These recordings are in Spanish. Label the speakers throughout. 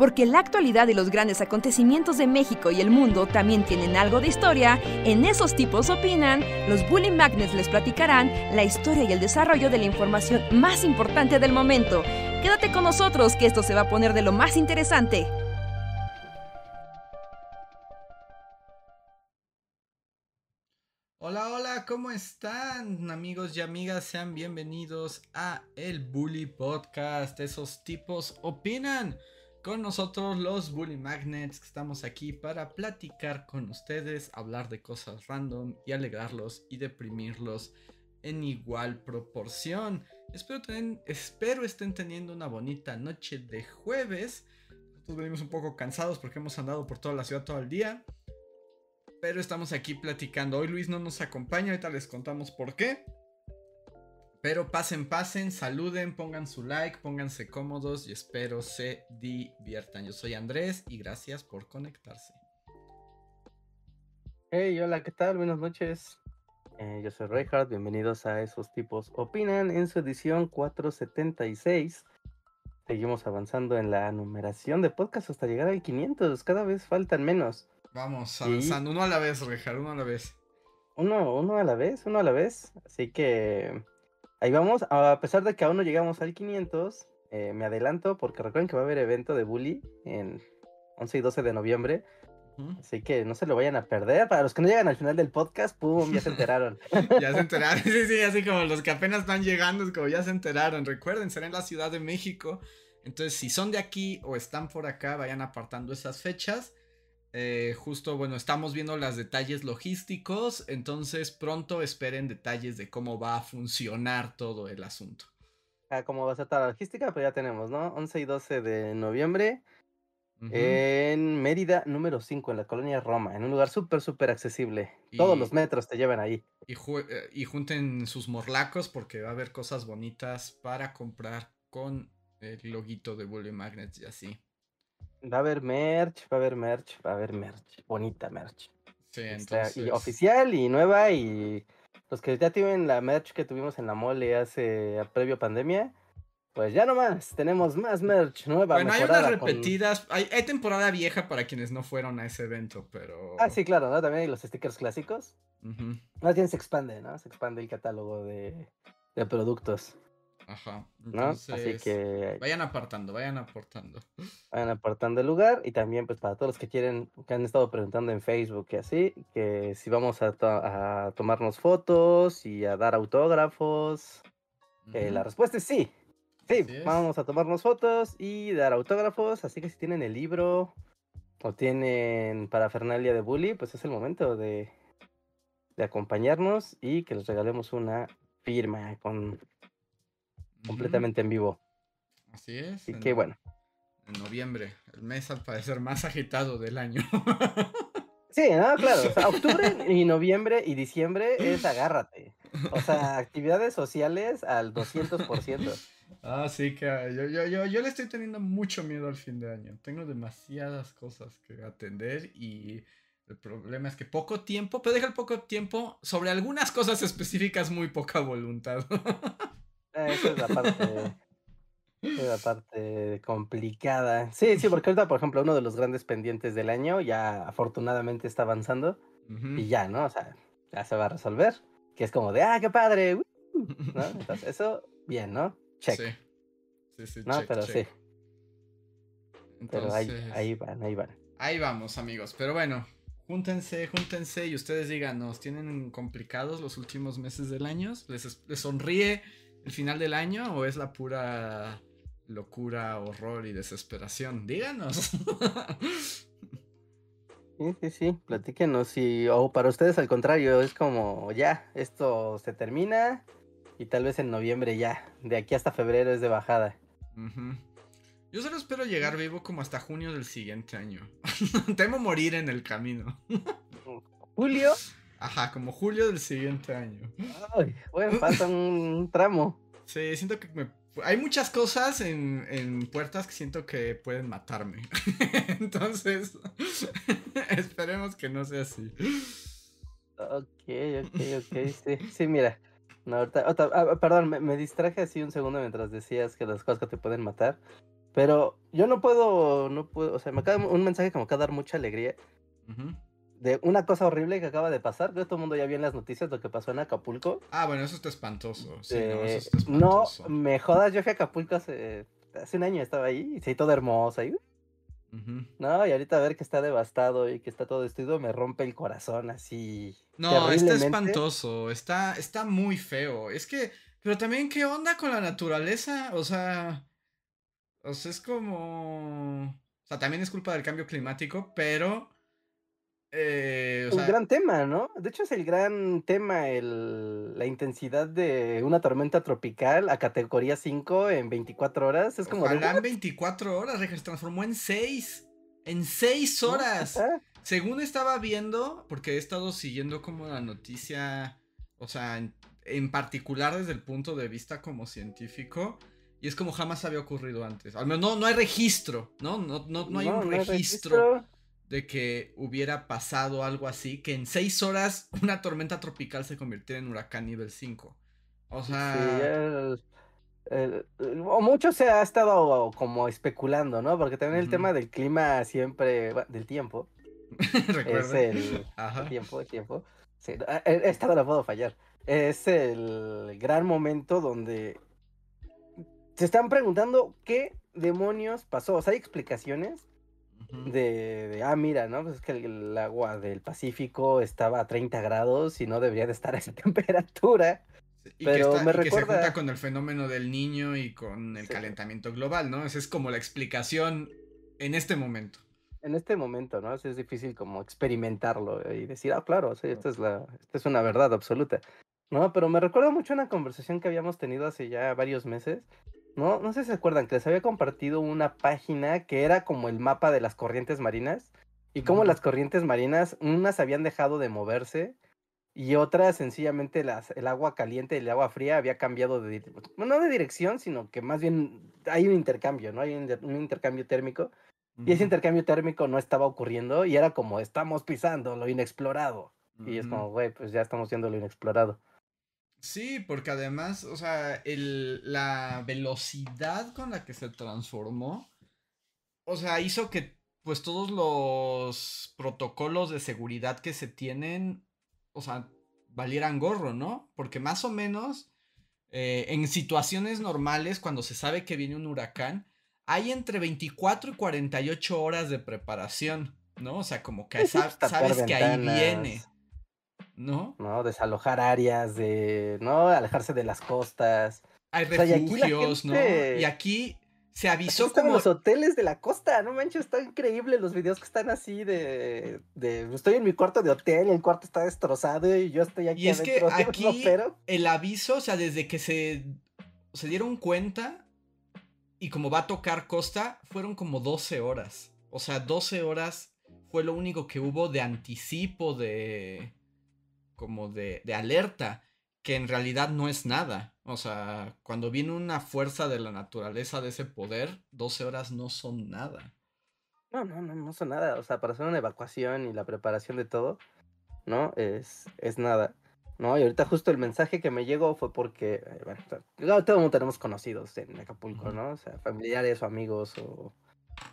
Speaker 1: Porque la actualidad y los grandes acontecimientos de México y el mundo también tienen algo de historia, en esos tipos opinan, los Bully Magnets les platicarán la historia y el desarrollo de la información más importante del momento. Quédate con nosotros que esto se va a poner de lo más interesante.
Speaker 2: Hola, hola, ¿cómo están amigos y amigas? Sean bienvenidos a el Bully Podcast. Esos tipos opinan con nosotros los Bully Magnets que estamos aquí para platicar con ustedes, hablar de cosas random y alegrarlos y deprimirlos en igual proporción. Espero, espero estén teniendo una bonita noche de jueves. Nosotros venimos un poco cansados porque hemos andado por toda la ciudad todo el día. Pero estamos aquí platicando. Hoy Luis no nos acompaña, ahorita les contamos por qué. Pero pasen, pasen, saluden, pongan su like, pónganse cómodos y espero se diviertan. Yo soy Andrés y gracias por conectarse.
Speaker 3: Hey, hola, ¿qué tal? Buenas noches. Eh, yo soy Reinhardt, bienvenidos a Esos Tipos Opinan en su edición 476. Seguimos avanzando en la numeración de podcast hasta llegar al 500, cada vez faltan menos.
Speaker 2: Vamos avanzando, uno a la vez, Rejar, uno a la vez.
Speaker 3: Uno, uno a la vez, uno a la vez. Así que ahí vamos. A pesar de que aún no llegamos al 500, eh, me adelanto porque recuerden que va a haber evento de Bully en 11 y 12 de noviembre. Así que no se lo vayan a perder. Para los que no llegan al final del podcast, ¡pum! Ya se enteraron.
Speaker 2: ya se enteraron. Sí, sí, así como los que apenas están llegando, es como ya se enteraron. Recuerden, será en la Ciudad de México. Entonces, si son de aquí o están por acá, vayan apartando esas fechas. Eh, justo, bueno, estamos viendo los detalles logísticos, entonces pronto esperen detalles de cómo va a funcionar todo el asunto.
Speaker 3: Ah, cómo va a ser toda la logística, pues ya tenemos, ¿no? 11 y 12 de noviembre en Mérida número 5, en la colonia Roma, en un lugar súper, súper accesible. Todos los metros te llevan ahí.
Speaker 2: Y, eh, y junten sus morlacos porque va a haber cosas bonitas para comprar con el loguito de Bully Magnets y así.
Speaker 3: Va a haber merch, va a haber merch, va a haber merch, bonita merch.
Speaker 2: Sí, entonces...
Speaker 3: y oficial y nueva y los que ya tienen la merch que tuvimos en la mole hace previo pandemia, pues ya nomás, tenemos más merch nueva.
Speaker 2: Bueno, hay unas repetidas, hay, temporada vieja para quienes no fueron a ese evento, pero...
Speaker 3: Ah, sí, claro, ¿no? También hay los stickers clásicos. Más bien se expande, ¿no? Se expande el catálogo de, de productos.
Speaker 2: Ajá. Entonces,
Speaker 3: Así que.
Speaker 2: Vayan apartando, vayan aportando.
Speaker 3: Vayan apartando el lugar. Y también, pues, para todos los que quieren, que han estado preguntando en Facebook y así, que si vamos a, tomarnos fotos y a dar autógrafos. Eh, la respuesta es sí. Sí, vamos a tomarnos fotos y dar autógrafos. Así que si tienen el libro o tienen parafernalia de bully, pues es el momento de, de acompañarnos y que les regalemos una firma con completamente en vivo.
Speaker 2: Así es.
Speaker 3: Y qué bueno.
Speaker 2: En noviembre, el mes al parecer más agitado del año.
Speaker 3: Sí, no, claro. octubre y noviembre y diciembre es agárrate. O sea, actividades sociales al 200%.
Speaker 2: Ah, sí, que yo, yo, yo, yo le estoy teniendo mucho miedo al fin de año. Tengo demasiadas cosas que atender y el problema es que poco tiempo, pero deja el poco tiempo sobre algunas cosas específicas, muy poca voluntad.
Speaker 3: Esa es la parte. es la parte complicada. Sí, sí, porque ahorita, por ejemplo, uno de los grandes pendientes del año ya afortunadamente está avanzando. Y ya, ¿no? O sea, ya se va a resolver. Que es como de, ah, qué padre. ¿no? Entonces, eso, bien, ¿no? Check. Sí.
Speaker 2: Sí, sí,
Speaker 3: ¿No? Pero sí. Pero ahí, ahí van, ahí van.
Speaker 2: Ahí vamos, amigos. Pero bueno, júntense, júntense y ustedes díganos, ¿tienen complicados los últimos meses del año? ¿Les, les sonríe? El final del año o es la pura locura, horror y desesperación? Díganos.
Speaker 3: Sí, sí, sí, platíquenos. Y, o para ustedes al contrario, es como ya, esto se termina y tal vez en noviembre ya, de aquí hasta febrero es de bajada.
Speaker 2: Yo solo espero llegar vivo como hasta junio del siguiente año. Temo morir en el camino.
Speaker 3: ¿Julio?
Speaker 2: Ajá, como julio del siguiente año.
Speaker 3: Ay, bueno, falta un tramo.
Speaker 2: Sí, siento que me... Hay muchas cosas en, en puertas que siento que pueden matarme. Entonces, esperemos que no sea así.
Speaker 3: Ok, ok, ok, sí, sí, mira. No, ahorita, ah, perdón, me, me, distraje así un segundo mientras decías que las cosas que te pueden matar. Pero yo no puedo, no puedo, o sea, me acaba un mensaje que me acaba de dar mucha alegría. De una cosa horrible que acaba de pasar, que todo el mundo ya vio en las noticias lo que pasó en Acapulco.
Speaker 2: Ah, bueno, eso está espantoso. Sí,
Speaker 3: no,
Speaker 2: eso
Speaker 3: está
Speaker 2: espantoso.
Speaker 3: no, me jodas, yo fui a Acapulco hace, hace un año, estaba ahí, y se todo hermosa. Y, No, y ahorita ver que está devastado y que está todo destruido me rompe el corazón así.
Speaker 2: No, está espantoso, está, está muy feo. Es que, pero también, ¿qué onda con la naturaleza? O sea, o sea, es como... O sea, también es culpa del cambio climático, pero... Eh,
Speaker 3: un gran tema, ¿no? De hecho es el gran tema, el, la intensidad de una tormenta tropical a categoría 5 en 24 horas. Es como...
Speaker 2: Ojalá en 24 horas, se transformó en 6. En 6 horas. Según estaba viendo, porque he estado siguiendo como la noticia, o sea, en, en particular desde el punto de vista como científico, y es como jamás había ocurrido antes. Al menos no, no hay registro, ¿no? No, no, no hay un registro, de que hubiera pasado algo así, que en seis horas una tormenta tropical se convirtiera en huracán nivel 5. O sea...
Speaker 3: o mucho se ha estado como especulando, ¿no? Porque también el tema del clima siempre, del tiempo. es el, tiempo, el tiempo. Sí, esta no la puedo fallar. Es el gran momento donde se están preguntando qué demonios pasó. O sea, hay explicaciones de, ah, mira, ¿no? Pues es que el, agua del Pacífico estaba a 30 grados y no debería de estar a esa temperatura.
Speaker 2: y pero que me recuerda... que se junta con el fenómeno del niño y con el calentamiento global, ¿no? Esa es como la explicación en este momento.
Speaker 3: En este momento, ¿no? Es difícil como experimentarlo y decir, ah, claro, sí, esta es, la, esta es una verdad absoluta. No, pero me recuerda mucho una conversación que habíamos tenido hace ya varios meses no, no sé si se acuerdan que les había compartido una página que era como el mapa de las corrientes marinas y cómo las corrientes marinas, unas habían dejado de moverse y otras sencillamente las, el agua caliente y el agua fría había cambiado de, bueno, no de dirección, sino que más bien hay un intercambio, ¿no? Hay un, intercambio térmico y ese intercambio térmico no estaba ocurriendo y era como estamos pisando lo inexplorado. Y es como, güey, pues ya estamos viendo lo inexplorado.
Speaker 2: Sí, porque además, o sea, el, la velocidad con la que se transformó, o sea, hizo que pues todos los protocolos de seguridad que se tienen, o sea, valieran gorro, ¿no? Porque más o menos, eh, en situaciones normales, cuando se sabe que viene un huracán, hay entre 24 y 48 horas de preparación, ¿no? O sea, como que sabes que ahí viene. ¿No?
Speaker 3: ¿No? Desalojar áreas, de, ¿no? Alejarse de las costas.
Speaker 2: Hay refugios, ¿no? Y aquí se avisó como
Speaker 3: los hoteles de la costa, no manches, está increíble los videos que están así de, de estoy en mi cuarto de hotel, y el cuarto está destrozado y yo estoy aquí
Speaker 2: Y es que aquí el aviso, o sea, desde que se se dieron cuenta y como va a tocar costa, fueron como 12 horas. O sea, 12 horas fue lo único que hubo de anticipo de como de, de alerta, que en realidad no es nada. O sea, cuando viene una fuerza de la naturaleza de ese poder, 12 horas no son nada.
Speaker 3: No, no, no, no son nada. O sea, para hacer una evacuación y la preparación de todo, ¿no? Es, es nada. ¿No? Y ahorita justo el mensaje que me llegó fue porque, eh, bueno, todo el mundo tenemos conocidos en Acapulco, ¿no? O sea, familiares o amigos o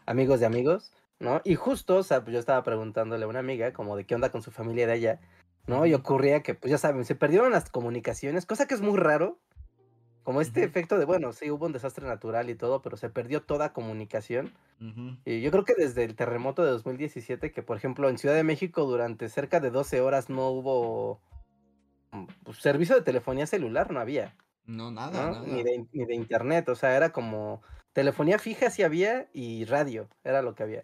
Speaker 3: amigos de amigos, ¿no? Y justo, o sea, pues yo estaba preguntándole a una amiga como de qué onda con su familia de allá. ¿No? Y ocurría que, pues ya saben, se perdieron las comunicaciones, cosa que es muy raro, como este efecto de, bueno, sí, hubo un desastre natural y todo, pero se perdió toda comunicación. Y yo creo que desde el terremoto de 2017, que por ejemplo en Ciudad de México durante cerca de 12 horas no hubo mm, pues, servicio de telefonía celular, no había.
Speaker 2: No, nada,
Speaker 3: Ni, de, ni de internet, o sea, era como telefonía fija sí había y radio, era lo que había.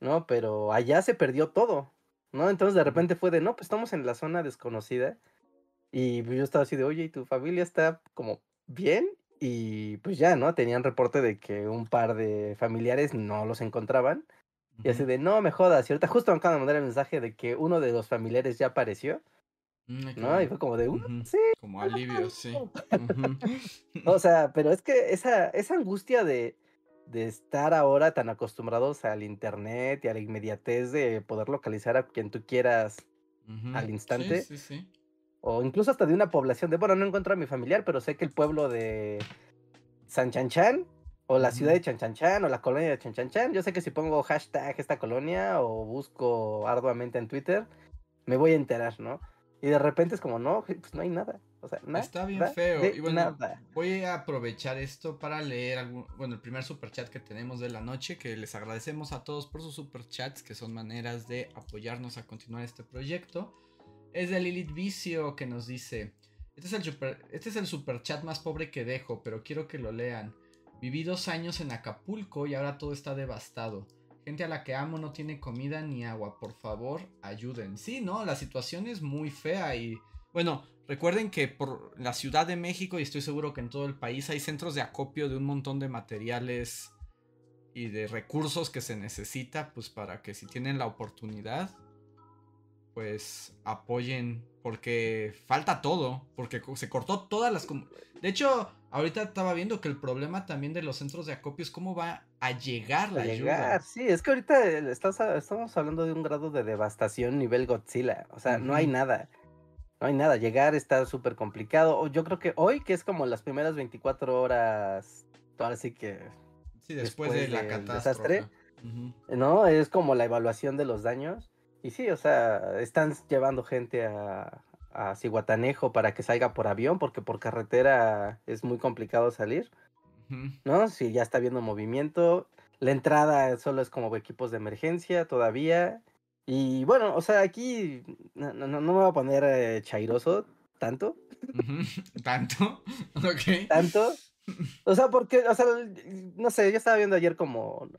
Speaker 3: ¿No? Pero allá se perdió todo. ¿No? Entonces de repente fue de, no, pues estamos en la zona desconocida. Y pues, yo estaba así de, oye, ¿y tu familia está como bien? Y pues ya, ¿no? Tenían reporte de que un par de familiares no los encontraban. Y así de, no me jodas. Y ahorita justo me acaban de mandar el mensaje de que uno de los familiares ya apareció. Mm, ¿No? Y fue como de, uh, sí.
Speaker 2: Como alivio, sí.
Speaker 3: o sea, pero es que esa, esa angustia de, de estar ahora tan acostumbrados al internet y a la inmediatez de poder localizar a quien tú quieras al instante. Sí, sí, sí. O incluso hasta de una población de, bueno, no encuentro a mi familiar, pero sé que el pueblo de San Chanchan O la ciudad de Chanchanchan o la colonia de Chanchanchan. Yo sé que si pongo hashtag esta colonia o busco arduamente en Twitter, me voy a enterar, ¿no? Y de repente es como, no, pues no hay nada. O sea, nada.
Speaker 2: Está bien feo. Y bueno, voy a aprovechar esto para leer algún, bueno, el primer super chat que tenemos de la noche, que les agradecemos a todos por sus super chats, que son maneras de apoyarnos a continuar este proyecto. Es de Lilith Vicio que nos dice, este es el super, este es el super chat más pobre que dejo, pero quiero que lo lean. Viví dos años en Acapulco y ahora todo está devastado. Gente a la que amo no tiene comida ni agua. Por favor, ayuden. Sí, no, la situación es muy fea y... Bueno, recuerden que por la Ciudad de México y estoy seguro que en todo el país hay centros de acopio de un montón de materiales y de recursos que se necesita pues para que si tienen la oportunidad pues apoyen porque falta todo, porque se cortó todas las... De hecho, ahorita estaba viendo que el problema también de los centros de acopio es cómo va a llegar la a llegar,
Speaker 3: Sí, es que ahorita estamos hablando de un grado de devastación nivel Godzilla, o sea, no hay nada. No hay nada, llegar está súper complicado. Yo creo que hoy, que es como las primeras 24 horas, ahora sí que...
Speaker 2: Sí, después, de la catástrofe.
Speaker 3: Desastre, ¿no? Es como la evaluación de los daños. Y sí, o sea, están llevando gente a, a Cihuatanejo para que salga por avión, porque por carretera es muy complicado salir, ¿no? Si ya está viendo movimiento, la entrada solo es como equipos de emergencia todavía. Y bueno, o sea, aquí no, no, me voy a poner eh, chairoso tanto.
Speaker 2: ¿Tanto? Ok.
Speaker 3: Tanto. O sea, porque, o sea, no sé, yo estaba viendo ayer como,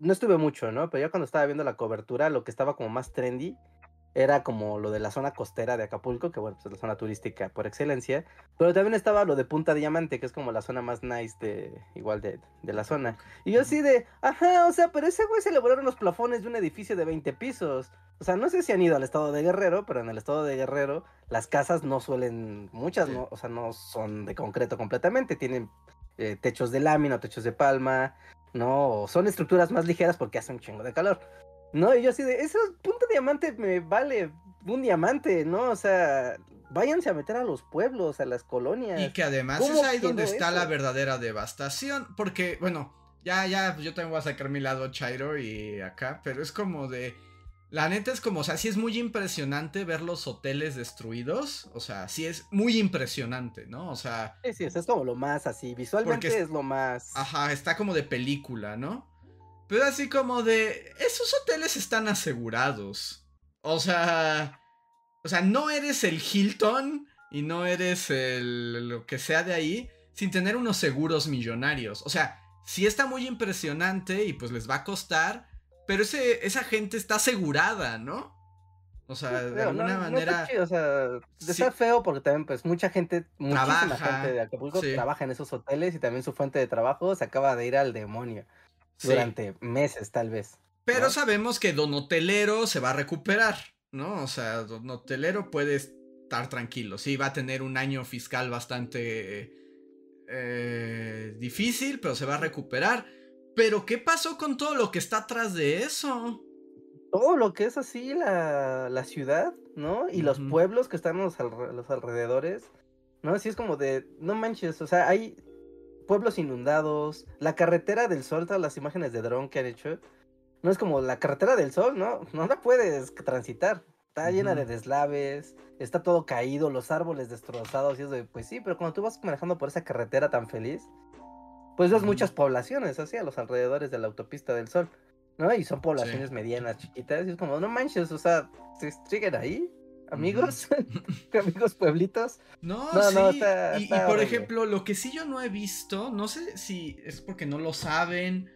Speaker 3: no estuve mucho, ¿no? Pero ya cuando estaba viendo la cobertura, lo que estaba como más trendy era como lo de la zona costera de Acapulco, que bueno, pues es la zona turística por excelencia, pero también estaba lo de Punta Diamante, que es como la zona más nice de, igual de, de la zona. Y yo así de, ajá, o sea, pero ese güey se elaboraron los plafones de un edificio de 20 pisos. O sea, no sé si han ido al estado de Guerrero, pero en el estado de Guerrero las casas no suelen, muchas, no, o sea, no son de concreto completamente, tienen eh, techos de lámina, techos de palma, no, son estructuras más ligeras porque hace un chingo de calor. No, y yo así de, eso punto diamante me vale un diamante, ¿no? O sea, váyanse a meter a los pueblos, a las colonias.
Speaker 2: Y que además es ahí donde está la verdadera devastación, porque, bueno, ya, ya, yo también voy a sacar mi lado Chairo y acá, pero es como de... La neta es como, o sea, sí es muy impresionante ver los hoteles destruidos. O sea, sí es muy impresionante, ¿no? O sea.
Speaker 3: Sí, sí, es como lo más así. Visualmente es lo más.
Speaker 2: Ajá, está como de película, ¿no? Pero así como de, esos hoteles están asegurados. O sea, o sea, no eres el Hilton y no eres el lo que sea de ahí sin tener unos seguros millonarios. O sea, sí está muy impresionante y pues les va a costar, pero ese, esa gente está asegurada, ¿no? O sea, de alguna manera.
Speaker 3: o sea, está feo porque también, pues, mucha gente, muchísima gente de Acapulco trabaja en esos hoteles y también su fuente de trabajo se acaba de ir al demonio durante meses tal vez.
Speaker 2: Pero sabemos que Don Hotelero se va a recuperar, ¿no? O sea, Don Hotelero puede estar tranquilo. Sí, va a tener un año fiscal bastante eh, difícil, pero se va a recuperar. Pero ¿qué pasó con todo lo que está atrás de eso?
Speaker 3: Todo lo que es así la, la ciudad, ¿no? Y los pueblos que están los, los alrededores, ¿no? Así es como de, no manches, o sea, hay pueblos inundados, la carretera del sol, todas las imágenes de dron que han hecho, no es como la carretera del sol, ¿no? No la puedes transitar. Está llena de deslaves, está todo caído, los árboles destrozados y es de, pues sí, pero cuando tú vas manejando por esa carretera tan feliz, pues ves muchas poblaciones así a los alrededores de la autopista del sol, ¿no? Y son poblaciones medianas, chiquitas, y es como, no manches, o sea, ¿se siguen ahí? Amigos, amigos pueblitos.
Speaker 2: No, sí. y, por ejemplo, lo que sí yo no he visto, no sé si es porque no lo saben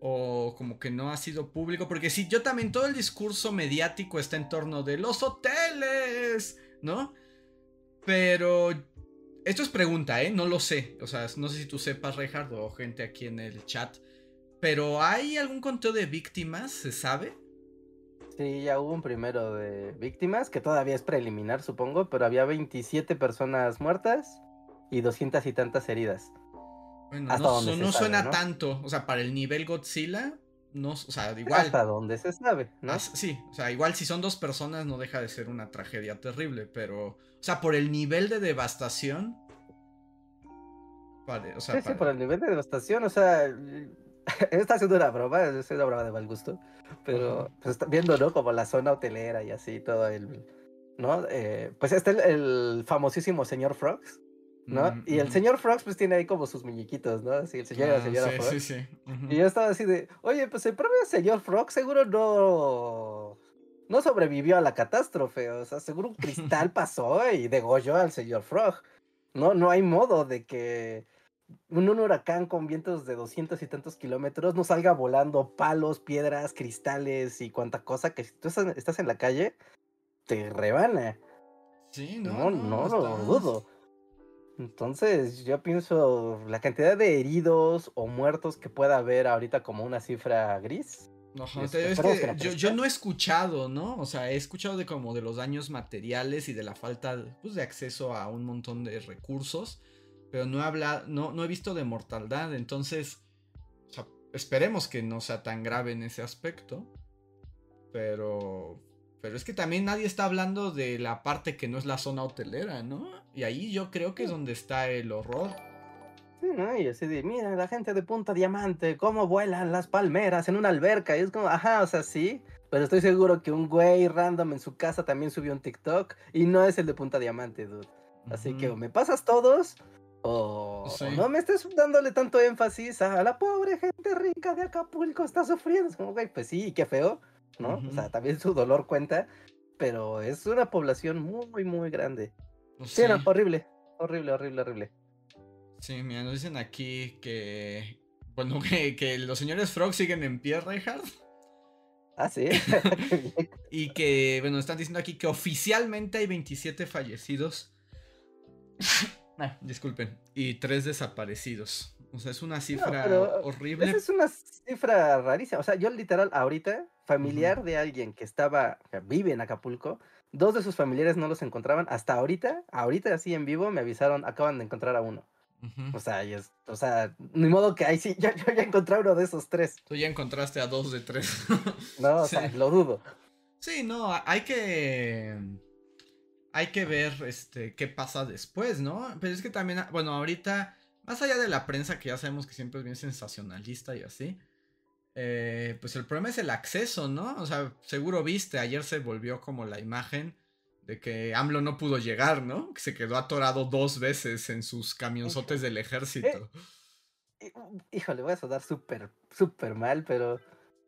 Speaker 2: o como que no ha sido público, porque sí, yo también todo el discurso mediático está en torno de los hoteles, ¿no? Pero esto es pregunta, ¿eh? No lo sé. O sea, no sé si tú sepas, Reinhardt, o gente aquí en el chat. Pero ¿hay algún conteo de víctimas? ¿Se sabe?
Speaker 3: Sí, ya hubo un primero de víctimas, que todavía es preliminar, supongo, pero había 27 personas muertas y 200 y tantas heridas.
Speaker 2: Bueno, no, suena tanto, o sea, para el nivel Godzilla, no, o sea, igual.
Speaker 3: Hasta donde se sabe, ¿no?
Speaker 2: sí, o sea, igual si son dos personas no deja de ser una tragedia terrible, pero, o sea, por el nivel de devastación. o sea,
Speaker 3: sí, sí, por el nivel de devastación, o sea, está haciendo una broma, es una broma de mal gusto, pero pues, está viendo, ¿no? Como la zona hotelera y así, todo el, ¿no? Eh, pues está el, famosísimo señor Frogs, ¿no? Mm, y el señor Frogs pues tiene ahí como sus muñequitos, ¿no? Así, el señor y la ah, señora sí, Frogs. Sí, sí. Y yo estaba así de, oye, pues el propio señor Frog seguro no no sobrevivió a la catástrofe, o sea, seguro un cristal pasó y degolló al señor Frog. No, no hay modo de que un, huracán con vientos de 200 y tantos kilómetros no salga volando palos, piedras, cristales y cuanta cosa que si tú estás, en la calle, te rebana.
Speaker 2: Sí, no.
Speaker 3: No, no, lo dudo. Entonces, yo pienso la cantidad de heridos o muertos que pueda haber ahorita como una cifra gris.
Speaker 2: No, es que yo, yo, no he escuchado, ¿no? O sea, he escuchado de como de los daños materiales y de la falta pues, de acceso a un montón de recursos pero no he hablado, no, no he visto de mortalidad, entonces esperemos que no sea tan grave en ese aspecto, pero, pero es que también nadie está hablando de la parte que no es la zona hotelera, ¿no? Y ahí yo creo que es donde está el horror.
Speaker 3: Sí, ¿no? Y así de, mira, la gente de Punta Diamante, cómo vuelan las palmeras en una alberca. Y es como, ajá, o sea, sí. Pero estoy seguro que un güey random en su casa también subió un TikTok y no es el de Punta Diamante, dude. Así que o me pasas todos o, no me estés dándole tanto énfasis a la pobre gente rica de Acapulco, está sufriendo. Como, güey, pues sí, qué feo, ¿no? O sea, también su dolor cuenta, pero es una población muy, muy grande. Sí, no, horrible, horrible, horrible, horrible.
Speaker 2: Sí, mira, nos dicen aquí que, bueno, que, que los señores Frog siguen en pie, Reinhardt.
Speaker 3: Ah, sí.
Speaker 2: y que, bueno, están diciendo aquí que oficialmente hay 27 fallecidos. Ah, disculpen. Y tres desaparecidos. O sea, es una cifra horrible.
Speaker 3: Esa es una cifra rarísima. O sea, yo literal ahorita, familiar de alguien que estaba, que vive en Acapulco, dos de sus familiares no los encontraban. Hasta ahorita, ahorita así en vivo, me avisaron, acaban de encontrar a uno. O sea, o sea, ni modo que ahí sí, yo, ya encontré uno de esos tres.
Speaker 2: Tú ya encontraste a dos de tres.
Speaker 3: no, o sea, lo dudo.
Speaker 2: Sí, no, hay que hay que ver este, qué pasa después, ¿no? Pero es que también, ah, bueno, ahorita, más allá de la prensa que ya sabemos que siempre es bien sensacionalista y así, eh, pues el problema es el acceso, ¿no? O sea, seguro viste, ayer se volvió como la imagen de que AMLO no pudo llegar, ¿no? Que se quedó atorado dos veces en sus camionzotes del ejército.
Speaker 3: Eh, híjole, voy a sonar súper, súper mal, pero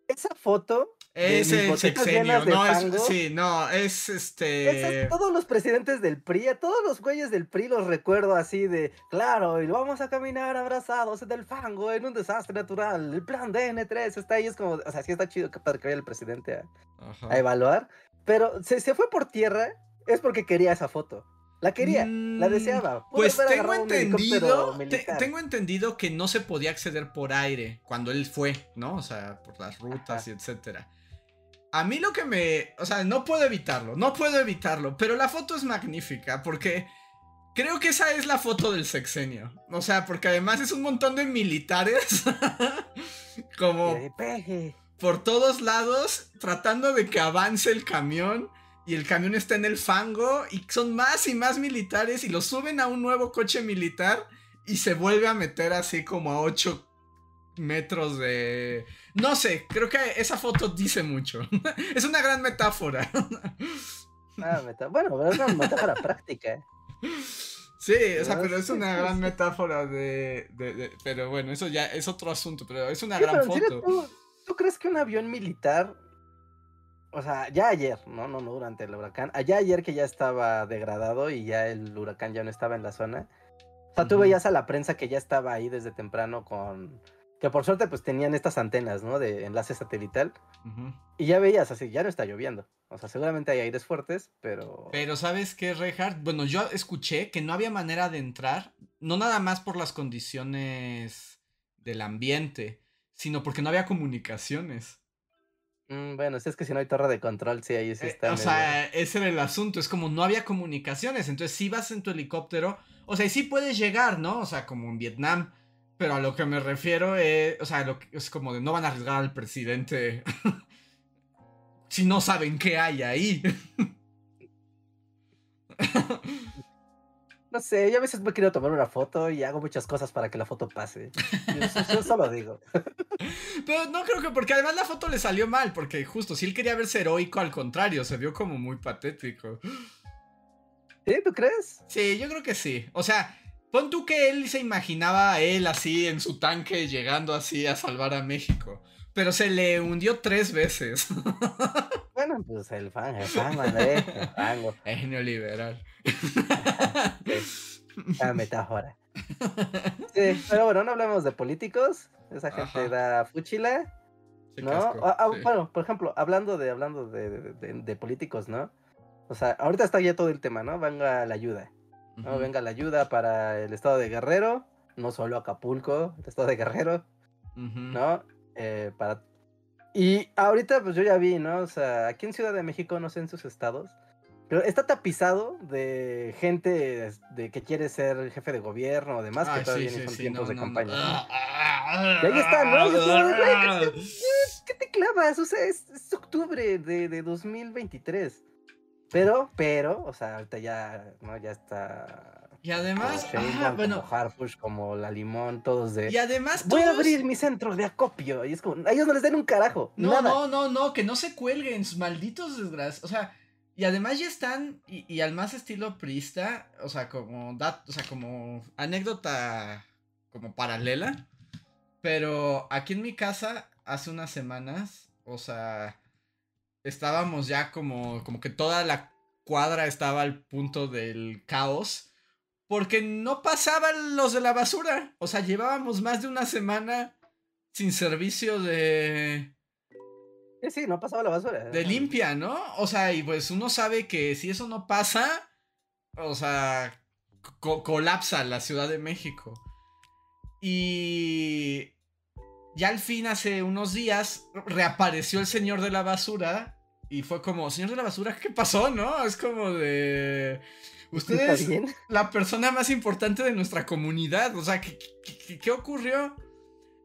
Speaker 3: esa foto
Speaker 2: es el sexenio, no es, sí, no, es este...
Speaker 3: todos los presidentes del PRI, a todos los güeyes del PRI los recuerdo así de, claro, y vamos a caminar abrazados en el fango, en un desastre natural, el plan DN3 está ahí, es como, o sea, sí está chido que, que vaya el presidente a, evaluar, pero se, se fue por tierra, es porque quería esa foto. La quería, la mm, deseaba.
Speaker 2: Pues tengo entendido, tengo entendido que no se podía acceder por aire cuando él fue, ¿no? O sea, por las rutas y etcétera. A mí lo que me... O sea, no puedo evitarlo, no puedo evitarlo, pero la foto es magnífica porque creo que esa es la foto del sexenio. O sea, porque además es un montón de militares como por todos lados tratando de que avance el camión y el camión está en el fango y son más y más militares y lo suben a un nuevo coche militar y se vuelve a meter así como a 8 metros de... No sé, creo que esa foto dice mucho. es una gran metáfora.
Speaker 3: Ah, bueno, pero es una metáfora práctica.
Speaker 2: Sí, o sea, pero es una gran metáfora de, Pero bueno, eso ya es otro asunto, pero es una gran foto.
Speaker 3: ¿tú, crees que un avión militar... O sea, ya ayer, no, no, no durante el huracán. Allá ayer que ya estaba degradado y ya el huracán ya no estaba en la zona. O sea, tú veías a la prensa que ya estaba ahí desde temprano con que por suerte pues tenían estas antenas, ¿no? De enlace satelital. Y ya veías así, ya no está lloviendo. O sea, seguramente hay aires fuertes, pero...
Speaker 2: Pero ¿sabes qué, Reinhardt? Bueno, yo escuché que no había manera de entrar, no nada más por las condiciones del ambiente, sino porque no había comunicaciones.
Speaker 3: Mm, bueno, si es que si no hay torre de control, sí, ahí sí eh, está.
Speaker 2: o sea, ese era el asunto, es como no había comunicaciones, entonces si vas en tu helicóptero, o sea, y sí puedes llegar, ¿no? O sea, como en Vietnam pero a lo que me refiero es, o sea, es como de no van a arriesgar al presidente si no saben qué hay ahí.
Speaker 3: No sé, yo a veces me quiero tomar una foto y hago muchas cosas para que la foto pase. Yo, solo digo.
Speaker 2: Pero no creo que, porque además la foto le salió mal, porque justo si él quería verse heroico, al contrario, se vio como muy patético.
Speaker 3: ¿Sí? ¿Tú crees?
Speaker 2: Sí, yo creo que sí. O sea, pon tú que él se imaginaba a él así en su tanque llegando así a salvar a México. Pero se le hundió tres veces.
Speaker 3: Bueno, pues el fan, el fan, madre, el fango.
Speaker 2: Es neoliberal.
Speaker 3: La metáfora. Sí, pero bueno, no hablemos de políticos. Esa gente da fuchila. ¿No? Ah, ah, bueno, por ejemplo, hablando de hablando de, de, políticos, ¿no? O sea, ahorita está ya todo el tema, ¿no? Venga la ayuda. ¿no? Venga la ayuda para el estado de Guerrero, no solo Acapulco, el estado de Guerrero, ¿no? Eh, para... Y ahorita pues yo ya vi, ¿no? O sea, aquí en Ciudad de México, no sé en sus estados, está tapizado de gente de que quiere ser jefe de gobierno o demás, que todavía sí, son tiempos de campaña. Ah, ah, y ahí está, ¿no? Ah, ¿Qué, te clavas? O sea, es, octubre de, de, 2023. Pero, pero, o sea, ahorita ya, ¿no? Ya está
Speaker 2: y además,
Speaker 3: bueno, como Harpush, como la Limón, todos de.
Speaker 2: Y además,
Speaker 3: voy a abrir mi centro de acopio. Y es como, a ellos no les den un carajo.
Speaker 2: No, no, no, no, que no se cuelguen, malditos desgraciados. O sea, y además ya están, y, al más estilo prista, o sea, como, dat, o sea, como anécdota como paralela. Pero aquí en mi casa, hace unas semanas, o sea, estábamos ya como, como que toda la cuadra estaba al punto del caos porque no pasaban los de la basura. O sea, llevábamos más de una semana sin servicio de...
Speaker 3: Sí, sí, no pasaba la basura.
Speaker 2: De limpia, ¿no? O sea, y pues uno sabe que si eso no pasa, o sea, colapsa la Ciudad de México. Y ya al fin, hace unos días, reapareció el señor de la basura. Y fue como, señor de la basura, ¿qué pasó, no? Es como de... Usted es la persona más importante de nuestra comunidad. O sea, ¿qué, qué, ocurrió?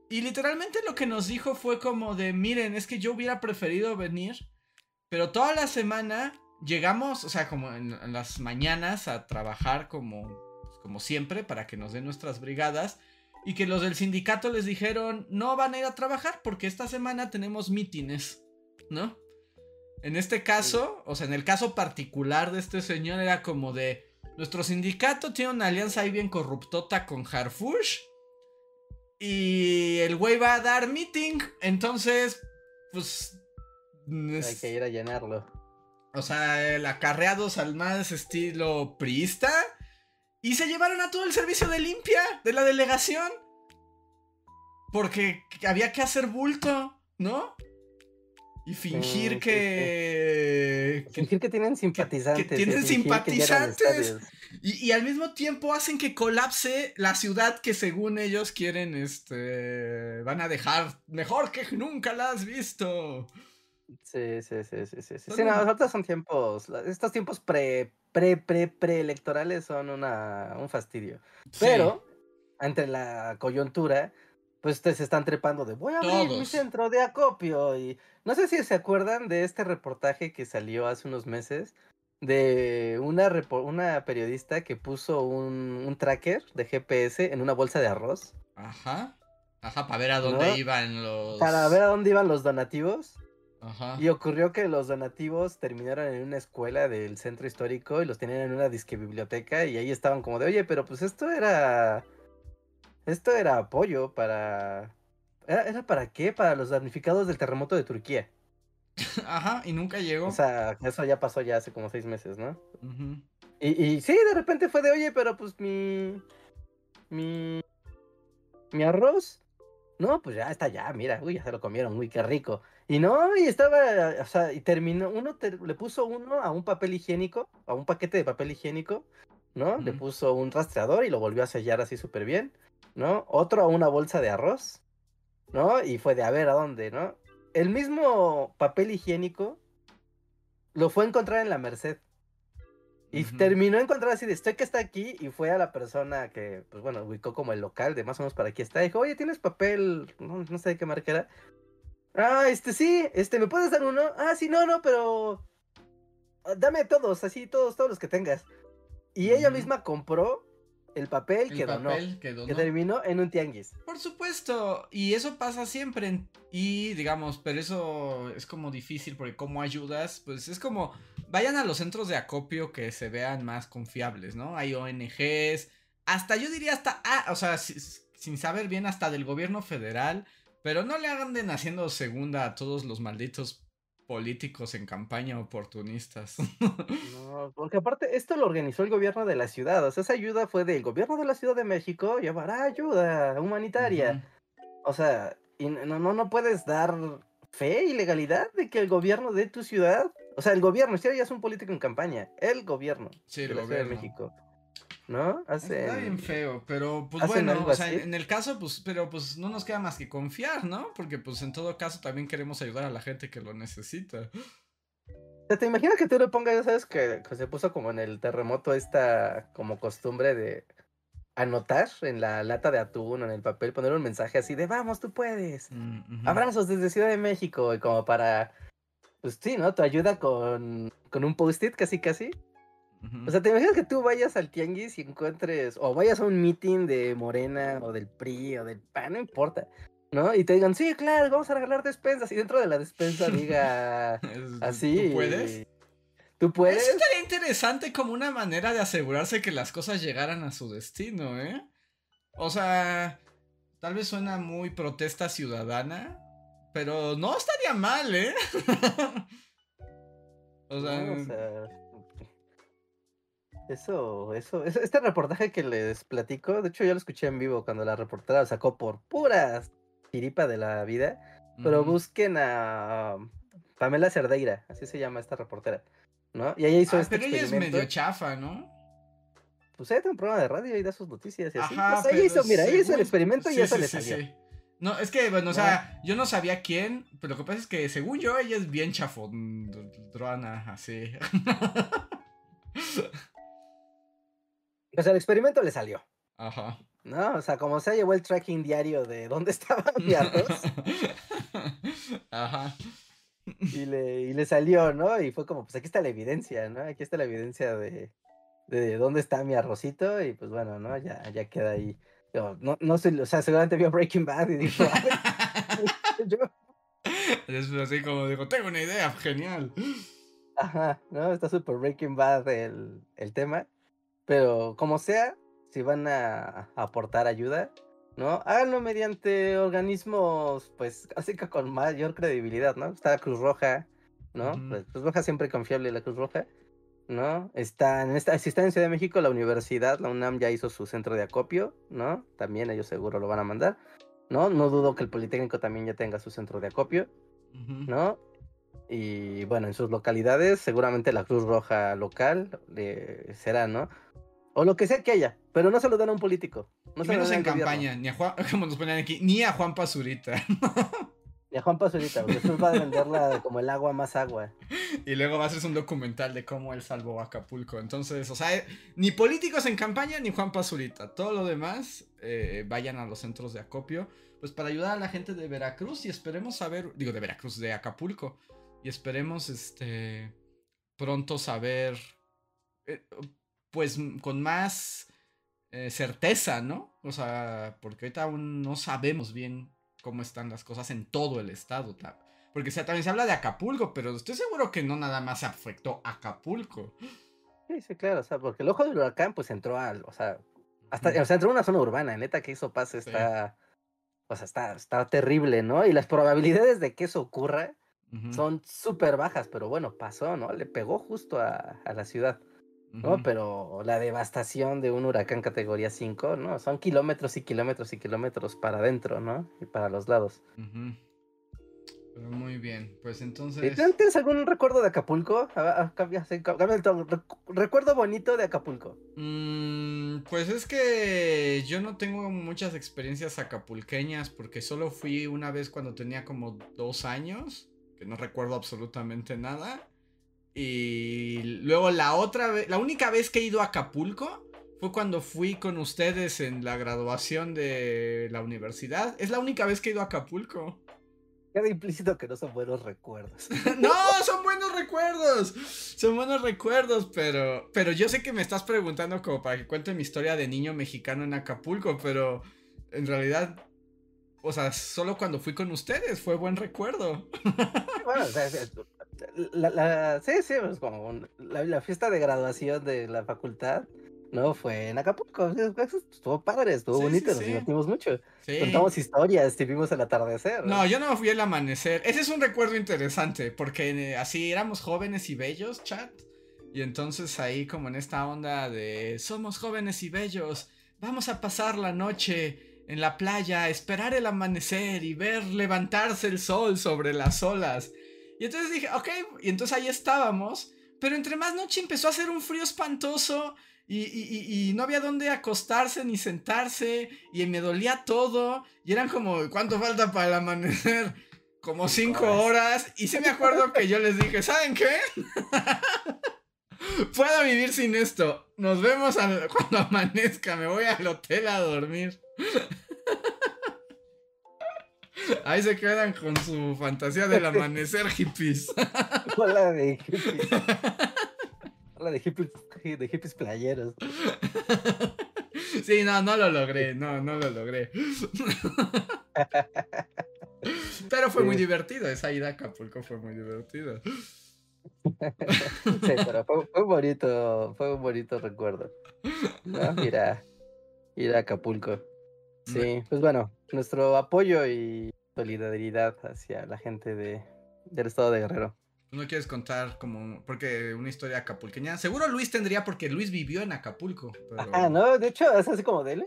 Speaker 2: Y literalmente lo que nos dijo fue como de, miren, es que yo hubiera preferido venir, pero toda la semana llegamos, o sea, como en, las mañanas a trabajar como, como siempre para que nos den nuestras brigadas. Y que los del sindicato les dijeron, no van a ir a trabajar porque esta semana tenemos mítines, ¿no? En este caso, o sea, en el caso particular de este señor era como de, nuestro sindicato tiene una alianza ahí bien corruptota con Harfush. Y el güey va a dar meeting, entonces, pues...
Speaker 3: Hay que ir a llenarlo.
Speaker 2: O sea, el acarreados al más estilo priista. Y se llevaron a todo el servicio de limpia de la delegación. Porque había que hacer bulto, ¿no? Y fingir que...
Speaker 3: Fingir que tienen simpatizantes.
Speaker 2: Que, tienen simpatizantes. y, al mismo tiempo hacen que colapse la ciudad que según ellos quieren, este... Van a dejar mejor que nunca la has visto.
Speaker 3: Sí, sí, sí, sí, sí. Sí, no, son tiempos, estos tiempos pre, pre, pre, preelectorales son una, un fastidio. Pero, entre la coyuntura, pues se están trepando de voy a abrir mi centro de acopio y no sé si se acuerdan de este reportaje que salió hace unos meses de una, una periodista que puso un, tracker de GPS en una bolsa de arroz.
Speaker 2: Ajá. Ajá, para ver a dónde iban los...
Speaker 3: Para ver a dónde iban los donativos. Ajá. Y ocurrió que los donativos terminaron en una escuela del centro histórico y los tenían en una disque biblioteca y ahí estaban como de, oye, pero pues esto era esto era apoyo para... ¿Era, para qué? Para los damnificados del terremoto de Turquía.
Speaker 2: Ajá, y nunca llegó.
Speaker 3: O sea, eso ya pasó ya hace como seis meses, ¿no? y, y sí, de repente fue de, oye, pero pues mi... Mi... Mi arroz. No, pues ya está ya, mira, uy, ya se lo comieron, uy, qué rico. Y no, y estaba, o sea, y terminó, uno le puso uno a un papel higiénico, a un paquete de papel higiénico, ¿no? Le puso un rastreador y lo volvió a sellar así súper bien. ¿No? Otro a una bolsa de arroz, ¿no? Y fue de a ver a dónde, ¿no? El mismo papel higiénico lo fue a encontrar en la Merced. Y terminó encontrar así de estoy que está aquí y fue a la persona que, pues bueno, ubicó como el local de más o menos para aquí está. dijo, oye, ¿tienes papel? No, no sé de qué marca era. Ah, este sí, este, ¿me puedes dar uno? Ah, sí, no, no, pero... Ah, dame todos, así, todos, todos los que tengas. Y ella misma compró el papel
Speaker 2: El
Speaker 3: que donó.
Speaker 2: papel que donó.
Speaker 3: Que terminó en un tianguis.
Speaker 2: Por supuesto, y eso pasa siempre. Y digamos, pero eso es como difícil porque como ayudas, pues es como, vayan a los centros de acopio que se vean más confiables, ¿no? Hay ONGs, hasta yo diría hasta, ah, o sea, si- sin saber bien, hasta del gobierno federal, pero no le hagan haciendo segunda a todos los malditos políticos en campaña oportunistas.
Speaker 3: No, porque aparte esto lo organizó el gobierno de la ciudad. O sea, esa ayuda fue del gobierno de la Ciudad de México llevará ayuda humanitaria. O sea, y no, no, no puedes dar fe y legalidad de que el gobierno de tu ciudad, o sea, el gobierno, si ya es un político en campaña, el gobierno
Speaker 2: Sí,
Speaker 3: de
Speaker 2: el
Speaker 3: la Ciudad de
Speaker 2: gobierno.
Speaker 3: México, ¿no?
Speaker 2: Está bien feo, pero pues bueno, o sea,
Speaker 3: así.
Speaker 2: en, el caso, pues, pero pues no nos queda más que confiar, ¿no? Porque pues en todo caso también queremos ayudar a la gente que lo necesita.
Speaker 3: ¿Te imaginas que tú le pongas, ya sabes, que, que se puso como en el terremoto esta como costumbre de anotar en la lata de atún o en el papel, poner un mensaje así de vamos, tú puedes.
Speaker 2: Mm.
Speaker 3: Abrazos desde Ciudad de México y como para, pues sí, ¿no? Tu ayuda con, con un post-it casi casi. O sea, ¿te imaginas que tú vayas al tianguis y encuentres, o vayas a un meeting de Morena o del PRI o del PAN, no importa, ¿no? Y te digan, sí, claro, vamos a regalar despensas y dentro de la despensa diga así.
Speaker 2: ¿Tú puedes?
Speaker 3: ¿Tú
Speaker 2: Eso
Speaker 3: puedes?
Speaker 2: estaría interesante como una manera de asegurarse que las cosas llegaran a su destino, ¿eh? O sea, tal vez suena muy protesta ciudadana, pero no estaría mal, ¿eh? o sea,
Speaker 3: ¿no? O sea, Eso, eso, eso- este reportaje que les platico, de hecho yo lo escuché en vivo cuando la reportera lo sacó por puras tiripa de la vida, pero busquen a Pamela Cerdeira, así se llama esta reportera, ¿no? Y ella hizo
Speaker 2: Ah,
Speaker 3: este
Speaker 2: pero ella es
Speaker 3: experimento.
Speaker 2: medio chafa, ¿no?
Speaker 3: Pues ella tiene un programa de radio y da sus noticias y así.
Speaker 2: Ajá,
Speaker 3: Pues ella hizo, mira, ella hizo el
Speaker 2: según-
Speaker 3: experimento y
Speaker 2: sí,
Speaker 3: eso
Speaker 2: sí,
Speaker 3: le
Speaker 2: sí,
Speaker 3: salió.
Speaker 2: sí. No, es que, bueno, o sea, yo no sabía quién, pero lo que pasa es que según yo, ella es bien chafondrona, así.
Speaker 3: O sea, el experimento le salió,
Speaker 2: Ajá.
Speaker 3: ¿no? O sea, como se llevó el tracking diario de dónde estaba mi arroz
Speaker 2: Ajá.
Speaker 3: y le, y le salió, ¿no? Y fue como, pues aquí está la evidencia, ¿no? Aquí está la evidencia de, de dónde está mi arrocito y pues bueno, ¿no? Ya, ya queda ahí. Yo, no, no sé, o sea, seguramente vio Breaking Bad y dijo, "A ver, yo,
Speaker 2: Es así como digo, tengo una idea, genial.
Speaker 3: Ajá, ¿no? Está súper Breaking Bad el, el tema. Pero como sea, si van a aportar ayuda, ¿no? Háganlo mediante organismos, pues, así que con mayor credibilidad, ¿no? Está la Cruz Roja, ¿no? La Cruz Roja siempre confiable, la Cruz Roja, ¿no? Está en esta, si está en Ciudad de México, la universidad, la UNAM ya hizo su centro de acopio, ¿no? También ellos seguro lo van a mandar, ¿no? No dudo que el Politécnico también ya tenga su centro de acopio. ¿no? Y bueno, en sus localidades, seguramente la Cruz Roja local eh, será, ¿no? O lo que sea que haya, pero no se lo dan a un político. No
Speaker 2: Y
Speaker 3: se lo
Speaker 2: menos
Speaker 3: dan
Speaker 2: en
Speaker 3: gobierno,
Speaker 2: campaña, ni a Juan, como nos ponían aquí, ni a Juan Pazurita.
Speaker 3: Ni a Juan Pazurita, porque después va a venderla como el agua más agua.
Speaker 2: Y luego va a hacerse un documental de cómo él salvó Acapulco. Entonces, o sea, ni políticos en campaña ni Juan Pazurita. Todo lo demás, eh, vayan a los centros de acopio. Pues para ayudar a la gente de Veracruz y esperemos saber, digo de Veracruz, de Acapulco. Y esperemos, este, pronto saber, eh, pues con más eh, certeza, ¿no? O sea, porque ahorita aún no sabemos bien cómo están las cosas en todo el estado. ta- Porque o sea, también se habla de Acapulco, pero estoy seguro que no nada más afectó Acapulco.
Speaker 3: Sí, sí, claro, o sea, porque el ojo del huracán pues entró al, o sea, hasta, o sea, entró a una zona urbana, neta que pase
Speaker 2: Sí.
Speaker 3: está, o sea, está, está terrible, ¿no? Y las probabilidades de que eso ocurra Son súper bajas, pero bueno, pasó, ¿no? Le pegó justo a, a la ciudad. ¿no? Pero la devastación de un huracán categoría 5, ¿no? Son kilómetros y kilómetros y kilómetros para adentro, ¿no? Y para los lados.
Speaker 2: Pero muy bien, pues
Speaker 3: ¿Y
Speaker 2: entonces...
Speaker 3: ¿Tienes algún recuerdo de Acapulco? A ver, ah, cambia- el tono. Recu- Recuerdo bonito de Acapulco.
Speaker 2: Mm, pues es que yo no tengo muchas experiencias acapulqueñas porque solo fui una vez cuando tenía como dos años, que no recuerdo absolutamente nada. Y luego la otra vez, la única vez que he ido a Acapulco fue cuando fui con ustedes en la graduación de la universidad. Es la única vez que he ido a Acapulco.
Speaker 3: Queda implícito que no son buenos recuerdos.
Speaker 2: no, son buenos recuerdos. Son buenos recuerdos, pero, pero yo sé que me estás preguntando como para que cuente mi historia de niño mexicano en Acapulco, pero en realidad, o sea, solo cuando fui con ustedes fue buen recuerdo.
Speaker 3: bueno, o sea, la, la, sí, sí, pues como la, la fiesta de graduación de la facultad no, fue en Acapulco. Estuvo padre, estuvo bonito, nos divertimos mucho. Contamos historias, vimos el atardecer.
Speaker 2: No, yo no fui el amanecer. Ese es un recuerdo interesante, porque eh, así éramos jóvenes y bellos, chat. Y entonces ahí como en esta onda de somos jóvenes y bellos, vamos a pasar la noche en la playa, esperar el amanecer y ver levantarse el sol sobre las olas. Y entonces dije, ok, y entonces ahí estábamos. Pero entre más noche empezó a hacer un frío espantoso y, no había dónde acostarse ni sentarse. Y me dolía todo. Y eran como, ¿cuánto falta para el amanecer? Como cinco horas. Y sí me acuerdo que yo les dije, ¿saben qué? Puedo vivir sin esto. Nos vemos cuando amanezca. Me voy al hotel a dormir. Ahí se quedan con su fantasía del amanecer hippies.
Speaker 3: Hola de hippies. Hola de hippies de hippies playeros.
Speaker 2: Sí, no, no lo logré, no, no lo logré. Pero fue muy divertido, esa ida a Acapulco fue muy divertido.
Speaker 3: Sí, pero fue, un bonito, fue un bonito recuerdo. Mira, ir a Acapulco. Sí, pues bueno, nuestro apoyo y solidaridad hacia la gente de, del estado de Guerrero
Speaker 2: no quieres contar como, porque una historia acapulqueña. Seguro Luis tendría porque Luis vivió en Acapulco.
Speaker 3: Ah, no, de hecho es así como de...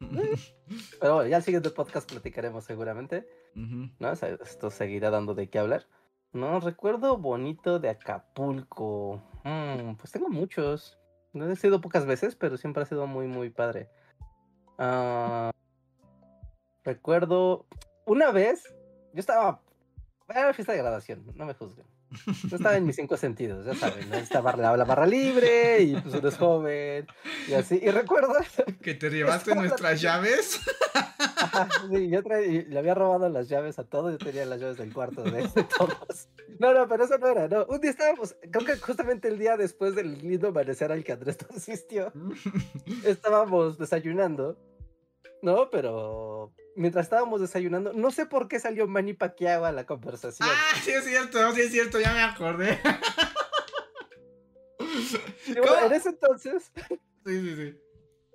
Speaker 3: pero bueno, ya al siguiente podcast platicaremos seguramente. ¿no? esto seguirá dando de qué hablar. No, recuerdo bonito de Acapulco. Mm, pues tengo muchos. No he sido pocas veces, pero siempre ha sido muy, muy padre. Ah, recuerdo una vez, yo estaba... Era la fiesta de graduación, no me juzguen. No estaba en mis cinco sentidos, ya saben, ¿no? Estaba la, la, barra libre y pues uno es joven y así. Y recuerdo...
Speaker 2: Que te llevaste nuestras llaves.
Speaker 3: sí, yo le había robado las llaves a todos, yo tenía las llaves del cuarto de, todos. No, no, pero eso no era, no. Un día estábamos, creo que justamente el día después del lindo amanecer al que Andrés asistió, estábamos desayunando, ¿no? Pero mientras estábamos desayunando, no sé por qué salió Manny Pacquiao a la conversación.
Speaker 2: Ah, sí es cierto, sí es cierto, ya me acordé.
Speaker 3: en ese entonces.
Speaker 2: Sí, sí, sí.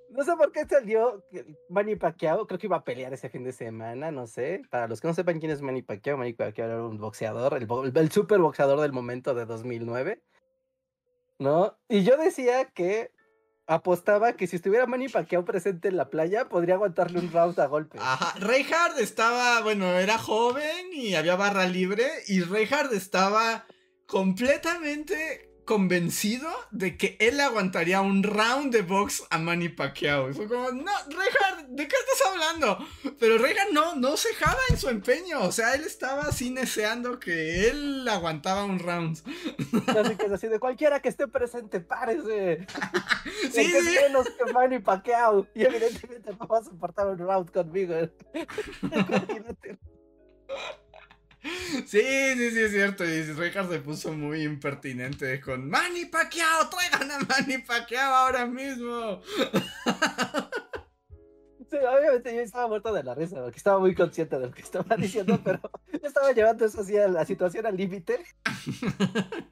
Speaker 3: No sé por qué salió Manny Pacquiao, creo que iba a pelear ese fin de semana, no sé. Para los que no sepan quién es Manny Pacquiao, Manny Pacquiao era un boxeador, el, el super boxeador del momento de 2009. ¿No? Y yo decía que apostaba que si estuviera Manny Pacquiao presente en la playa, podría aguantarle un round a golpe.
Speaker 2: Ajá, Reinhardt estaba, bueno, era joven y había barra libre y Reinhardt estaba completamente convencido de que él aguantaría un round de box a Manny Pacquiao. Y fue como, no, Reinhardt, ¿de qué estás hablando? Pero Reinhardt no, no cejaba en su empeño. O sea, él estaba así deseando que él aguantaba un round.
Speaker 3: Así que es así de cualquiera que esté presente, párese. sí, sí. menos que Manny Pacquiao. Y evidentemente no vas a soportar un round conmigo.
Speaker 2: Sí, sí, sí, es cierto. Y Reinhardt se puso muy impertinente con Manny Pacquiao, traigan a Manny Pacquiao ahora mismo.
Speaker 3: Sí, obviamente yo estaba muerto de la risa, porque estaba muy consciente de lo que estaba diciendo, pero yo estaba llevando eso así a la situación al límite.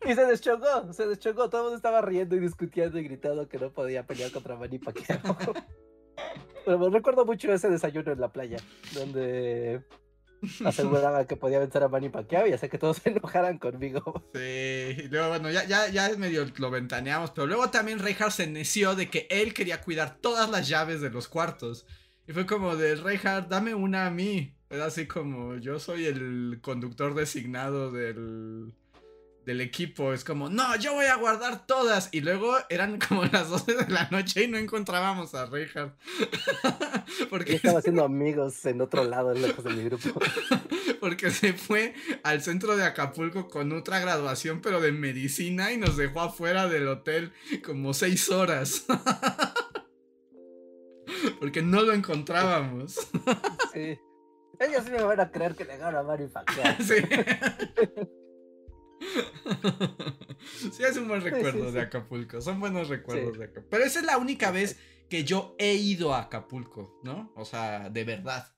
Speaker 3: Y se deschongó, se deschongó. Todo el mundo estaba riendo y discutiendo y gritando que no podía pelear contra Manny Pacquiao. Pero me recuerdo mucho ese desayuno en la playa, donde aseguraba que podía vencer a Manny Pacquiao y hacer que todos se enojaran conmigo.
Speaker 2: Sí, y luego, bueno, ya, ya, ya medio lo ventaneamos, pero luego también Reinhardt se neció de que él quería cuidar todas las llaves de los cuartos. Y fue como de, Reinhardt, dame una a mí. Era así como, yo soy el conductor designado del del equipo es como, no, yo voy a guardar todas. Y luego eran como las 12 de la noche y no encontrábamos a Reinhardt.
Speaker 3: Porque estaba haciendo amigos en otro lado, lejos de mi grupo.
Speaker 2: Porque se fue al centro de Acapulco con otra graduación, pero de medicina, y nos dejó afuera del hotel como seis horas. Porque no lo encontrábamos.
Speaker 3: Sí. Ellos sí me van a creer que dejaron a Mario faxear.
Speaker 2: sí. sí, es un buen recuerdo
Speaker 3: sí,
Speaker 2: de. Acapulco. Son buenos recuerdos de Acapulco. Pero esa es la única vez que yo he ido a Acapulco, ¿no? O sea, de verdad.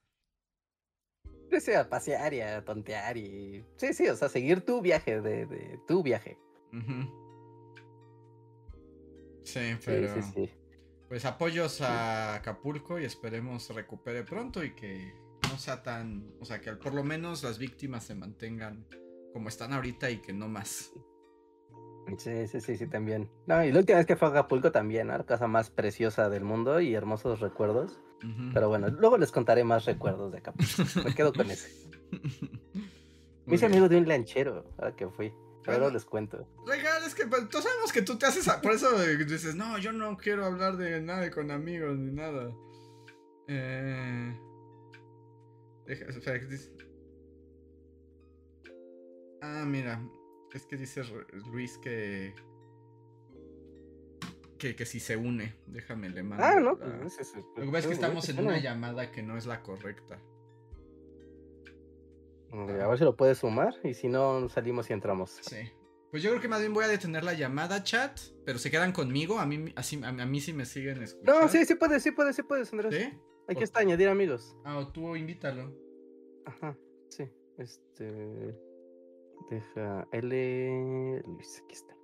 Speaker 3: Sí, sí, a pasear y a tontear y... Sí, sí, o sea, seguir tu viaje, de, de tu viaje.
Speaker 2: Sí,
Speaker 3: Sí,
Speaker 2: pero. Pues apoyos a Acapulco y esperemos recupere pronto y que no sea tan. O sea, que por lo menos las víctimas se mantengan como están ahorita y que no más.
Speaker 3: Sí, sí, sí, sí, también. No, y la última vez que fue a Acapulco también, ¿no? La casa más preciosa del mundo y hermosos recuerdos. Pero bueno, luego les contaré más recuerdos de Acapulco. Me quedo con ese. Me hice amigo de un lanchero, ahora que fui. Pero
Speaker 2: Bueno.
Speaker 3: luego les cuento.
Speaker 2: Regal, es que pues, todos sabemos que tú te haces. a- Por eso eh, dices, no, yo no quiero hablar de nada con amigos ni nada. Eh. Deja, espera. Ah, mira. Es que dice Luis que. Que, que si se une. Déjame le mando.
Speaker 3: Ah, no,
Speaker 2: la-
Speaker 3: pues, ese-
Speaker 2: Lo que pasa es que estamos en una llamada que no es la correcta.
Speaker 3: A ver si lo puedes sumar y si no, salimos y entramos.
Speaker 2: Sí. Pues yo creo que más bien voy a detener la llamada, chat. Pero se quedan conmigo. A mí, así, a, a mí sí me siguen escuchando.
Speaker 3: No, sí, sí puedes, sí puedes, sí puedes, Andrés.
Speaker 2: ¿Sí?
Speaker 3: Aquí está, añadir amigos.
Speaker 2: Ah, o tú invítalo.
Speaker 3: Ajá, sí. Este. Deja L. Luis, aquí está.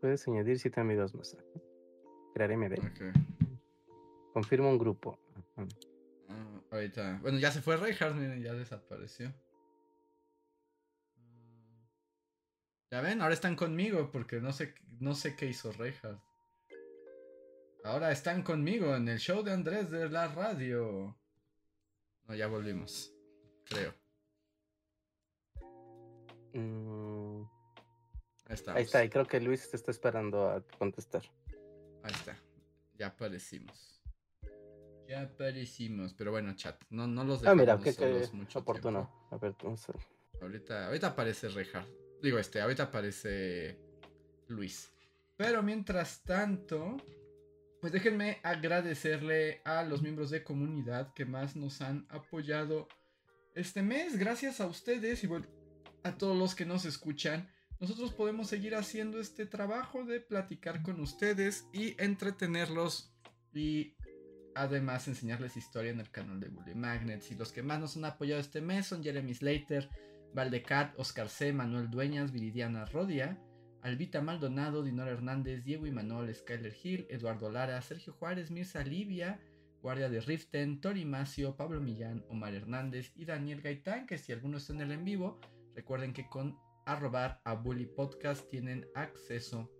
Speaker 3: Puedes añadir siete amigos más. Crearé MD.
Speaker 2: Ok.
Speaker 3: Confirma un grupo. Ajá.
Speaker 2: Ah, ahorita. Bueno, ya se fue Reinhardt, miren, ya desapareció. Ya ven, ahora están conmigo porque no sé, no sé qué hizo Reinhardt. Ahora están conmigo en el show de Andrés de la radio. No, ya volvimos. Creo.
Speaker 3: Mm,
Speaker 2: Ahí está.
Speaker 3: ahí está, y creo que Luis te está esperando a contestar.
Speaker 2: Ahí está. Ya aparecimos. Ya aparecimos. Pero bueno, chat. No, no los
Speaker 3: Ah,
Speaker 2: dejamos
Speaker 3: mira, qué,
Speaker 2: solos
Speaker 3: qué
Speaker 2: mucho
Speaker 3: oportuno. A ver, ver.
Speaker 2: Ahorita, ahorita aparece Reinhardt. Digo, este, ahorita aparece Luis. Pero mientras tanto, pues déjenme agradecerle a los miembros de comunidad que más nos han apoyado este mes. Gracias a ustedes y bueno, a todos los que nos escuchan. Nosotros podemos seguir haciendo este trabajo de platicar con ustedes y entretenerlos y además enseñarles historia en el canal de Bully Magnets. Y los que más nos han apoyado este mes son Jeremy Slater, Valdecat, Oscar C, Manuel Dueñas, Viridiana Rodia, Albita Maldonado, Dinora Hernández, Diego Imanol, Skyler Hill, Eduardo Lara, Sergio Juárez, Mirza Livia, Guardia de Riften, Tori Macio, Pablo Millán, Omar Hernández y Daniel Gaitán, que si alguno está en el en vivo, recuerden que con arrobar a Bully Podcast tienen acceso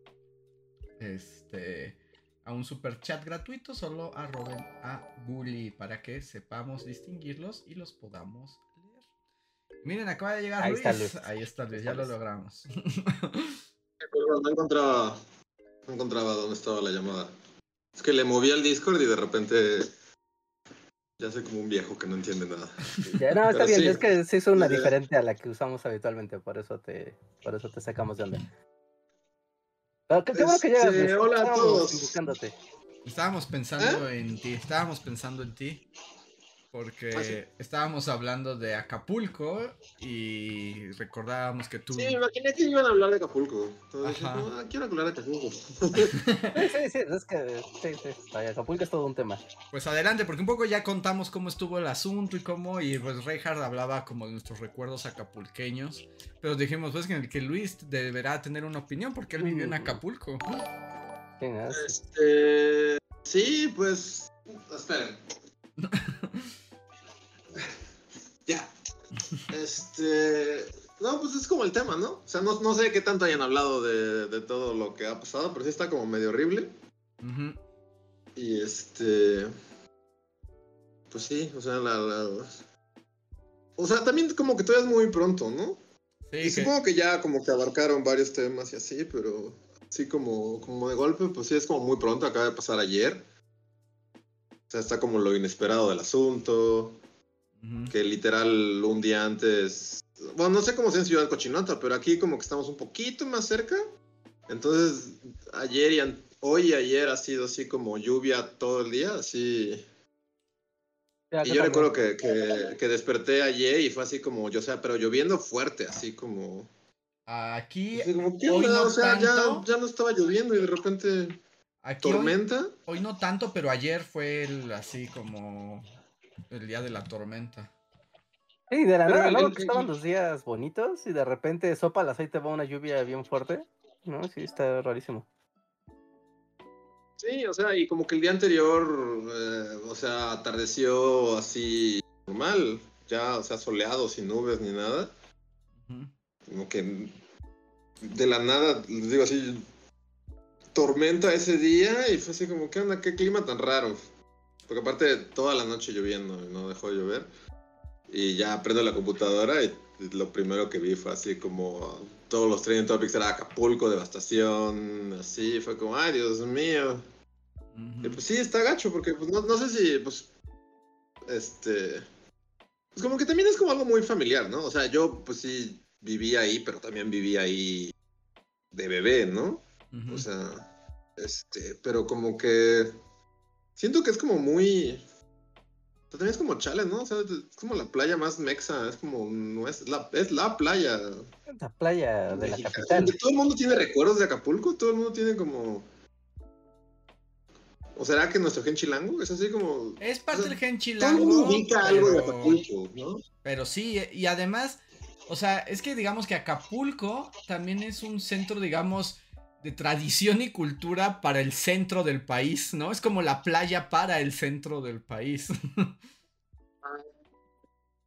Speaker 2: este, a un super chat gratuito, solo arroben a Bully para que sepamos distinguirlos y los podamos leer. Miren, acaba de llegar
Speaker 3: Ahí
Speaker 2: Luis.
Speaker 3: está Luis.
Speaker 2: Ahí está Luis, ya
Speaker 3: está
Speaker 2: lo logramos.
Speaker 4: Perdón, no encontraba, no encontraba dónde estaba la llamada. Es que le moví al Discord y de repente ya soy como un viejo que no entiende nada.
Speaker 3: Ya, no, está bien,
Speaker 4: sí.
Speaker 3: es que se hizo una
Speaker 4: Ya.
Speaker 3: diferente a la que usamos habitualmente, por eso te, por eso te sacamos de onda. Pero qué, qué bueno que
Speaker 4: Este,
Speaker 3: llegas, Luis,
Speaker 4: hola a
Speaker 3: estábamos
Speaker 4: todos.
Speaker 3: buscándote.
Speaker 2: Estábamos pensando en ti, estábamos pensando en ti. Porque
Speaker 4: ¿Ah, sí?
Speaker 2: estábamos hablando de Acapulco y recordábamos que tú...
Speaker 4: Sí, me imaginé que iban a hablar de Acapulco. Entonces. "No, ah, quiero hablar de Acapulco.
Speaker 3: Sí, sí, sí, es que sí, sí, Acapulco es todo un tema.
Speaker 2: Pues adelante, porque un poco ya contamos cómo estuvo el asunto y cómo, y pues Reinhardt hablaba como de nuestros recuerdos acapulqueños, pero dijimos pues que, que Luis deberá tener una opinión porque él vivió en
Speaker 3: Mm.
Speaker 2: Acapulco.
Speaker 3: ¿no?
Speaker 4: Este. Sí, pues. Esperen. ya. Este. No, pues es como el tema, ¿no? O sea, no, no sé qué tanto hayan hablado de, de todo lo que ha pasado, pero sí está como medio horrible. Y este. Pues sí, o sea, la, la- O sea, también como que todavía es muy pronto, ¿no?
Speaker 2: Sí,
Speaker 4: Y
Speaker 2: que-
Speaker 4: supongo que ya como que abarcaron varios temas y así, pero sí como, como de golpe, pues sí es como muy pronto, acaba de pasar ayer. O sea, está como lo inesperado del asunto, Que literal un día antes... Bueno, no sé cómo sea en Ciudad Cochinota, pero aquí como que estamos un poquito más cerca. Entonces, ayer y an- hoy y ayer ha sido así como lluvia todo el día, así...
Speaker 3: Ya,
Speaker 4: Y
Speaker 3: yo también.
Speaker 4: recuerdo que, que, que desperté ayer y fue así como, yo, sea, pero lloviendo fuerte, así como...
Speaker 2: Aquí,
Speaker 4: así como, ¿qué
Speaker 2: hoy no
Speaker 4: o sea, ya,
Speaker 2: tanto.
Speaker 4: ya no estaba lloviendo y de repente
Speaker 2: aquí hoy,
Speaker 4: tormenta.
Speaker 2: hoy no tanto, pero ayer fue el, así como el día de la tormenta.
Speaker 3: Sí, de la
Speaker 4: Pero
Speaker 3: nada, ¿no?
Speaker 4: el-
Speaker 3: Que estaban los días bonitos y de repente sopa el aceite va una lluvia bien fuerte. No, sí, está rarísimo.
Speaker 4: Sí, o sea, y como que el día anterior, eh, o sea, atardeció así normal, ya, o sea, soleado, sin nubes ni nada. Como que de la nada, les digo así, tormenta ese día y fue así como, ¿qué onda? ¿Qué clima tan raro? Porque aparte toda la noche lloviendo y no dejó de llover. Y ya prendo la computadora y lo primero que vi fue así como todos los trending topics era Acapulco, devastación, así, fue como, ay Dios mío. Y pues sí, está gacho, porque pues, no, no sé si, pues, este, pues como que también es como algo muy familiar, ¿no? O sea, yo pues sí viví ahí, pero también viví ahí de bebé, ¿no? O sea, este, pero como que siento que es como muy, sea, también es como chale, ¿no? O sea, es como la playa más mexa, es como, no es la, es la playa
Speaker 3: La playa de la
Speaker 4: mexicana.
Speaker 3: capital.
Speaker 4: Todo el mundo tiene recuerdos de Acapulco, todo el mundo tiene como... ¿O será que nuestro gen chilango es así como...
Speaker 2: Es parte
Speaker 4: o sea,
Speaker 2: del gen
Speaker 4: Todo el
Speaker 2: chilango.
Speaker 4: mundo ubica algo de Acapulco, ¿no?
Speaker 2: Pero sí, y además, o sea, es que digamos que Acapulco también es un centro, digamos, de tradición y cultura para el centro del país, ¿no? Es como la playa para el centro del país.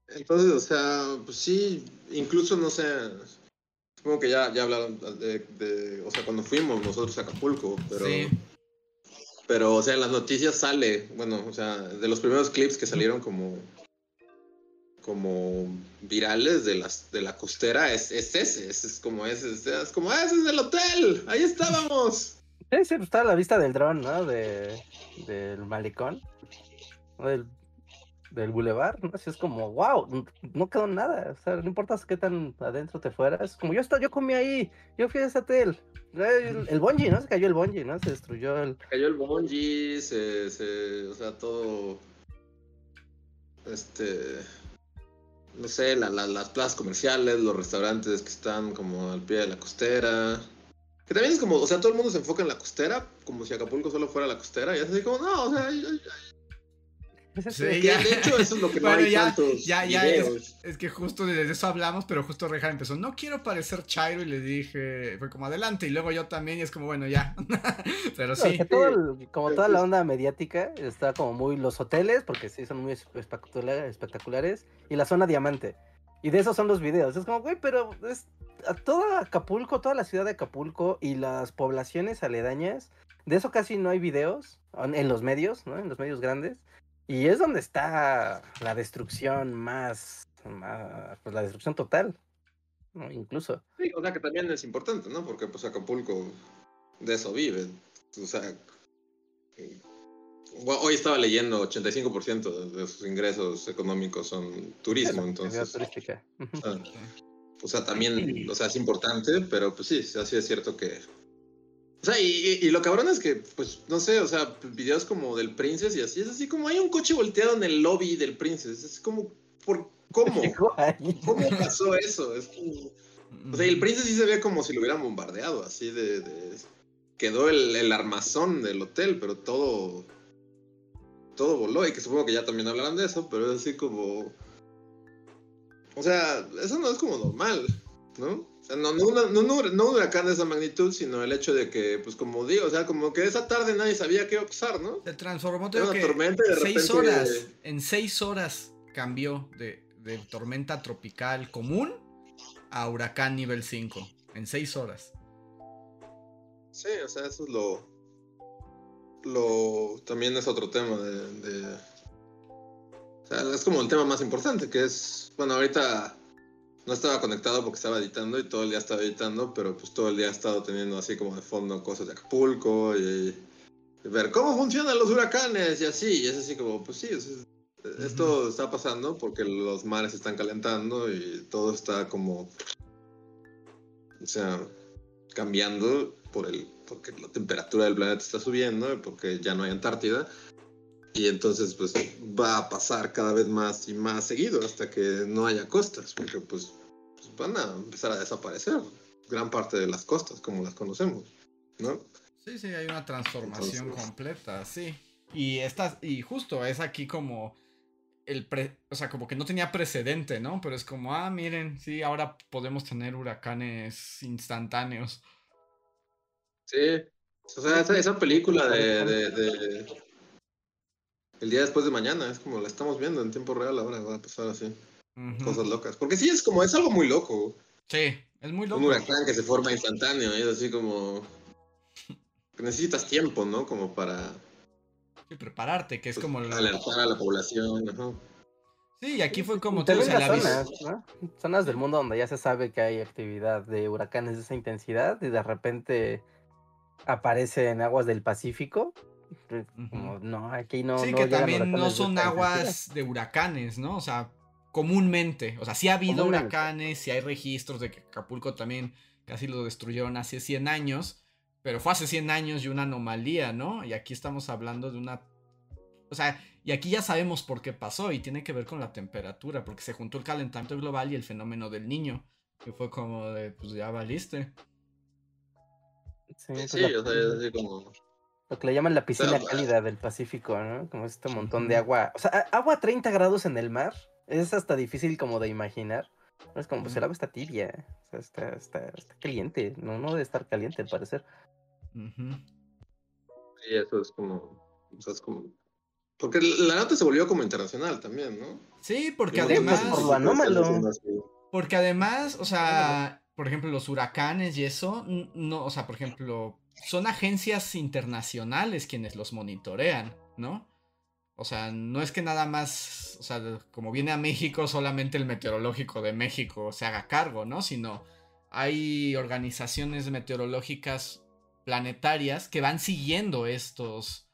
Speaker 4: Entonces, o sea, pues sí, incluso no sé, supongo que ya, ya hablaron de, de- o sea, cuando fuimos nosotros a Acapulco, pero,
Speaker 2: Sí.
Speaker 4: pero, o sea, en las noticias sale, bueno, o sea, de los primeros clips que salieron como, como virales de las, de la costera, es, es ese, es, es como ese, es, como, "Ah, ese es el hotel, ahí estábamos.
Speaker 3: Sí, sí, pues está a la vista del dron, ¿no? De, del malecón. ¿no? Del, del bulevar, ¿no? Así es como, wow, no quedó nada. O sea, no importa qué tan adentro te fueras. Como yo estoy, yo comí ahí, yo fui a ese hotel. El, el bungee, ¿no? Se cayó el bungee, ¿no? Se destruyó el.
Speaker 4: Cayó el bungee, se, se, o sea, todo, este, no sé, la- la- las plazas comerciales, los restaurantes que están como al pie de la costera. Que también es como, o sea, todo el mundo se enfoca en la costera, como si Acapulco solo fuera la costera, y es así como, no, o sea, ay, ay,
Speaker 3: Ese
Speaker 2: Sí,
Speaker 3: es-
Speaker 4: que
Speaker 2: ya.
Speaker 4: de hecho eso es lo que no
Speaker 2: Bueno,
Speaker 4: hay
Speaker 2: ya-
Speaker 4: tantos
Speaker 2: ya- ya
Speaker 4: videos.
Speaker 2: Es que justo de eso hablamos, pero justo Reja empezó, no quiero parecer Chairo y le dije, fue como adelante, y luego yo también, y es como, bueno, ya. pero
Speaker 3: No,
Speaker 2: sí.
Speaker 3: que todo el- como toda la onda mediática está como muy los hoteles, porque sí son muy espectacular- espectaculares, y la zona diamante. Y de esos son los videos. Es como, güey, pero es a toda Acapulco, toda la ciudad de Acapulco y las poblaciones aledañas, de eso casi no hay videos en en los medios, ¿no? En los medios grandes. Y es donde está la destrucción más, más- pues la destrucción total, ¿no? Incluso.
Speaker 4: Sí, o sea, que también es importante, ¿no? Porque pues Acapulco de eso vive. O sea, eh, hoy estaba leyendo 85% de de sus ingresos económicos son turismo,
Speaker 3: actividad
Speaker 4: entonces,
Speaker 3: turística.
Speaker 4: O sea, o sea, también, o sea, es importante, pero pues sí, sí es cierto que... O sea, y, y- y lo cabrón es que, pues, no sé, o sea, videos como del Princess y así, es así como hay un coche volteado en el lobby del Princess, es como, ¿por cómo? ¿Cómo pasó eso? Es como... O sea, y el Princess sí se ve como si lo hubieran bombardeado, así de... de- Quedó el, el armazón del hotel, pero todo... Todo voló, y que supongo que ya también hablarán de eso, pero es así como... O sea, eso no es como normal, ¿no? Sea, no, no, no, no, un huracán de esa magnitud, sino el hecho de que, pues como digo, o sea, como que esa tarde nadie sabía qué iba a pasar, ¿no?
Speaker 2: Se transformó, digo
Speaker 4: una
Speaker 2: que
Speaker 4: tormenta y de
Speaker 2: seis
Speaker 4: repente-
Speaker 2: horas, en seis horas cambió de, de tormenta tropical común a huracán nivel 5, en seis horas.
Speaker 4: Sí, o sea, eso es lo. Lo. También es otro tema de. de- o sea, es como el tema más importante, que es. Bueno, ahorita no estaba conectado porque estaba editando y todo el día estaba editando, pero pues todo el día he estado teniendo así como de fondo cosas de Acapulco y. y ver cómo funcionan los huracanes y así. Y es así como, pues sí, esto está pasando porque los mares están calentando y todo está como. O sea, cambiando por el porque la temperatura del planeta está subiendo y porque ya no hay Antártida. Y entonces, pues, va a pasar cada vez más y más seguido hasta que no haya costas, porque pues van a empezar a desaparecer gran parte de las costas como las conocemos, ¿no?
Speaker 2: Sí, sí, hay una transformación
Speaker 4: Entonces-
Speaker 2: completa, sí. Y esta, y justo es aquí como el pre, o sea, como que no tenía precedente, ¿no? Pero es como, ah, miren, sí, ahora podemos tener huracanes instantáneos.
Speaker 4: Sí. O sea, esa, esa película de, de- de- El día después de mañana, es como la estamos viendo en tiempo real ahora, va a pasar así. Cosas locas. Porque sí, es como, es algo muy loco.
Speaker 2: Sí, es muy loco.
Speaker 4: Un huracán que se forma instantáneo, y es así como... que necesitas tiempo, ¿no? Como para
Speaker 2: Sí, prepararte, que es
Speaker 4: pues,
Speaker 2: como lo-
Speaker 4: alertar a la población. Ajá.
Speaker 2: Sí, y aquí fue como sea,
Speaker 3: las
Speaker 2: la
Speaker 3: zonas, ¿no? Zonas del mundo donde ya se sabe que hay actividad de huracanes de esa intensidad y de repente aparece en aguas del Pacífico. Como, no, aquí no.
Speaker 2: sí,
Speaker 3: no
Speaker 2: que también no son
Speaker 3: esta intensidad".
Speaker 2: aguas de huracanes, ¿no? O sea, comúnmente. O sea, sí ha habido huracanes, sí hay registros de que Acapulco también casi lo destruyeron hace 100 años, pero fue hace 100 años y una anomalía, ¿no? Y aquí estamos hablando de una... O sea, y aquí ya sabemos por qué pasó y tiene que ver con la temperatura, porque se juntó el calentamiento global y el fenómeno del niño, que fue como de, pues ya valiste.
Speaker 3: Sí, pues
Speaker 4: Sí,
Speaker 3: la-
Speaker 4: o sea, es así como...
Speaker 3: Lo que le llaman la piscina cálida del Pacífico, ¿no? Como este montón de agua. O sea, agua a 30 grados en el mar es hasta difícil como de imaginar. No Es como, pues el agua está tibia. O sea, está, está, está caliente. No, no debe estar caliente al parecer.
Speaker 2: Ujú.
Speaker 4: Sí, eso es como... O sea, es como... Porque la nota se volvió como internacional también, ¿no?
Speaker 2: Sí, porque
Speaker 3: Sí,
Speaker 2: además...
Speaker 3: por lo anómalo.
Speaker 2: Porque además, o sea, por ejemplo, los huracanes y eso, no, o sea, por ejemplo, son agencias internacionales quienes los monitorean, ¿no? O sea, no es que nada más, o sea, como viene a México, solamente el meteorológico de México se haga cargo, ¿no? Sino hay organizaciones meteorológicas planetarias que van siguiendo estos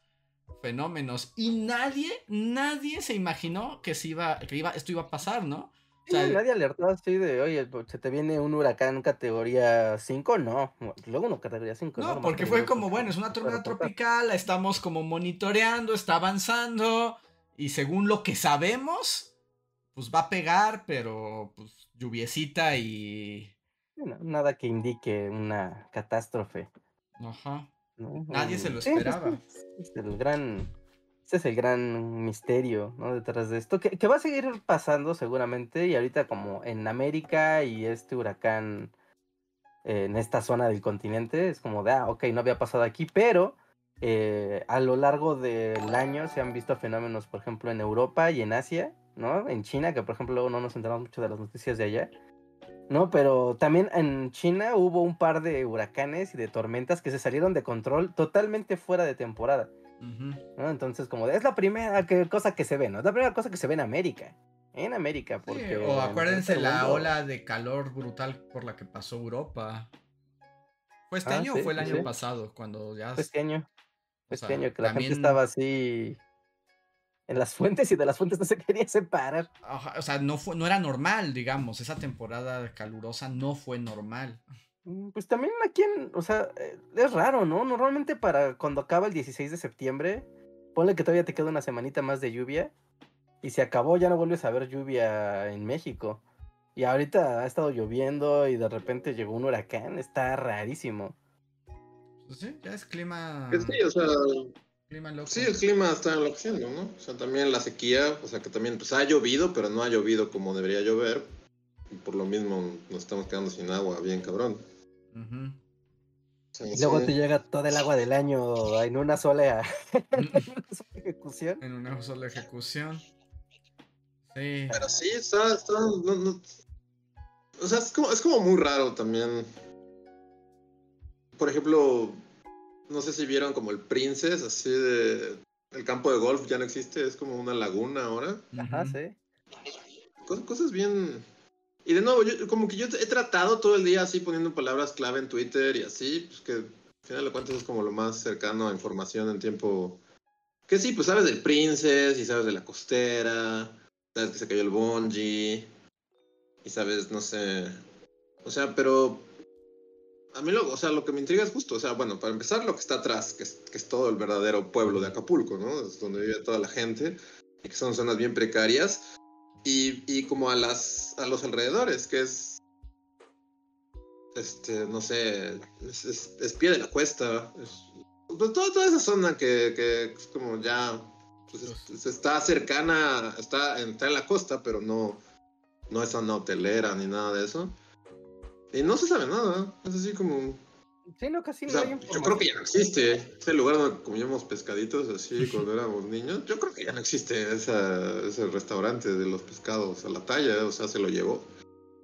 Speaker 2: fenómenos y nadie, nadie se imaginó que se iba, que iba, esto iba a pasar, ¿no? O
Speaker 3: Sí,
Speaker 2: sea,
Speaker 3: nadie alertó así de, oye, pues, se te viene un huracán categoría 5, no. Luego uno categoría 5.
Speaker 2: No, porque fue como, bueno, es una tormenta tropical, la estamos como monitoreando, está avanzando, y según lo que sabemos, pues va a pegar, pero pues lluviecita y...
Speaker 3: nada que indique una catástrofe.
Speaker 2: Ajá.
Speaker 3: ¿no?
Speaker 2: Nadie se
Speaker 3: Mm,
Speaker 2: lo
Speaker 3: sí, pues,
Speaker 2: esperaba.
Speaker 3: es el gran, ese es el gran misterio. Detrás de esto, que, va a seguir pasando seguramente, y ahorita como en América y este huracán en esta zona del continente, es como de, ah, ok, no había pasado aquí, pero eh, a lo largo del año se han visto fenómenos, por ejemplo, en Europa y en Asia, ¿no? En China, que por ejemplo luego no nos enteramos mucho de las noticias de allá. No, pero también en China hubo un par de huracanes y de tormentas que se salieron de control totalmente fuera de temporada. Entonces, como es la primera que- cosa que se ve, ¿no? Es la primera cosa que se ve en América. En América,
Speaker 2: Sí,
Speaker 3: porque.
Speaker 2: o
Speaker 3: en
Speaker 2: acuérdense la ola de calor brutal por la que pasó Europa. ¿Fue este
Speaker 3: Ah,
Speaker 2: año
Speaker 3: sí,
Speaker 2: o fue el año
Speaker 3: sí.
Speaker 2: pasado? Cuando ya...
Speaker 3: Fue Este año.
Speaker 2: o
Speaker 3: Este
Speaker 2: sea,
Speaker 3: año, que la
Speaker 2: también-
Speaker 3: gente estaba así. En las fuentes y de las fuentes no se quería separar.
Speaker 2: Ajá, o sea, no, fue, no era normal, digamos. Esa temporada calurosa no fue normal.
Speaker 3: Mm, Pues también aquí en, o sea, eh, es raro, ¿no? Normalmente para cuando acaba el 16 de septiembre, ponle que todavía te queda una semanita más de lluvia y se acabó, ya no vuelves a ver lluvia en México. Y ahorita ha estado lloviendo y de repente llegó un huracán, está rarísimo.
Speaker 2: Pues sí, ya es clima...
Speaker 4: Que Sí, o sea,
Speaker 2: clima loco.
Speaker 4: sí, el clima está enloqueciendo, ¿no? O sea, también la sequía, o sea, que también pues ha llovido, pero no ha llovido como debería llover. Y por lo mismo nos estamos quedando sin agua, bien cabrón.
Speaker 3: Y luego
Speaker 4: sí.
Speaker 3: te llega todo el agua del año en una sola, en una sola ejecución.
Speaker 2: En una sola ejecución. Sí.
Speaker 4: Pero sí, está, está, no, no. O sea, es como, es como muy raro también. Por ejemplo, no sé si vieron como el Princess, así de... El campo de golf ya no existe, es como una laguna ahora.
Speaker 3: Ajá, sí.
Speaker 4: Cos- Cosas bien... Y de nuevo, yo, como que yo he tratado todo el día así poniendo palabras clave en Twitter y así, pues que al final de cuentas es como lo más cercano a información en tiempo... Que sí, pues sabes del Princess y sabes de la costera, sabes que se cayó el bungee y sabes, no sé... O sea, pero... a mí lo, o sea, lo que me intriga es justo, o sea, bueno, para empezar lo que está atrás, que es, que es todo el verdadero pueblo de Acapulco, ¿no? Es donde vive toda la gente y que son zonas bien precarias y, y como a las a los alrededores, que es este, no sé, es, es- es pie de la cuesta, es- pues toda, toda esa zona que, que es como ya pues, es- es- está cercana, está, está en la costa, pero no, no es una hotelera ni nada de eso. Y no se sabe nada, es así como...
Speaker 3: Sí, no, casi
Speaker 4: O
Speaker 3: no
Speaker 4: sea,
Speaker 3: hay
Speaker 4: yo creo que ya no existe. Ese lugar donde comíamos pescaditos así cuando éramos niños, yo creo que ya no existe esa- ese restaurante de los pescados a la talla, o sea, se lo llevó.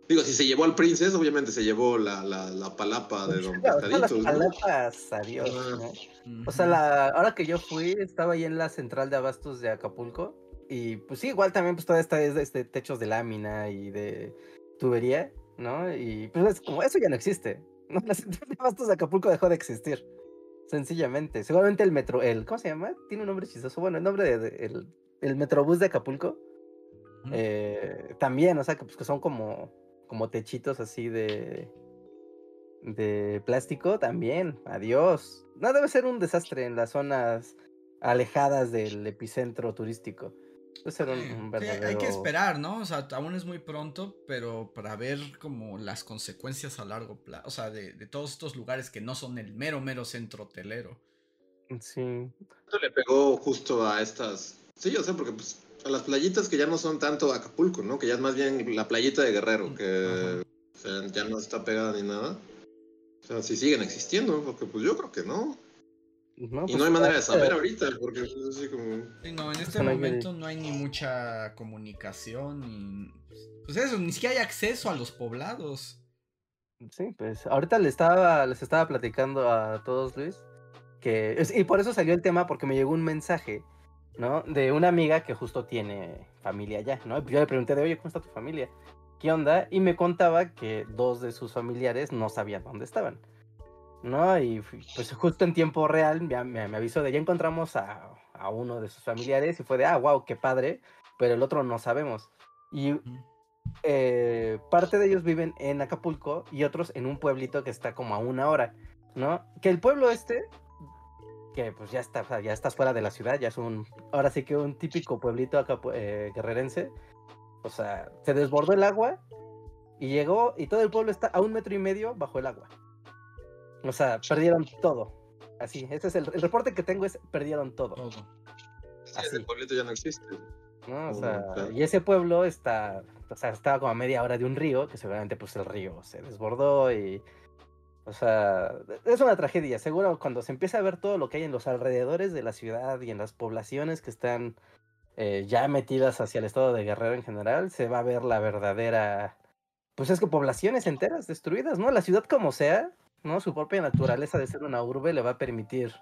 Speaker 4: Digo, si se llevó al Princess, obviamente se llevó la, la, la palapa de
Speaker 3: Claro, son las
Speaker 4: Pescaditos, ¿no?
Speaker 3: palapas, adiós,
Speaker 4: Ah.
Speaker 3: ¿no? O sea, la, ahora que yo fui, estaba ahí en la central de abastos de Acapulco. Y pues sí, igual también pues todavía está es este techos de lámina y de tubería, ¿no? Y pues es como, eso ya no existe. ¿no? La central de abastos de Acapulco dejó de existir. Sencillamente. Seguramente el metro, el, ¿cómo se llama? Tiene un nombre chistoso. Bueno, el nombre de, de- el, el metrobús de Acapulco. Eh, también, o sea, que, pues, que son como, como techitos así de, de plástico, también. Adiós. No debe ser un desastre en las zonas alejadas del epicentro turístico. Debe ser un, verdadero...
Speaker 2: hay que esperar, ¿no? O sea, aún es muy pronto, pero para ver como las consecuencias a largo plazo, o sea, de, de todos estos lugares que no son el mero, mero centro hotelero.
Speaker 3: Sí.
Speaker 4: Esto le pegó justo a estas. Sí, o sea, porque pues a las playitas que ya no son tanto Acapulco, ¿no? Que ya es más bien la playita de Guerrero, que o sea, ya no está pegada ni nada. O sea, si siguen existiendo, porque pues yo creo que no.
Speaker 3: No,
Speaker 4: Y
Speaker 3: pues,
Speaker 4: no hay manera de saber ahorita, porque es así como.
Speaker 2: Sí, no, en este momento no hay ni mucha comunicación, ni... Pues eso, ni siquiera hay acceso a los poblados.
Speaker 3: Sí, pues ahorita les estaba, les estaba platicando a todos, Luis, que... Y por eso salió el tema, porque me llegó un mensaje, ¿no? De una amiga que justo tiene familia allá, ¿no? Y Yo le pregunté de, oye, ¿cómo está tu familia? ¿Qué onda? Y me contaba que dos de sus familiares no sabían dónde estaban, ¿no? Y pues justo en tiempo real me, me avisó de, ya encontramos a, a uno de sus familiares y fue de, ah, wow, qué padre, pero el otro no sabemos. Y eh, parte de ellos viven en Acapulco y otros en un pueblito que está como a una hora, ¿no? Que el pueblo este, que pues ya está, ya estás fuera de la ciudad, ya es un, ahora sí que un típico pueblito acapu- eh, guerrerense, o sea, se desbordó el agua y llegó y todo el pueblo está a un metro y medio bajo el agua. O sea, perdieron todo. Así, ese es el, el reporte que tengo es perdieron todo.
Speaker 2: Todo.
Speaker 4: Sí,
Speaker 3: Así.
Speaker 4: ese pueblito ya no existe.
Speaker 3: ¿no? O
Speaker 4: Oh,
Speaker 3: sea,
Speaker 4: claro.
Speaker 3: y ese pueblo está, o sea, estaba como a media hora de un río, que seguramente pues el río se desbordó y, o sea, es una tragedia. Seguro cuando se empieza a ver todo lo que hay en los alrededores de la ciudad y en las poblaciones que están eh, ya metidas hacia el estado de Guerrero en general, se va a ver la verdadera, pues es que poblaciones enteras destruidas, ¿no? La ciudad como sea, ¿no? Su propia naturaleza de ser una urbe le va a permitir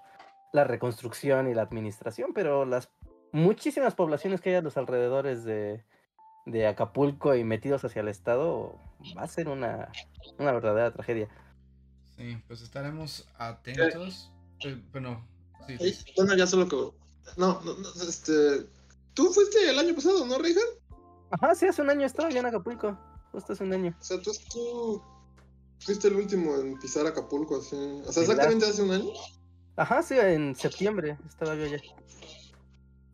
Speaker 3: la reconstrucción y la administración, pero las muchísimas poblaciones que hay a los alrededores de, de Acapulco y metidos hacia el estado va a ser una, una verdadera tragedia.
Speaker 2: Sí, pues estaremos atentos. Eh, bueno, sí,
Speaker 4: bueno, ya solo que. No, no, no, este. Tú fuiste el año pasado, ¿no, Reija?
Speaker 3: Ajá, sí, hace un año estaba yo en Acapulco, justo hace un año.
Speaker 4: O sea, tú, tú fuiste el último en pisar Acapulco, así. O sea, exactamente hace un año.
Speaker 3: Ajá, sí, en septiembre estaba yo allá.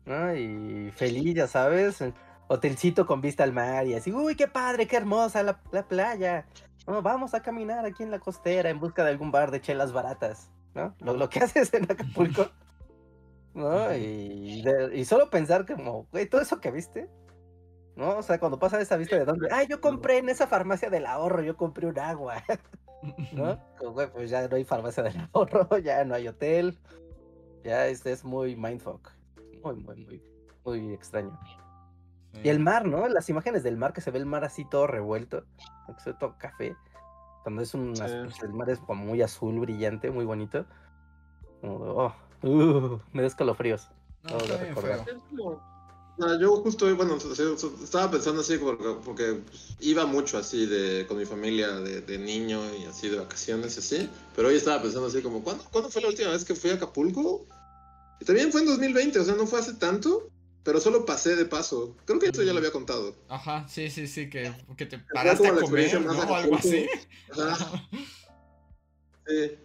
Speaker 3: ¿No? Y feliz, ya sabes, hotelcito con vista al mar y así, uy, qué padre, qué hermosa la, la playa. No, vamos a caminar aquí en la costera en busca de algún bar de chelas baratas, ¿no? Lo, lo que haces en Acapulco. ¿No? Y, de- y solo pensar como, güey, todo eso que viste, ¿no? O sea, cuando pasa esa vista de dónde, ay, yo compré en esa farmacia del ahorro, yo compré un agua. ¿no? Pues ya no hay farmacia del ahorro, ya no hay hotel. Ya este es muy mindfuck. Muy, muy, muy, muy extraño.
Speaker 2: Sí.
Speaker 3: Y el mar, ¿no? Las imágenes del mar, que se ve el mar así todo revuelto, se ve todo café. Cuando es un,
Speaker 4: Sí.
Speaker 3: el mar es como muy azul, brillante, muy bonito. Como, oh, uh, me da escalofríos.
Speaker 2: No,
Speaker 3: Todo
Speaker 2: está
Speaker 3: de
Speaker 2: bien
Speaker 3: recordar.
Speaker 2: feo.
Speaker 4: Es como- No, yo justo, bueno, estaba pensando así porque, porque, iba mucho así de con mi familia de, de niño y así de vacaciones y así, pero hoy estaba pensando así como, ¿cuándo, ¿cuándo fue la última vez que fui a Acapulco? Y también fue en 2020, o sea, no fue hace tanto, pero solo pasé de paso. Creo que esto ya lo había contado.
Speaker 2: Ajá, sí, sí, sí, que, que te paraste a comer, ¿no? O algo así.
Speaker 4: Ajá. Sí.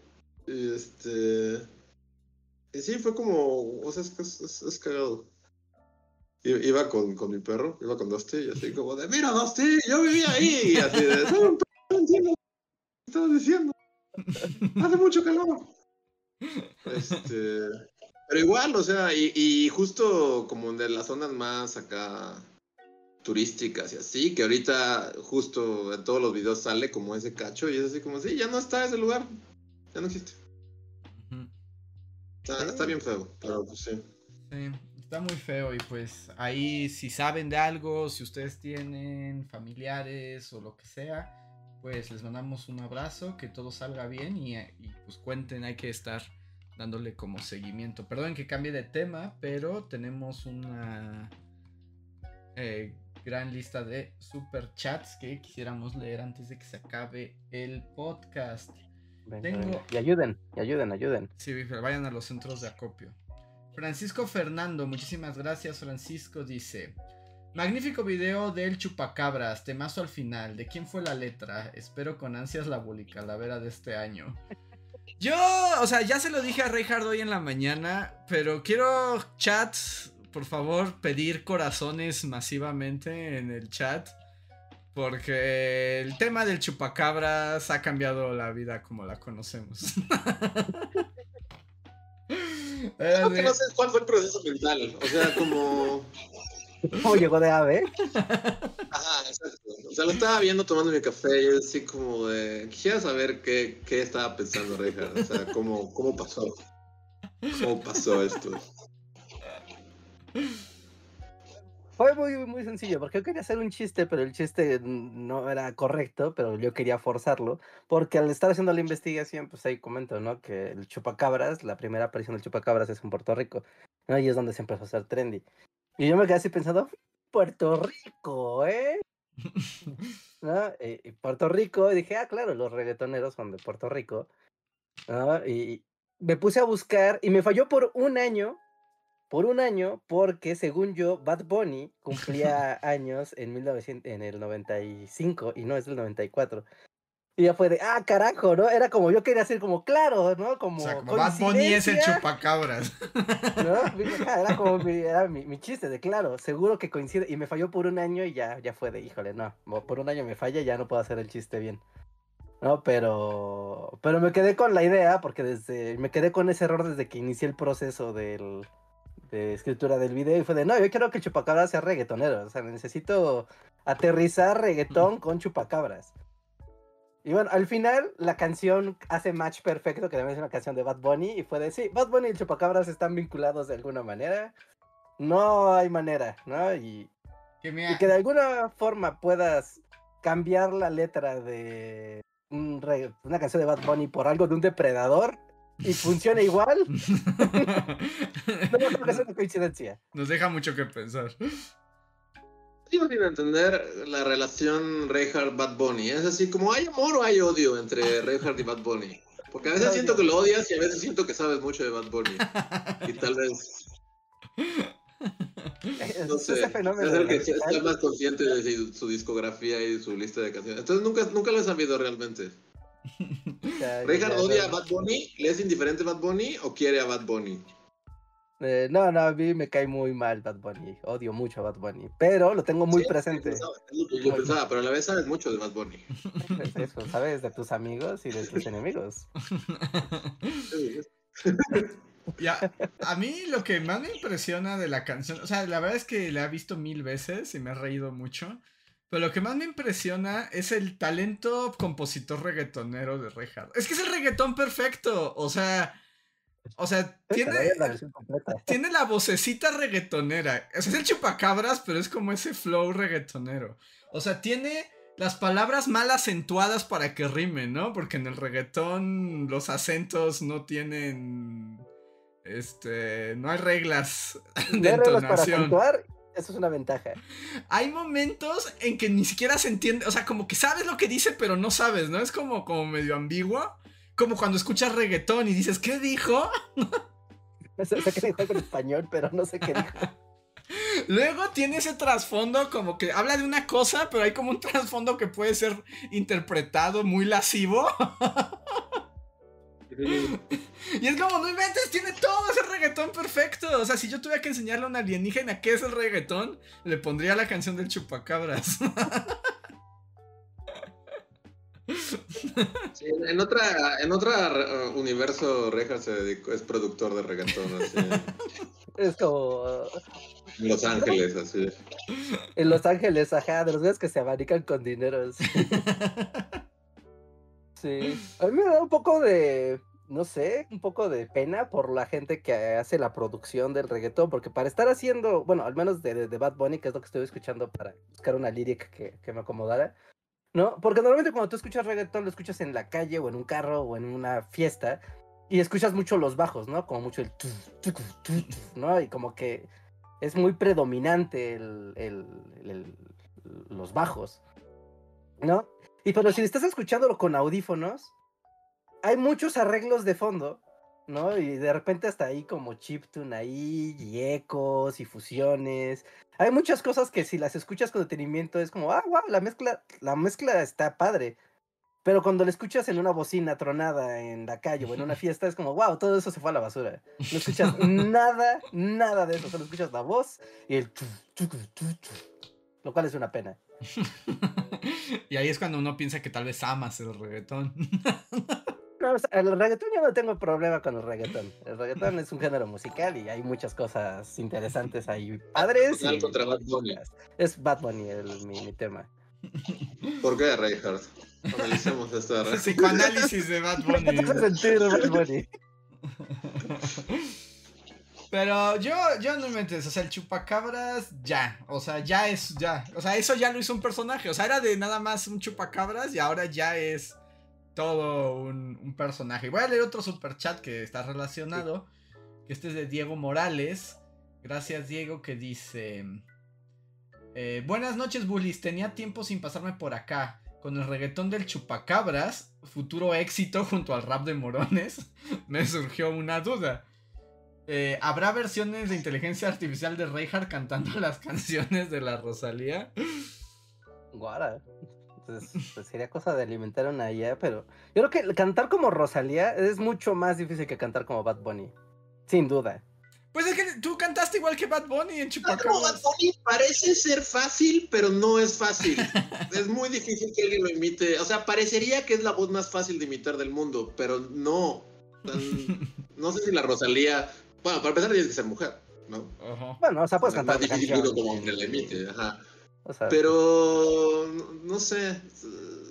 Speaker 4: Y este. Y sí, fue como. O sea, es, es, es cagado. Iba con, con, mi perro, iba con Dusty, y así como de, mira Dusty, yo vivía ahí, y así de, no, no entiendo estabas diciendo. Hace mucho calor. Este, pero igual, o sea, y, justo como de las zonas más acá turísticas y así, que ahorita justo en todos los videos sale como ese cacho y es así como, sí, ya no está ese lugar, ya no existe. está, está, bien feo, pero pues sí.
Speaker 2: Sí, está muy feo y pues ahí si saben de algo, si ustedes tienen familiares o lo que sea, pues les mandamos un abrazo, que todo salga bien y, y pues cuenten, hay que estar dándole como seguimiento. Perdón que cambie de tema, pero tenemos una eh, gran lista de super chats que quisiéramos leer antes de que se acabe el podcast.
Speaker 3: Tengo... Y ayuden, y ayuden, ayuden.
Speaker 2: Sí, vayan a los centros de acopio. Francisco Fernando, muchísimas gracias. Francisco dice: Magnífico video del chupacabras, temazo al final. ¿De quién fue la letra? Espero con ansias la vera de este año. Yo, o sea, ya se lo dije a Reinhard hoy en la mañana, pero quiero chats por favor, pedir corazones masivamente en el chat. Porque el tema del chupacabras ha cambiado la vida como la conocemos.
Speaker 4: Creo que no sé cuál fue el proceso mental. O sea, como.
Speaker 3: ¿Cómo llegó de ave?
Speaker 4: Ajá, exacto. O sea, lo estaba viendo tomando mi café y yo así como de. Quisiera saber qué, qué estaba pensando Reja. O sea, cómo, cómo pasó. ¿Cómo pasó esto?
Speaker 3: Fue muy, muy sencillo, porque yo quería hacer un chiste, pero el chiste no era correcto, pero yo quería forzarlo, porque al estar haciendo la investigación, pues ahí comento, ¿no? Que el chupacabras, la primera aparición del chupacabras es en Puerto Rico, ¿no? Y es donde se empezó a hacer trendy. Y yo me quedé así pensando, Puerto Rico, ¿eh? ¿No? Y, Puerto Rico, y dije, ah, claro, los reggaetoneros son de Puerto Rico, ¿no? Y me puse a buscar, y me falló por un año por un año, porque según yo, Bad Bunny cumplía años en, 1900, en el 95 y no es del 94. Y ya fue de, ah, carajo, ¿no? Era como yo quería decir, como claro, ¿no? Como,
Speaker 2: o sea, como Bad Bunny es el chupacabras.
Speaker 3: ¿No? Era como mi, era mi, mi, chiste de, claro, seguro que coincide. Y me falló por un año y ya, ya fue de, híjole, no, por un año me falla y ya no puedo hacer el chiste bien. No, pero, pero me quedé con la idea, porque desde, me quedé con ese error desde que inicié el proceso del, de escritura del video y fue de, no, yo quiero que Chupacabras sea reggaetonero, o sea, necesito aterrizar reggaetón con Chupacabras. Y bueno, al final la canción hace match perfecto, que también es una canción de Bad Bunny, y fue de, sí, Bad Bunny y Chupacabras están vinculados de alguna manera. No hay manera, ¿no? Y que, que de alguna forma puedas cambiar la letra de una canción de Bad Bunny por algo de un depredador, y funciona igual. no creo que sea una coincidencia.
Speaker 2: Nos deja mucho que pensar.
Speaker 4: Sigo sin entender la relación Reinhardt-Bad Bunny. Es así como, ¿hay amor o hay odio entre Reinhardt y Bad Bunny? Porque a veces siento que lo odias y a veces siento que sabes mucho de Bad Bunny. Y tal vez. No sé. es el que está más consciente de su discografía y su lista de canciones. Entonces nunca, nunca lo he sabido realmente. ¿Reinhardt odia a Bad Bunny? ¿Le es indiferente Bad Bunny o quiere a Bad Bunny?
Speaker 3: Eh, no, no, a mí me cae muy mal Bad Bunny. Odio mucho a Bad Bunny. Pero lo tengo muy presente.
Speaker 4: Yo pensaba, pero a la vez sabes mucho de Bad Bunny.
Speaker 3: eso, sabes de tus amigos y de tus enemigos.
Speaker 2: Ya, a mí lo que más me impresiona de la canción, o sea, la verdad es que la he visto mil veces y me he reído mucho. Pero lo que más me impresiona es el talento compositor reggaetonero de Reinhardt. Es que es el reggaetón perfecto. O sea. O sea, tiene, tiene la vocecita reggaetonera. O sea, es el chupacabras, pero es como ese flow reggaetonero. O sea, tiene las palabras mal acentuadas para que rimen, ¿no? Porque en el reggaetón los acentos no tienen. Este. No hay reglas de entonación.
Speaker 3: Eso es una ventaja.
Speaker 2: Hay momentos en que ni siquiera se entiende, o sea, como que sabes lo que dice, pero no sabes, ¿no? Es como, como medio ambiguo. Como cuando escuchas reggaetón y dices, ¿qué dijo?
Speaker 3: sé, sé que dijo en español, pero no sé qué dijo.
Speaker 2: Luego tiene ese trasfondo como que habla de una cosa, pero hay como un trasfondo que puede ser interpretado muy lascivo. Y es como, no inventes, tiene todo ese reggaetón perfecto. O sea, si yo tuviera que enseñarle a un alienígena qué es el reggaetón, le pondría la canción del chupacabras.
Speaker 4: Sí, en otra, en otra uh, universo, Reja se dedicó, es productor de reggaetón, así.
Speaker 3: Es como.
Speaker 4: En Los Ángeles, así.
Speaker 3: En Los Ángeles, ajá, de los güeyes que se abanican con dinero. Sí. A mí me da un poco de. No sé, un poco de pena por la gente que hace la producción del reggaetón, porque para estar haciendo, bueno, al menos de, de Bad Bunny, que es lo que estoy escuchando para buscar una lírica que, que me acomodara, ¿no? Porque normalmente cuando tú escuchas reggaetón lo escuchas en la calle o en un carro o en una fiesta y escuchas mucho los bajos, ¿no? Como mucho el... ¿no? Y como que es muy predominante el- el- los bajos, ¿no? Y pero si estás escuchándolo con audífonos, hay muchos arreglos de fondo, ¿no? Y de repente hasta ahí como chiptune ahí, y ecos y fusiones. Hay muchas cosas que si las escuchas con detenimiento es como, ah, wow, la mezcla, la mezcla está padre. Pero cuando la escuchas en una bocina tronada en la calle o en una fiesta, es como, wow, todo eso se fue a la basura. No escuchas nada, nada de eso. Solo escuchas la voz y el... tu, tu, tu, Lo cual es una pena.
Speaker 2: y ahí es cuando uno piensa que tal vez amas el reggaetón.
Speaker 3: No, o sea, el reggaetón yo no tengo problema con el reggaetón. El reggaetón es un género musical y hay muchas cosas interesantes ahí. Padres. Y
Speaker 4: contra Bad Bunny.
Speaker 3: Es Bad Bunny el, mi, mi tema.
Speaker 4: ¿Por qué, Reinhardt? Analicemos esta Reinhardt.
Speaker 2: Psicoanálisis de Bad Bunny.
Speaker 3: sentir Bad Bunny.
Speaker 2: Pero yo, yo no me entiendo, o sea, el chupacabras ya, o sea, ya es, ya, o sea, eso ya lo hizo un personaje, o sea, era de nada más un chupacabras y ahora ya es todo un, un personaje. Voy a leer otro super chat que está relacionado, que este es de Diego Morales, gracias Diego, que dice, eh, buenas noches bullies, tenía tiempo sin pasarme por acá, con el reggaetón del chupacabras, futuro éxito junto al rap de morones, me surgió una duda. Eh, ¿Habrá versiones de inteligencia artificial de Reinhardt cantando las canciones de la Rosalía?
Speaker 3: Guara. Entonces, pues sería cosa de alimentar una IA, pero yo creo que cantar como Rosalía es mucho más difícil que cantar como Bad Bunny. Sin duda.
Speaker 2: Pues es que tú cantaste igual que Bad Bunny en
Speaker 4: Como Bad
Speaker 2: Chupacabras.
Speaker 4: Bunny parece ser fácil, pero no es fácil. es muy difícil que alguien lo imite. O sea, parecería que es la voz más fácil de imitar del mundo, pero no. Tan- No sé si la Rosalía. Bueno, para empezar tienes que ser mujer, ¿no?
Speaker 2: Ajá.
Speaker 3: Bueno, o sea, puedes
Speaker 4: es
Speaker 3: cantar
Speaker 4: más
Speaker 3: la
Speaker 4: difícil uno como que la imite, ajá.
Speaker 3: O sea,
Speaker 4: Pero no- no sé. eh,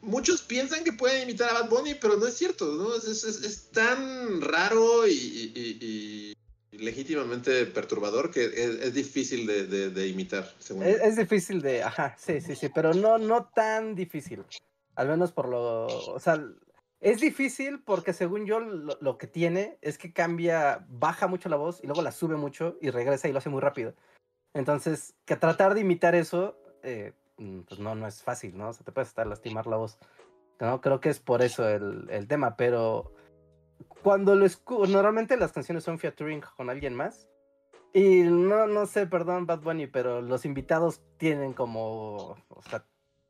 Speaker 4: Muchos piensan que pueden imitar a Bad Bunny, pero no es cierto, ¿no? Es, es- es- es tan raro y, y- y- y legítimamente perturbador que es, es difícil de, de- de imitar, según
Speaker 3: es, difícil de, ajá, sí, sí, sí, pero no, no tan difícil. Al menos por lo, o sea, es difícil porque según yo lo, lo que tiene es que cambia, baja mucho la voz y luego la sube mucho y regresa y lo hace muy rápido. Entonces, que tratar de imitar eso, eh, mm, pues no, no es fácil, ¿no? O sea, te puedes estar lastimar la voz. No, creo que es por eso el, el tema, pero cuando lo escucho, normalmente las canciones son featuring con alguien más. Y no, no sé, perdón, Bad Bunny, pero los invitados tienen como, o sea,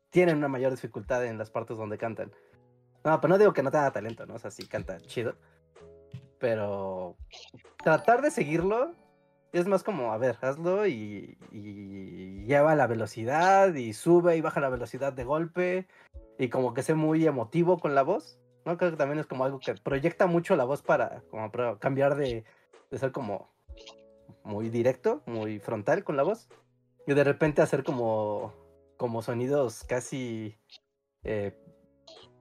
Speaker 3: tienen una mayor dificultad en las partes donde cantan. No, pero no digo que no tenga talento, ¿no? O sea, sí canta chido. Pero tratar de seguirlo es más como, a ver, hazlo y, y lleva la velocidad y sube y baja la velocidad de golpe y como que sea muy emotivo con la voz. ¿no? Creo que también es como algo que proyecta mucho la voz para, como para cambiar de, de ser como muy directo, muy frontal con la voz. Y de repente hacer como, como sonidos casi, eh,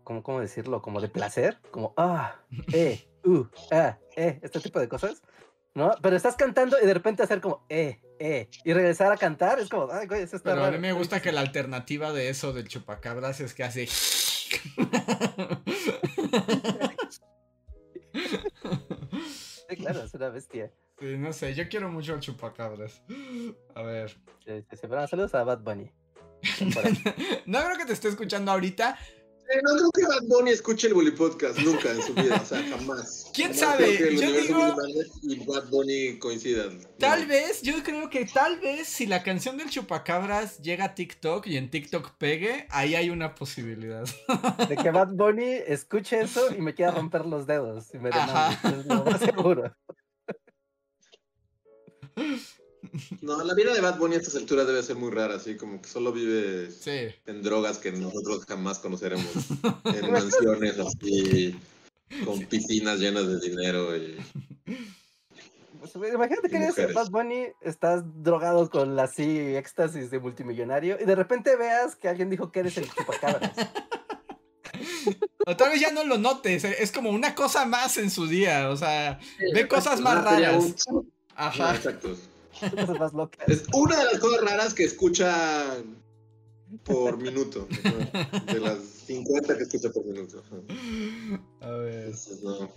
Speaker 3: como, ¿cómo decirlo? Como de placer, como ah, eh, uh, ah, eh, este tipo de cosas. ¿No? Pero estás cantando y de repente hacer como eh, eh, y regresar a cantar es como, ay, güey, eso está
Speaker 2: Pero a mí
Speaker 3: raro".
Speaker 2: me gusta que la alternativa de eso del chupacabras es que hace.
Speaker 3: Sí, claro, es una bestia.
Speaker 2: Sí, no sé, yo quiero mucho al chupacabras. A ver.
Speaker 3: Sí, sí, saludos a Bad Bunny.
Speaker 2: No creo que te esté escuchando ahorita,
Speaker 4: no creo que Bad Bunny escuche el Bully Podcast nunca en su vida, o sea, jamás.
Speaker 2: ¿Quién sabe?
Speaker 4: creo que el
Speaker 2: Yo digo-
Speaker 4: y Bad Bunny coincidan.
Speaker 2: Tal
Speaker 4: No.
Speaker 2: vez, yo creo que tal vez si la canción del chupacabras llega a TikTok y en TikTok pegue, ahí hay una posibilidad.
Speaker 3: De que Bad Bunny escuche eso y me quiera romper los dedos. Y me
Speaker 2: Ajá.
Speaker 3: es lo más seguro.
Speaker 4: No, la vida de Bad Bunny a estas alturas debe ser muy rara, así como que solo vive
Speaker 2: Sí.
Speaker 4: en drogas que nosotros jamás conoceremos. en mansiones así, con piscinas llenas de dinero y...
Speaker 3: Pues, Imagínate que eres. Bad Bunny, estás drogado con la así éxtasis de multimillonario y de repente veas que alguien dijo que eres el chupacabras.
Speaker 2: O tal vez ya no lo notes, eh, es como una cosa más en su día, o sea, ve cosas más
Speaker 4: Ah,
Speaker 2: raras.
Speaker 4: un-
Speaker 2: Ajá.
Speaker 4: Ah, exacto.
Speaker 3: Cosas más locas.
Speaker 4: Es una de las cosas raras que escucha por minuto. De las 50 que escucha por minuto.
Speaker 2: A ver.
Speaker 4: Entonces, no.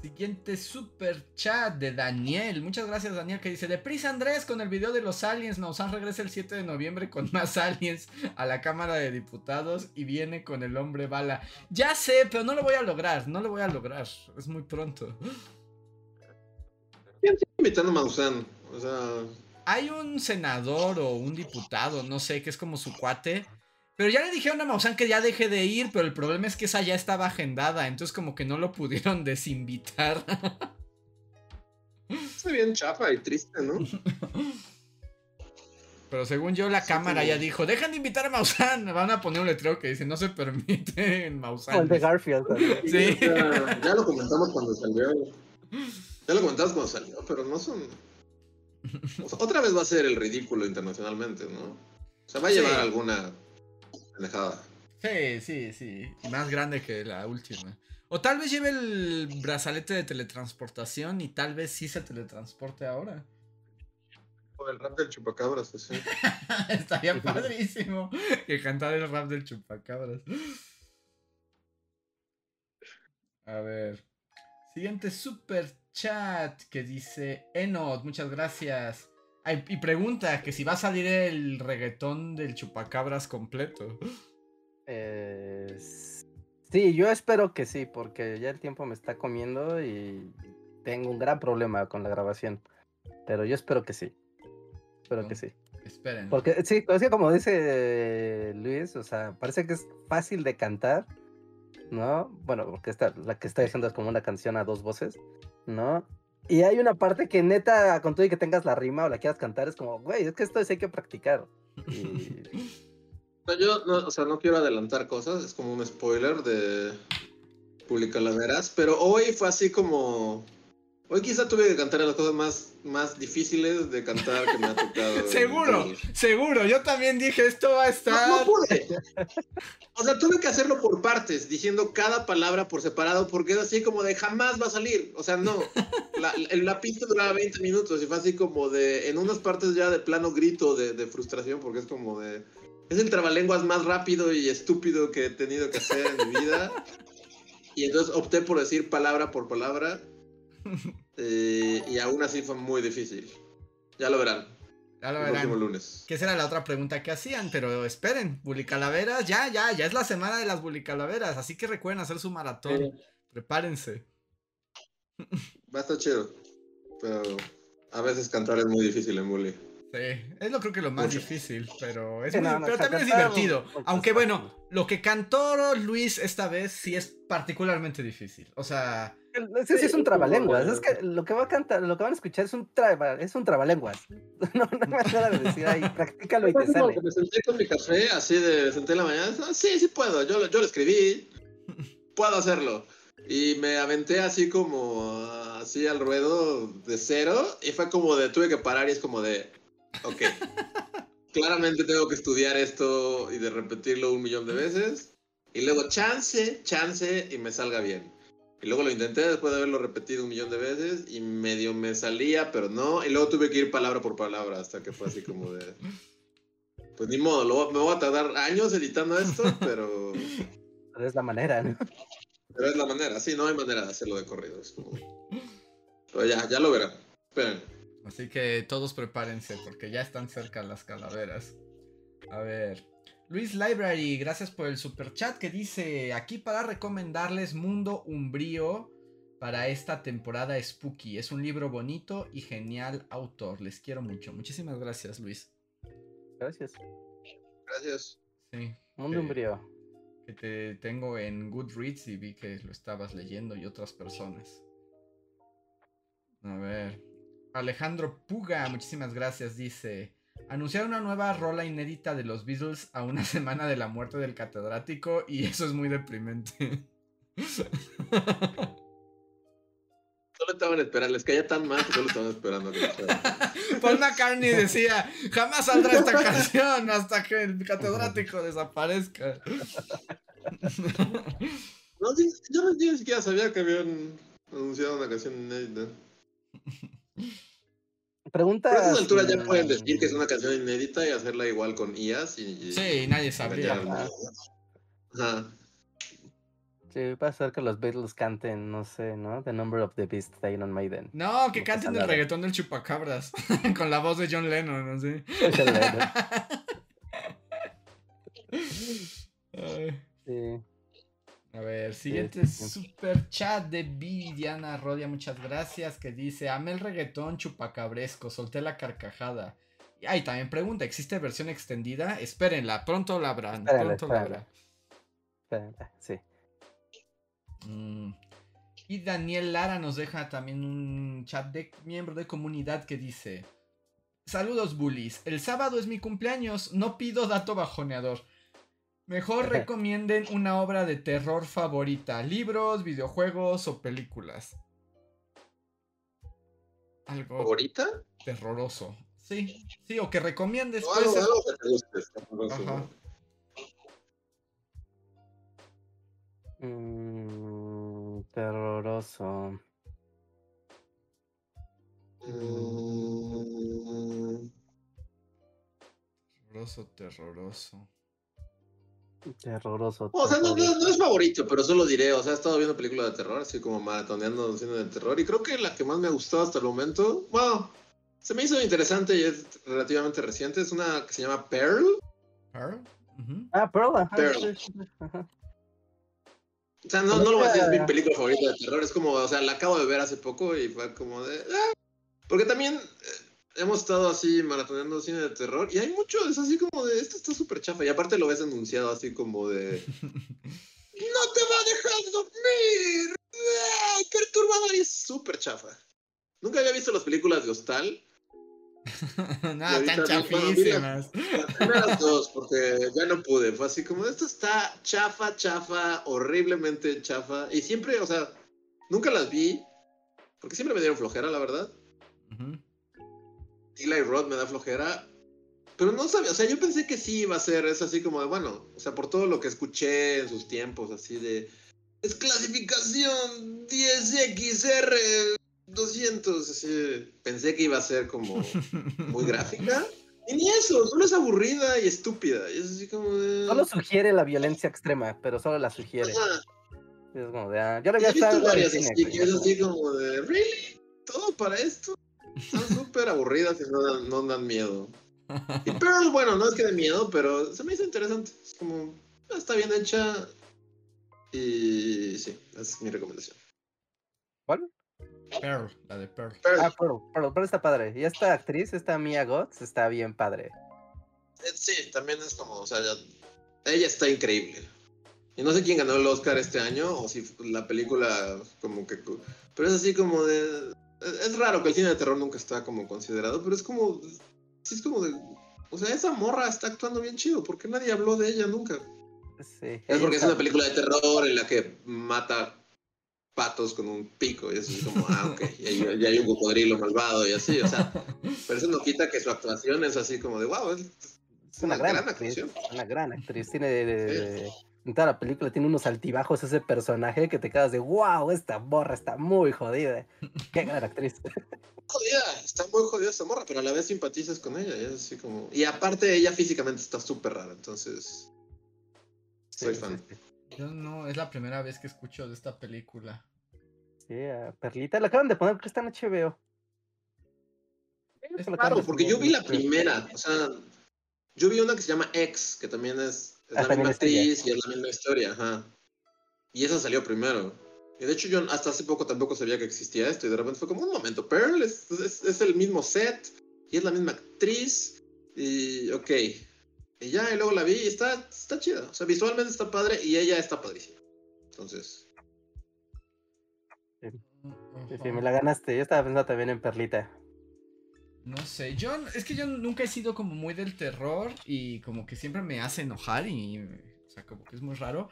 Speaker 2: Siguiente super chat de Daniel. Muchas gracias, Daniel, que dice: Deprisa Andrés con el video de los aliens. Maussan regresa el 7 de noviembre con más aliens a la Cámara de Diputados y viene con el hombre bala. Ya sé, pero no lo voy a lograr. No lo voy a lograr. Es muy pronto.
Speaker 4: ¿Quién sigue invitando a Maussan? O sea,
Speaker 2: Hay un senador o un diputado, no sé, que es como su cuate. Pero ya le dijeron a Maussan que ya deje de ir, pero el problema es que esa ya estaba agendada, entonces como que no lo pudieron desinvitar.
Speaker 4: está bien chafa y triste, ¿no?
Speaker 2: Pero según yo, la
Speaker 4: Sí,
Speaker 2: cámara ya dijo, dejan de invitar a Maussan. Van a poner un letrero que dice, no se permite en
Speaker 3: el
Speaker 2: Maussan.
Speaker 3: de Garfield. también.
Speaker 2: Sí.
Speaker 4: O sea, ya lo comentamos cuando salió. Ya lo comentamos cuando salió, pero no son. otra vez va a ser el ridículo internacionalmente, ¿no? O sea, va a
Speaker 2: Sí.
Speaker 4: llevar alguna pendejada.
Speaker 2: Sí, sí, sí. Más grande que la última. O tal vez lleve el brazalete de teletransportación y tal vez sí se teletransporte ahora.
Speaker 4: O el rap del chupacabras, así.
Speaker 2: Estaría padrísimo que cantara el rap del chupacabras. A ver. Siguiente super chat que dice Enod, muchas gracias. Ay, y pregunta que si va a salir el reggaetón del chupacabras completo.
Speaker 3: Eh, sí, yo espero que sí, porque ya el tiempo me está comiendo y tengo un gran problema con la grabación. Pero yo espero que sí. Espero que sí.
Speaker 2: Esperen.
Speaker 3: Porque sí, es que como dice Luis, o sea, parece que es fácil de cantar, ¿no? Bueno, porque esta, la que está diciendo es como una canción a dos voces, ¿no? Y hay una parte que neta, con todo y que tengas la rima o la quieras cantar, es como, güey, es que esto sí hay que practicar.
Speaker 4: Yo, no, o sea, no quiero adelantar cosas, es como un spoiler de Publicalaveras, pero hoy fue así como... Hoy quizá tuve que cantar las cosas más, más difíciles de cantar que me ha tocado.
Speaker 2: Seguro, seguro. Yo también dije, esto va a
Speaker 4: No,
Speaker 2: estar...
Speaker 4: no pude. O sea, tuve que hacerlo por partes, diciendo cada palabra por separado, porque es así como de jamás va a salir. O sea, no. La, la, la pista duraba 20 minutos y fue así como de, en unas partes ya de plano grito de, de frustración, porque es como de, es el trabalenguas más rápido y estúpido que he tenido que hacer en mi vida. Y entonces opté por decir palabra por palabra. Eh, y aún así fue muy difícil. Ya lo verán.
Speaker 2: Ya lo
Speaker 4: el próximo
Speaker 2: verán.
Speaker 4: lunes.
Speaker 2: Que esa era la otra pregunta que hacían, pero esperen, bulicalaveras, ya, ya, ya es la semana de las bulicalaveras, así que recuerden hacer su maratón. Prepárense.
Speaker 4: Va a estar chido. Pero a veces cantar es muy difícil en bully.
Speaker 2: Sí, es lo creo que lo más
Speaker 4: Mucho.
Speaker 2: difícil, pero es
Speaker 3: Sí,
Speaker 2: muy-
Speaker 3: no, no,
Speaker 2: pero también es divertido. Aunque bueno, lo que cantó Luis esta vez sí es particularmente difícil. O sea,
Speaker 3: ese sí es un
Speaker 4: Sí,
Speaker 3: trabalenguas, es que lo que va a cantar, lo que van a escuchar es un, traba, es un trabalenguas. No, no hay manera de decir, ay, practícalo y te sale.
Speaker 4: me senté con mi café, así de, me senté en la mañana, ah, sí, sí puedo, yo, lo- yo lo escribí, puedo hacerlo. Y me aventé así como, así al ruedo de cero, y fue como de, tuve que parar y es como de, ok, claramente tengo que estudiar esto y de repetirlo un millón de veces, y luego chance, chance, y me salga bien. Y luego lo intenté después de haberlo repetido un millón de veces y medio me salía, pero no. Y luego tuve que ir palabra por palabra hasta que fue así como de... Pues ni modo, lo me voy a tardar años editando esto, pero,
Speaker 3: Pero es la manera, ¿no?
Speaker 4: pero es la manera. Sí, no hay manera de hacerlo de corrido. es como- Pero ya, ya lo verán. Esperen.
Speaker 2: así que todos prepárense porque ya están cerca las calaveras. A ver. Luis Library, gracias por el super chat que dice aquí para recomendarles Mundo Umbrío para esta temporada Spooky. Es un libro bonito y genial autor. Les quiero mucho. Muchísimas gracias, Luis.
Speaker 3: Gracias.
Speaker 4: Gracias.
Speaker 2: Sí.
Speaker 3: Mundo
Speaker 2: que-
Speaker 3: umbrío.
Speaker 2: Que te tengo en Goodreads y vi que lo estabas leyendo y otras personas. A ver. Alejandro Puga, muchísimas gracias. Dice: Anunciaron una nueva rola inédita de los Beatles a una semana de la muerte del catedrático y eso es muy deprimente.
Speaker 4: Solo estaban esperando, les caía tan mal que solo estaban esperando. que.
Speaker 2: Paul McCartney decía: Jamás saldrá esta canción hasta que el catedrático desaparezca.
Speaker 4: No, yo yo ni siquiera sabía que habían anunciado una canción inédita.
Speaker 3: Pregunta.
Speaker 4: A esta altura ya pueden decir que es una canción inédita y hacerla igual con IAS y. y-
Speaker 2: Sí, nadie sabría.
Speaker 4: al- Ajá.
Speaker 3: Sí, va a ser que los Beatles canten, no sé, ¿no? The Number of the Beast de Iron Maiden.
Speaker 2: No, que
Speaker 3: No
Speaker 2: canten el reggaetón del chupacabras con la voz de John Lennon, ¿no? Sí. Ay,
Speaker 3: Sí.
Speaker 2: A ver, siguiente
Speaker 3: sí.
Speaker 2: super chat de Viviana Rodia, muchas gracias, que dice, amé el reggaetón chupacabresco, solté la carcajada. Y ahí también pregunta, ¿existe versión extendida? Espérenla, pronto la habrán,
Speaker 3: Espérenla,
Speaker 2: pronto la
Speaker 3: espérenla.
Speaker 2: habrá.
Speaker 3: Espera, Sí.
Speaker 2: Mm. Y Daniel Lara nos deja también un chat de miembro de comunidad que dice: Saludos, bullies. El sábado es mi cumpleaños. No pido dato bajoneador. Mejor recomienden una obra de terror favorita: libros, videojuegos o películas. Algo
Speaker 4: ¿Favorita?
Speaker 2: terroroso. Sí, sí, o que recomiendes.
Speaker 3: Mm, terroroso.
Speaker 4: Mm,
Speaker 2: Terroroso, terroroso.
Speaker 3: Terroroso.
Speaker 4: O sea, no, no- no es favorito, pero solo diré, o sea, he estado viendo películas de terror, así como maratoneando cine de terror, y creo que la que más me ha gustado hasta el momento, bueno, se me hizo interesante y es relativamente reciente, es una que se llama Pearl.
Speaker 2: Pearl?
Speaker 3: Ah, Pearl, ajá,
Speaker 4: Pearl.
Speaker 3: ajá.
Speaker 4: O sea, no, no lo voy a decir, es mi película favorita de terror, es como, o sea, la acabo de ver hace poco y fue como de... ah. Porque también eh, hemos estado así maratoneando cine de terror y hay mucho, es así como de, esto está súper chafa, y aparte lo ves anunciado así como de... ¡No te va a dejar dormir! ¡Ah, ¡Perturbador! Y es súper chafa. Nunca había visto las películas de Hostal.
Speaker 2: Nada,
Speaker 4: ahorita
Speaker 2: tan chafísimas.
Speaker 4: Las dos, porque ya no pude. Fue así como, esto está chafa, chafa, horriblemente chafa. Y siempre, o sea, nunca las vi, porque siempre me dieron flojera, la verdad.
Speaker 2: Ujú.
Speaker 4: Eli Roth me da flojera. Pero no sabía, o sea, yo pensé que sí iba a ser, es así como de, bueno, o sea, por todo lo que escuché en sus tiempos, así de, es clasificación 10XR 200, así, pensé que iba a ser como muy gráfica. Y ni eso, solo es aburrida y estúpida. Y es así como de...
Speaker 3: Solo sugiere la violencia extrema, pero solo la sugiere.
Speaker 4: Ajá.
Speaker 3: Es como de, ah, yo lo
Speaker 4: Y
Speaker 3: había
Speaker 4: he visto
Speaker 3: estado en el
Speaker 4: varias así, que es así como de, ¿really? ¿Todo para esto? Están súper aburridas y no dan, no dan miedo. Y Pearl, bueno, no es que de miedo, pero se me hizo interesante. Es como, ah, está bien hecha. Y sí, esa es mi recomendación.
Speaker 3: ¿Cuál?
Speaker 2: Pearl, la de Pearl.
Speaker 4: Pearl,
Speaker 3: Ah, Pearl, Pearl, Pearl está padre. Y esta actriz, esta Mia Goth, está bien padre.
Speaker 4: eh, sí, también es como, o sea, ya- ella está increíble. Y no sé quién ganó el Oscar este año, o si la película como que... Pero es así como de... Es es raro que el cine de terror nunca está como considerado, pero es como... Sí, es como de... O sea, esa morra está actuando bien chido, porque nadie habló de ella nunca.
Speaker 3: Sí.
Speaker 4: Es porque es una película de terror en la que mata patos con un pico, y es así como, ah, ok, y hay, y hay un cocodrilo malvado y así, o sea, pero eso no quita que su actuación es así como de, wow, es,
Speaker 3: Es una gran, actriz.
Speaker 4: actuación.
Speaker 3: Una gran actriz. Tiene de, de- de- en toda la película tiene unos altibajos ese personaje que te quedas de wow, esta morra está muy jodida. Qué gran actriz.
Speaker 4: jodida, está muy jodida esta morra, pero a la vez simpatizas con ella, y es así como... Y aparte ella físicamente está súper rara, entonces... Soy
Speaker 3: Sí,
Speaker 4: fan.
Speaker 3: sí, sí.
Speaker 2: Yo no, es la primera vez que escucho de esta película.
Speaker 3: Sí, a Perlita, la acaban de poner porque está en HBO.
Speaker 2: Es
Speaker 4: Claro, porque yo vi la primera, o sea... Yo vi una que se llama X, que también es, es la misma actriz y es la misma historia, ajá. Y esa salió primero. Y de hecho yo hasta hace poco tampoco sabía que existía esto y de repente fue como un momento, Pearl es, es, es el mismo set y es la misma actriz y ok. Y ya, y luego la vi y está, está chida. O sea, visualmente está padre y ella está padrísima. Entonces,
Speaker 3: Sí, sí, me la ganaste. Yo estaba pensando también en Perlita.
Speaker 2: No sé, yo es que yo nunca he sido como muy del terror y como que siempre me hace enojar y o sea, como que es muy raro.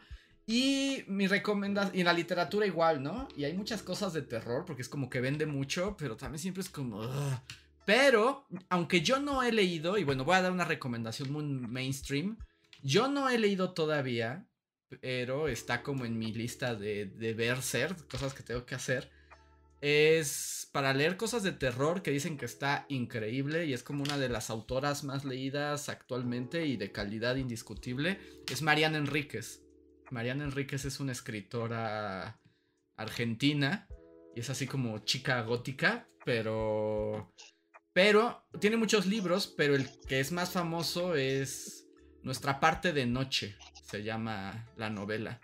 Speaker 2: Y mi recomendación, y en la literatura igual, ¿no? Y hay muchas cosas de terror porque es como que vende mucho, pero también siempre es como "Ugh". Pero aunque yo no he leído y bueno, voy a dar una recomendación muy mainstream, yo no he leído todavía, pero está como en mi lista de, de ver ser, cosas que tengo que hacer es para leer cosas de terror que dicen que está increíble y es como una de las autoras más leídas actualmente y de calidad indiscutible. Es Mariana Enríquez. Mariana Enríquez es una escritora argentina y es así como chica gótica, pero pero tiene muchos libros, pero el que es más famoso es Nuestra parte de noche, se llama la novela.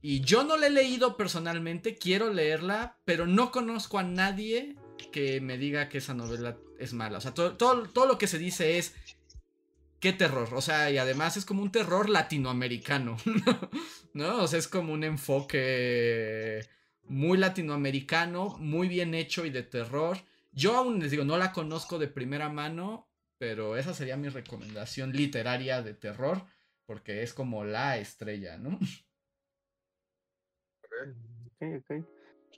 Speaker 2: Y yo no la he leído personalmente, quiero leerla, pero no conozco a nadie que me diga que esa novela es mala. O sea, todo, todo, todo lo que se dice es, qué terror. O sea, y además es como un terror latinoamericano, ¿no? O sea, es como un enfoque muy latinoamericano, muy bien hecho y de terror. Yo aún les digo, no la conozco de primera mano, pero esa sería mi recomendación literaria de terror, porque es como la estrella, ¿no?
Speaker 3: Ok, ok.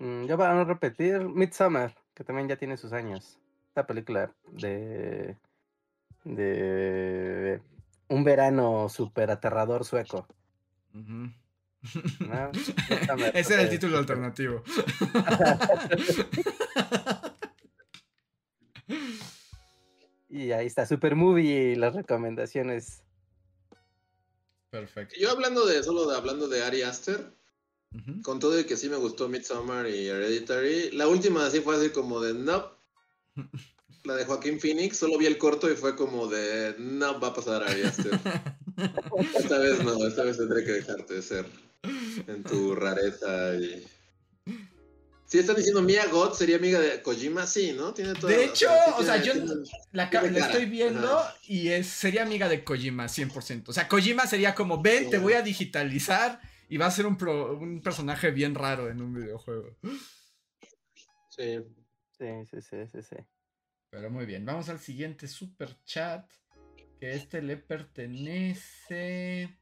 Speaker 3: Mm, ya para no repetir, Midsommar, que también ya tiene sus años. Esta película de. de. un verano súper aterrador sueco. ¿no? Midsommar,
Speaker 2: Ese era el título alternativo.
Speaker 3: Y ahí está, Super Movie y las recomendaciones.
Speaker 2: Perfecto.
Speaker 4: yo hablando de, solo de, hablando de Ari Aster, Con todo y que sí me gustó Midsommar y Hereditary, la última así fue así como de no. La de Joaquín Phoenix, solo vi el corto y fue como de no va a pasar Ari Aster. Esta vez no, esta vez tendré que dejarte de ser en tu rareza y. Sí, están diciendo Mia God sería amiga de Kojima, sí, ¿no? Tiene toda
Speaker 2: De hecho,
Speaker 4: sí
Speaker 2: o sea,
Speaker 4: tiene-
Speaker 2: yo-
Speaker 4: tiene-
Speaker 2: La, la estoy viendo
Speaker 4: ajá.
Speaker 2: y es, sería amiga de Kojima, 100%. O sea, Kojima sería como, ven, te
Speaker 4: Sí.
Speaker 2: voy a digitalizar y va a ser un, pro- un personaje bien raro en un videojuego.
Speaker 4: Sí.
Speaker 3: Sí, sí, sí, sí, sí.
Speaker 2: Pero muy bien, vamos al siguiente super chat. Que este le pertenece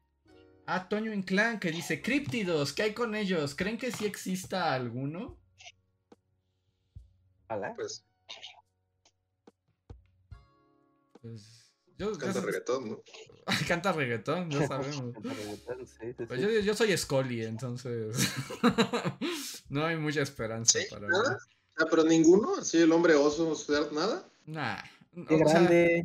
Speaker 2: a Toño Inclán que dice: Críptidos, ¿qué hay con ellos? ¿Creen que sí exista alguno?
Speaker 3: Hola.
Speaker 4: Pues
Speaker 2: Pues, yo,
Speaker 4: canta
Speaker 2: yo-
Speaker 4: reggaetón, ¿no?
Speaker 2: canta reggaetón, ya sabemos.
Speaker 3: Sí, sí,
Speaker 2: Pues
Speaker 3: sí.
Speaker 2: yo, yo soy Scully, entonces no hay mucha esperanza
Speaker 4: ¿Sí?
Speaker 2: para
Speaker 4: ¿Nada?
Speaker 2: mí.
Speaker 4: Ah, pero ninguno, así el hombre oso, nada.
Speaker 2: Nah,
Speaker 3: Qué
Speaker 2: o sea,
Speaker 3: grande.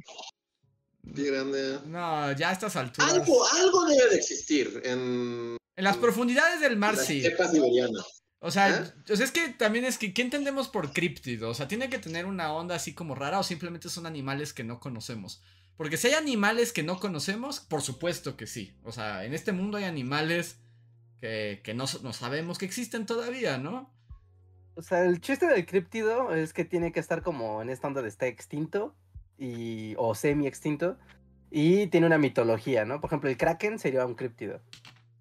Speaker 4: Pie grande.
Speaker 2: no, ya a estas alturas.
Speaker 4: Algo, algo debe de existir en
Speaker 2: En las profundidades del mar sí.
Speaker 4: siberiana.
Speaker 2: O sea,
Speaker 4: ¿Eh?
Speaker 2: o sea, es que también es que, ¿qué entendemos por críptido? O sea, ¿tiene que tener una onda así como rara o simplemente son animales que no conocemos? Porque si hay animales que no conocemos, por supuesto que sí. O sea, en este mundo hay animales que, que no, no sabemos que existen todavía, ¿no?
Speaker 3: O sea, el chiste del críptido es que tiene que estar como en esta onda de está extinto y, o semi extinto y tiene una mitología, ¿no? Por ejemplo, el kraken sería un críptido.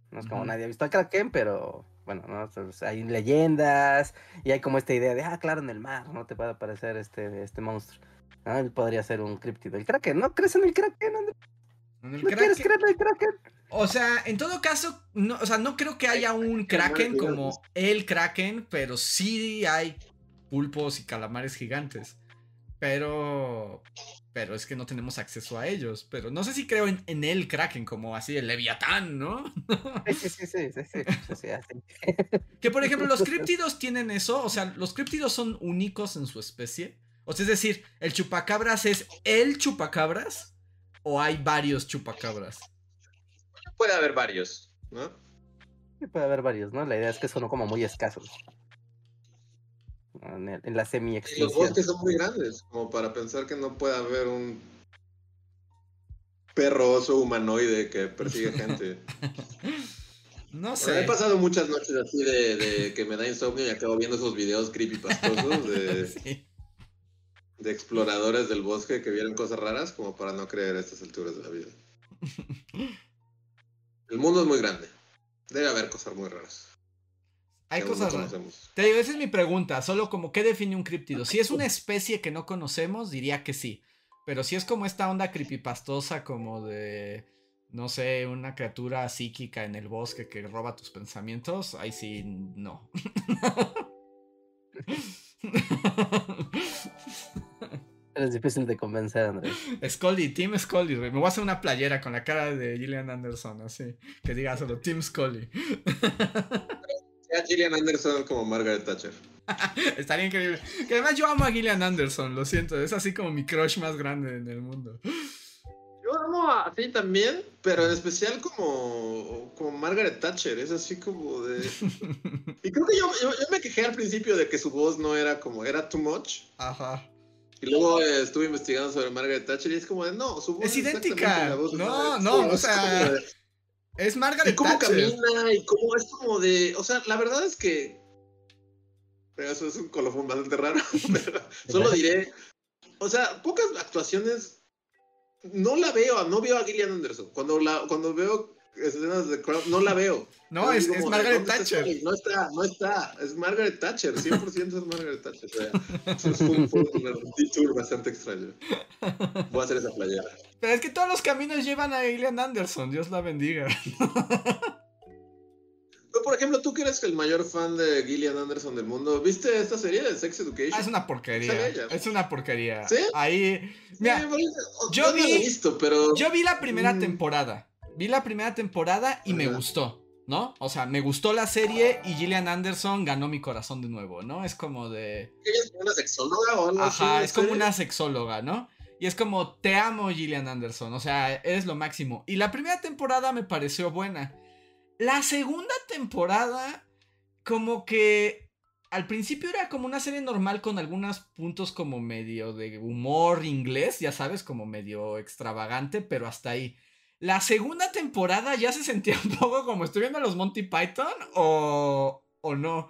Speaker 3: No es como nadie ha visto al kraken, pero bueno, ¿no? Hay leyendas y hay como esta idea de, ah, claro, en el mar, ¿no? Te puede aparecer este, este monstruo. Él podría ser un críptido. El kraken, ¿no? ¿Crees en el kraken, Andrés?
Speaker 2: En el
Speaker 3: ¿No quieres creer en el kraken?
Speaker 2: O sea, en todo caso, no, o sea, no creo que haya un kraken como el kraken, pero sí hay pulpos y calamares gigantes. Pero, pero es que no tenemos acceso a ellos. Pero no sé si creo en, en el kraken como así el leviatán, ¿no?
Speaker 3: Sí, sí, sí, sí, sí.
Speaker 2: Que por ejemplo, los críptidos tienen eso. O sea, los críptidos son únicos en su especie. O sea, es decir, el chupacabras es el chupacabras o hay varios chupacabras.
Speaker 4: Puede haber varios, ¿no?
Speaker 3: Sí, puede haber varios, ¿no? La idea es que son como muy escasos. En, el- en la
Speaker 4: Y los
Speaker 3: semi-extinción.
Speaker 4: bosques son muy grandes, como para pensar que no puede haber un. perro oso humanoide que persigue gente.
Speaker 2: No
Speaker 4: Me
Speaker 2: sé.
Speaker 4: he pasado muchas noches así de, de que me da insomnio y acabo viendo esos videos creepypastosos de,
Speaker 2: Sí.
Speaker 4: De exploradores del bosque que vieron cosas raras como para no creer a estas alturas de la vida. El mundo es muy grande. Debe haber cosas muy raras.
Speaker 2: Hay
Speaker 4: que
Speaker 2: cosas
Speaker 4: no
Speaker 2: raras. Te digo, esa es mi pregunta. Solo como, ¿qué define un críptido? Si es una especie que no conocemos, diría que sí. Pero si es como esta onda creepypastosa, como de, no sé, una criatura psíquica en el bosque que roba tus pensamientos, ahí sí, no.
Speaker 3: Eres difícil de convencer, Andrés.
Speaker 2: Scully, Team Scully, güey. Me voy a hacer una playera con la cara de Gillian Anderson, así. Que diga solo Team Scully.
Speaker 4: Sea Gillian Anderson como Margaret Thatcher.
Speaker 2: Estaría increíble. Que además yo amo a Gillian Anderson, lo siento. Es así como mi crush más grande en el mundo.
Speaker 4: Yo amo así también, pero en especial como, como Margaret Thatcher. Es así como de. Y creo que yo, yo, yo me quejé al principio de que su voz no era como. Era too much.
Speaker 2: Ajá.
Speaker 4: Y luego eh, estuve investigando sobre Margaret Thatcher y es como de no, su voz
Speaker 2: Es idéntica.
Speaker 4: la voz de
Speaker 2: No,
Speaker 4: Margaret
Speaker 2: no,
Speaker 4: Thatcher.
Speaker 2: o
Speaker 4: Es
Speaker 2: sea,
Speaker 4: como de-
Speaker 2: Es
Speaker 4: Y
Speaker 2: Margaret
Speaker 4: cómo
Speaker 2: Thatcher.
Speaker 4: camina y cómo es como de. O sea, la verdad es que. Pero eso es un colofón bastante raro. Pero solo diré. O sea, pocas actuaciones. No la veo, no veo a Gillian Anderson. Cuando, la, cuando veo escenas de Crown, no la veo.
Speaker 2: No, es, Margaret
Speaker 4: ¿dónde está
Speaker 2: Thatcher.
Speaker 4: No está, no está. Es Margaret Thatcher, 100% es Margaret Thatcher. O sea, es un, fue un detour bastante extraño. Voy a hacer esa playera.
Speaker 2: Pero es que todos los caminos llevan a Gillian Anderson. Dios la bendiga.
Speaker 4: Pero, por ejemplo, tú que eres el mayor fan de Gillian Anderson del mundo, ¿viste esta serie de Sex Education?
Speaker 2: Ah, es una porquería. Es una porquería.
Speaker 4: ¿Sí?
Speaker 2: Ahí.
Speaker 4: Sí,
Speaker 2: Mira,
Speaker 4: bueno,
Speaker 2: yo
Speaker 4: no la he
Speaker 2: vi-
Speaker 4: visto, pero
Speaker 2: Yo vi la primera
Speaker 4: Mm.
Speaker 2: temporada. Vi la primera temporada y me gustó, ¿no? O sea, me gustó la serie y Gillian Anderson ganó mi corazón de nuevo, ¿no? Es como de.
Speaker 4: ella es una sexóloga o así.
Speaker 2: Ajá,
Speaker 4: ¿no
Speaker 2: es como una sexóloga, ¿no? Y es como, te amo, Gillian Anderson. O sea, eres lo máximo. Y la primera temporada me pareció buena. La segunda temporada, como que al principio era como una serie normal con algunos puntos como medio de humor inglés, ya sabes, como medio extravagante, pero hasta ahí. La segunda temporada ya se sentía un poco como estoy viendo a los Monty Python o, o no.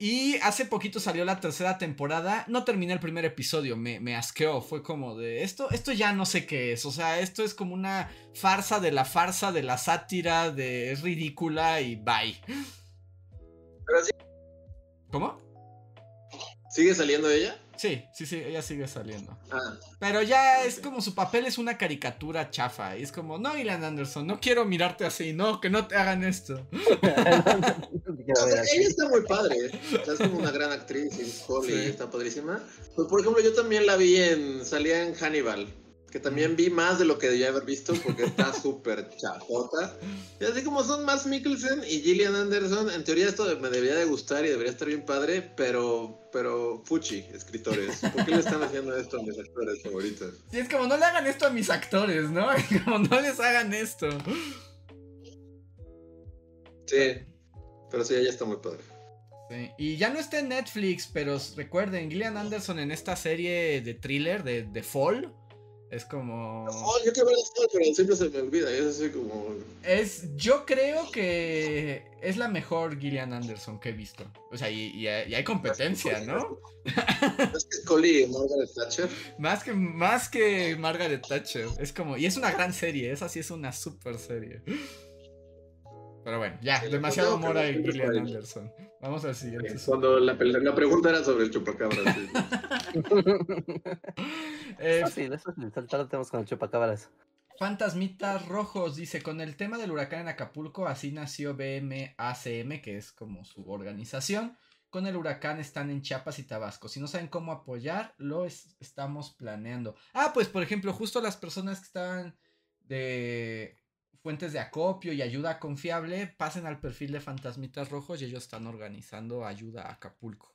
Speaker 2: Y hace poquito salió la tercera temporada. No terminé el primer episodio, me, me asqueó. Fue como de esto, esto ya no sé qué es. O sea, esto es como una farsa de la farsa, de la sátira, de es ridícula y bye.
Speaker 4: Pero sí,
Speaker 2: ¿Cómo?
Speaker 4: ¿Sigue saliendo ella?
Speaker 2: Sí, sí, sí, ella sigue saliendo.
Speaker 4: Ah,
Speaker 2: Pero ya es como su papel es una caricatura chafa. Y es como, no, Ilan Anderson, no quiero mirarte así, no, que no te hagan esto.
Speaker 4: O sea, ella está muy padre. ¿eh? O sea, es como una gran actriz y Holly
Speaker 2: Sí.
Speaker 4: está padrísima. Pues, por ejemplo, yo también la vi en. Salía en Hannibal. Que también vi más de lo que debía haber visto porque está súper chafota. Y así como son Max Mikkelsen y Gillian Anderson, en teoría esto me debería de gustar y debería estar bien padre, pero, pero fuchi, escritores. ¿Por qué le están haciendo esto a mis actores favoritos?
Speaker 2: Y es como, no le hagan esto a mis actores, ¿no? Es como, no les hagan esto.
Speaker 4: Sí, pero sí, ella está muy padre.
Speaker 2: Sí, Y ya no está en Netflix, pero recuerden, Gillian Anderson en esta serie de thriller de, de Fall es como...
Speaker 4: Oh, yo quiero ver esto, pero siempre se me olvida. Y es así como.
Speaker 2: Es, yo creo que es la mejor Gillian Anderson que he visto. O sea, y, y hay y hay competencia, ¿no?
Speaker 4: Es que Scully y Margaret Thatcher.
Speaker 2: Más que, más que Margaret Thatcher. Es como, y es una gran serie, esa sí es una super serie. Pero bueno, ya, demasiado amor a Gillian. Anderson. Vamos al siguiente.
Speaker 4: Cuando la, pregunta era sobre el chupacabra. sí.
Speaker 2: Eh,
Speaker 3: Es fácil, es fácil. Saltar tenemos con el chupacabras.
Speaker 2: Fantasmitas Rojos dice, con el tema del huracán en Acapulco, así nació BMACM, que es como su organización. Con el huracán están en Chiapas y Tabasco. Si no saben cómo apoyar, lo es- estamos planeando. Ah, pues por ejemplo, justo las personas que estaban de fuentes de acopio y ayuda confiable, pasen al perfil de Fantasmitas Rojos y ellos están organizando ayuda a Acapulco.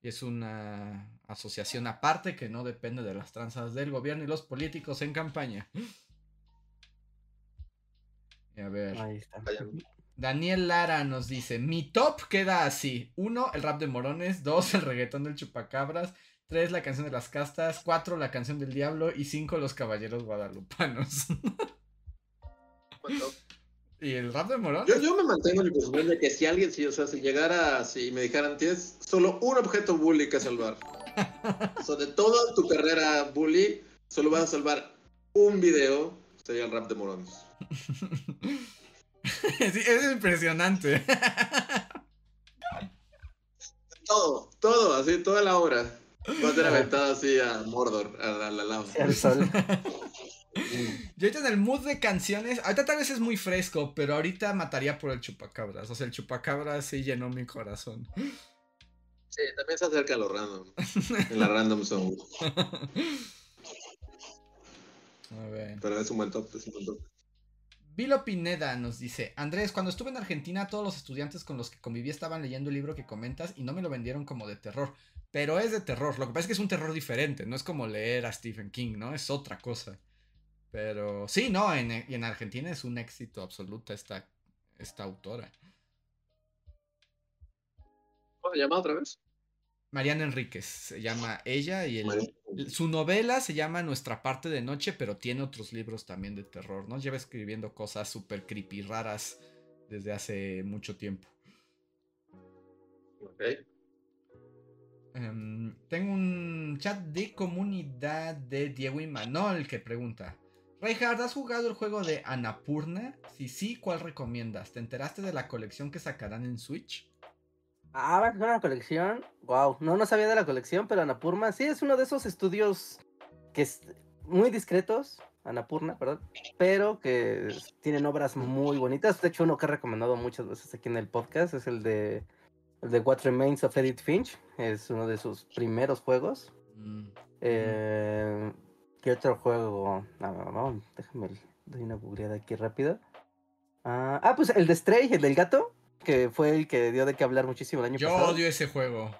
Speaker 2: Y es una asociación aparte que no depende de las tranzas del gobierno y los políticos en campaña. Y a ver.
Speaker 3: Ahí está.
Speaker 4: Vayan.
Speaker 2: Daniel Lara nos dice: Mi top queda así: uno, el rap de morones. Dos, el reggaetón del chupacabras. 3 la canción de las castas, 4 la canción del diablo y 5 los caballeros guadalupanos. ¿Y el rap de Morón?
Speaker 4: Yo, yo me mantengo en el posición de que si alguien, si, o sea, si llegara si me dijeran, tienes solo un objeto bully que salvar. o sea, de toda tu carrera bully, solo vas a salvar un video, sería el rap de Morones.
Speaker 2: sí, es impresionante.
Speaker 4: todo, todo, así, toda la obra. Va a ser aventado así a Mordor, a la, la lava.
Speaker 3: El sol.
Speaker 2: Yo ahorita en el mood de canciones, ahorita tal vez es muy fresco, pero ahorita mataría por el chupacabras. O sea, el chupacabras sí llenó mi corazón.
Speaker 4: Sí, también se acerca a lo random. En la random zone.
Speaker 2: A ver.
Speaker 4: Pero es un buen top, es un buen top.
Speaker 2: Vilo Pineda nos dice, Andrés, cuando estuve en Argentina todos los estudiantes con los que conviví estaban leyendo el libro que comentas y no me lo vendieron como de terror, pero es de terror, lo que pasa es que es un terror diferente, no es como leer a Stephen King, ¿no? Es otra cosa. Pero sí, no, en, en Argentina es un éxito absoluto esta, esta autora.
Speaker 4: ¿Cómo se llama otra vez?
Speaker 2: Mariana Enríquez se llama ella y el, su novela se llama Nuestra parte de noche, pero tiene otros libros también de terror, ¿no? Lleva escribiendo cosas súper creepy raras desde hace mucho tiempo.
Speaker 4: Ok.
Speaker 2: Em, tengo un chat de comunidad de Diego y Manol que pregunta. Reinhard, ¿has jugado el juego de Annapurna? Si sí, ¿cuál recomiendas? ¿Te enteraste de la colección que sacarán en Switch?
Speaker 3: Ah, va a sacar una colección. Wow, no, no sabía de la colección, pero Anapurna sí es uno de esos estudios que es muy discretos, Anapurna, perdón, pero que tienen obras muy bonitas. De hecho, uno que he recomendado muchas veces aquí en el podcast es el de el de What Remains of Edith Finch. Es uno de sus primeros juegos.
Speaker 2: Mm,
Speaker 3: Eh, ¿Qué otro juego? Ah, vamos, déjame, doy una googleada aquí rápido. Ah, ah, pues el de Stray, el del gato, que fue el que dio de qué hablar muchísimo el año
Speaker 2: Yo
Speaker 3: pasado.
Speaker 2: odio ese juego.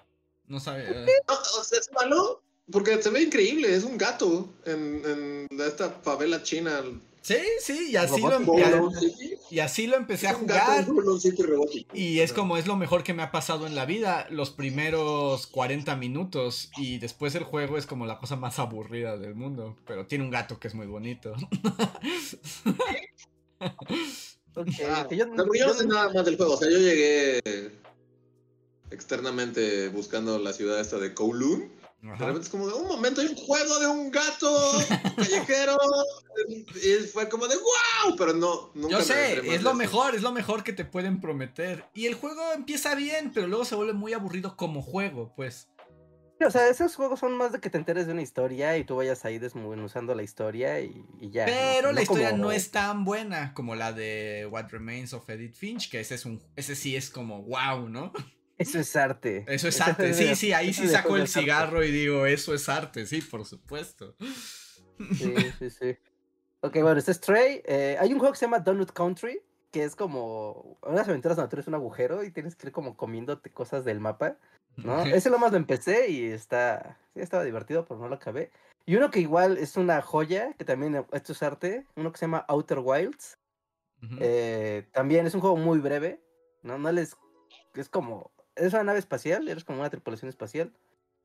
Speaker 2: No sabía.
Speaker 4: No, o sea, es malo porque se ve increíble, es un gato en, en esta favela china.
Speaker 2: Sí, sí, y así, lo, y y así lo empecé a jugar. Y es como es lo mejor que me ha pasado en la vida, los primeros 40 minutos y después el juego es como la cosa más aburrida del mundo, pero tiene un gato que es muy bonito.
Speaker 3: Ok,
Speaker 4: Ah,
Speaker 3: que yo-
Speaker 4: no, yo no sé
Speaker 3: no-
Speaker 4: nada más del juego. O sea, yo llegué externamente buscando la ciudad esta de Kowloon. De
Speaker 2: Ajá.
Speaker 4: repente es como de un momento, hay un juego de un gato callejero. Y fue como de wow, pero no. Nunca
Speaker 2: Yo sé, es lo
Speaker 4: de eso.
Speaker 2: mejor, es lo mejor que te pueden prometer. Y el juego empieza bien, pero luego se vuelve muy aburrido como juego, pues.
Speaker 3: O sea, esos juegos son más de que te enteres de una historia y tú vayas ahí desmenuzando la historia y, y ya. ¿no?
Speaker 2: Pero la
Speaker 3: No
Speaker 2: historia
Speaker 3: como-
Speaker 2: no es tan buena como la de What Remains of Edith Finch, que ese es un ese sí es como wow, ¿no?
Speaker 3: Eso es arte.
Speaker 2: Eso es arte. Sí, sí, ahí sí saco el cigarro y digo, eso es arte, sí, por supuesto.
Speaker 3: Sí, sí, sí. Ok, bueno, este es eh, hay un juego que se llama Donut Country, que es como unas aventuras donde tú eres un agujero y tienes que ir como comiéndote cosas del mapa, ¿no? Ese lo más lo empecé y está, sí, estaba divertido, pero no lo acabé. Y uno que igual es una joya, que también eh, esto es arte, uno que se llama Outer Wilds. Eh, también es un juego muy breve, ¿no? No les... Es como... Es una nave espacial, eres como una tripulación espacial.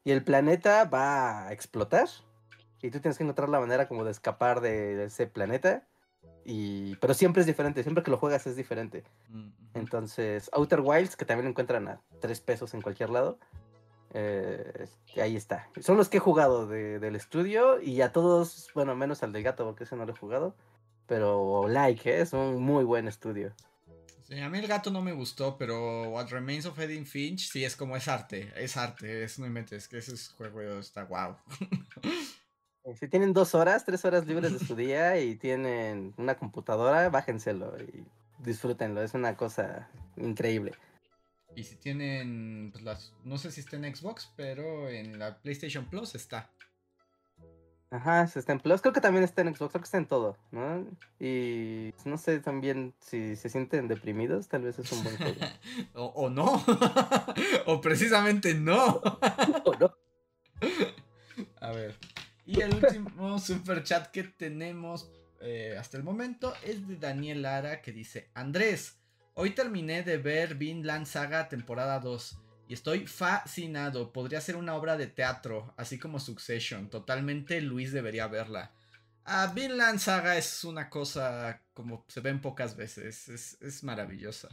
Speaker 3: Y el planeta va a explotar. Y tú tienes que encontrar la manera como de escapar de ese planeta. Y... Pero siempre es diferente, siempre que lo juegas es diferente.
Speaker 2: Ujú.
Speaker 3: Entonces, Outer Wilds, que también lo encuentran a 3 pesos en cualquier lado. eh, este, ahí está. Son los que he jugado de- del estudio. Y a todos, bueno, menos al del gato, porque ese no lo he jugado. Pero like, ¿eh? es un muy buen estudio.
Speaker 2: Sí, a mí el gato no me gustó, pero What Remains of Edith Finch sí es como es arte, es arte, es no inventes, que ese juego está wow.
Speaker 3: Eh, Si tienen dos horas, tres horas libres de su día y tienen una computadora, bájenselo y disfrútenlo. Es una cosa increíble.
Speaker 2: Y si tienen, pues las, no sé si está en Xbox, pero en la PlayStation Plus está.
Speaker 3: Ajá, se está en Plus. Creo que también está en Xbox, creo que está en todo, ¿no? Y pues, no sé también si se sienten deprimidos, tal vez es un buen juego.
Speaker 2: o, o no, o precisamente no.
Speaker 3: ¿O no?
Speaker 2: A ver. Y el último super chat que tenemos eh, hasta el momento es de Daniel Lara que dice: Andrés, hoy terminé de ver Vinland Saga temporada 2. Y estoy fascinado. Podría ser una obra de teatro, así como Succession. Totalmente Luis debería verla. Ah, Vinland Saga es una cosa como se ven pocas veces. Es, es maravillosa.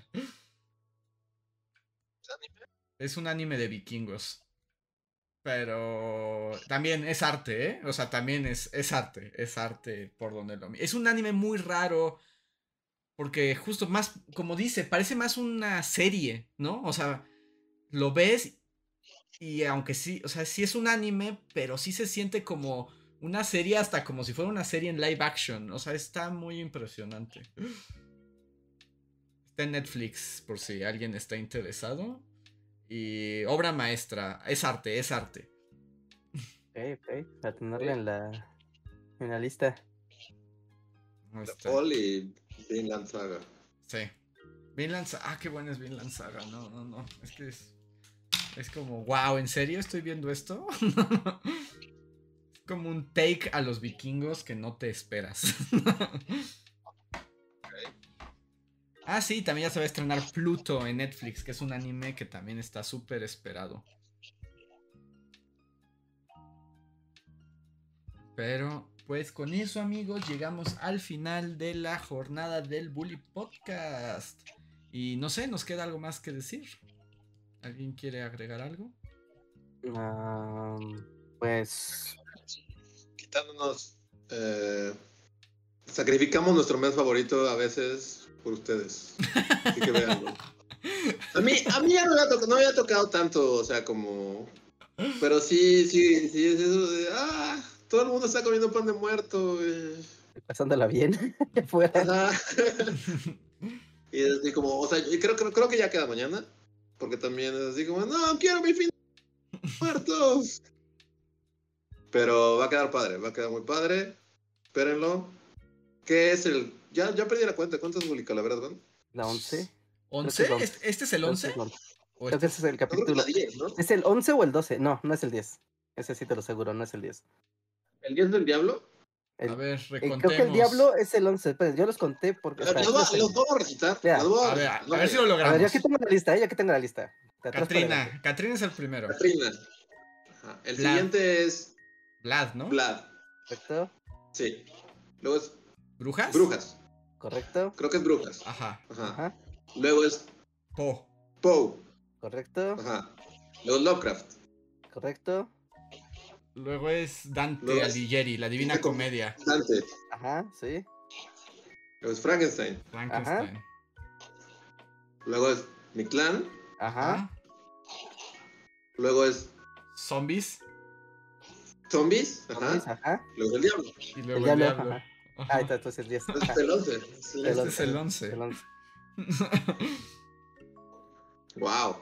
Speaker 2: Es un anime de vikingos. Pero también es arte, ¿eh? O sea, también es, es arte. Es arte por donde lo Es un anime muy raro. Porque justo más, como dice, parece más una serie, ¿no? O sea, lo ves y aunque sí, o sea, sí es un anime, pero sí se siente como una serie hasta como si fuera una serie en live action. O sea, está muy impresionante. Está en Netflix por si alguien está interesado. Y obra maestra. Es arte, es arte.
Speaker 3: Ok, ok. A tenerla en la, en la lista.
Speaker 4: Paul y Vinland Saga.
Speaker 2: Sí. Vinland Saga. Ah, qué bueno es Vinland Saga. No, no, no. Es que es. Es como, wow, ¿en serio estoy viendo esto? es como un take a los vikingos que no te esperas. ah, sí, también ya se va a estrenar Pluto en Netflix, que es un anime que también está súper esperado. Pero, pues con eso, amigos, llegamos al final de la jornada del Bully Podcast. Y no sé, ¿nos queda algo más que decir? ¿Alguien quiere agregar algo?
Speaker 3: pues.
Speaker 4: Quitándonos. Eh, sacrificamos nuestro mes favorito a veces por ustedes. Así que veanlo. A mí, a mí ya no, había no había tocado tanto, o sea, como. Pero sí, sí, sí, es eso de. ¡Ah! Todo el mundo está comiendo pan de muerto.
Speaker 3: Pasándola bien. Fuera.
Speaker 4: y es así como, o sea, creo, creo, creo que ya queda mañana. Porque también es así como, no, quiero mi fin de muertos. Pero va a quedar padre, va a quedar muy padre. Espérenlo. ¿Qué es el...? Ya, ya perdí la cuenta. ¿Cuántas verdad van?
Speaker 3: La 11.
Speaker 2: ¿11? ¿Este, ¿Este es el 11?
Speaker 3: Este es el capítulo. ¿Es el 11 o el 12? No, no es el 10. Ese sí te lo aseguro, no es el 10.
Speaker 4: ¿El 10 del diablo?
Speaker 2: A ver, recontemos.
Speaker 3: Creo que el diablo es el 11. Pero yo los conté porque.
Speaker 4: Los, los, a recitar. a,
Speaker 2: ver, a, ver si lo logramos.
Speaker 3: A ver, ya que tengo la lista, ¿eh? ya que tengo la lista.
Speaker 2: Katrina. Katrina es el primero.
Speaker 4: Katrina. El siguiente es.
Speaker 2: Vlad, ¿no?
Speaker 4: Vlad.
Speaker 3: ¿Correcto?
Speaker 4: Sí. Luego es.
Speaker 2: ¿Brujas?
Speaker 4: Brujas.
Speaker 3: Correcto.
Speaker 4: Creo que es Brujas.
Speaker 2: Ajá.
Speaker 4: Ajá. Luego es.
Speaker 2: Po.
Speaker 4: Po.
Speaker 3: Correcto.
Speaker 4: Ajá. Luego es Lovecraft.
Speaker 3: Correcto.
Speaker 2: Luego es Dante Alighieri, la Divina Comedia.
Speaker 4: Dante.
Speaker 3: Ajá, sí.
Speaker 4: Luego es Frankenstein.
Speaker 2: Frankenstein.
Speaker 4: Luego es Mi Clan.
Speaker 3: Ajá.
Speaker 4: Luego es.
Speaker 2: Zombies.
Speaker 4: Zombies.
Speaker 3: Ajá. ajá.
Speaker 4: Luego el Diablo.
Speaker 2: Y luego el, Diablo.
Speaker 3: Ajá. Ah, entonces el 10.
Speaker 4: Este es el 11.
Speaker 2: Este es el 11.
Speaker 3: El 11.
Speaker 4: wow.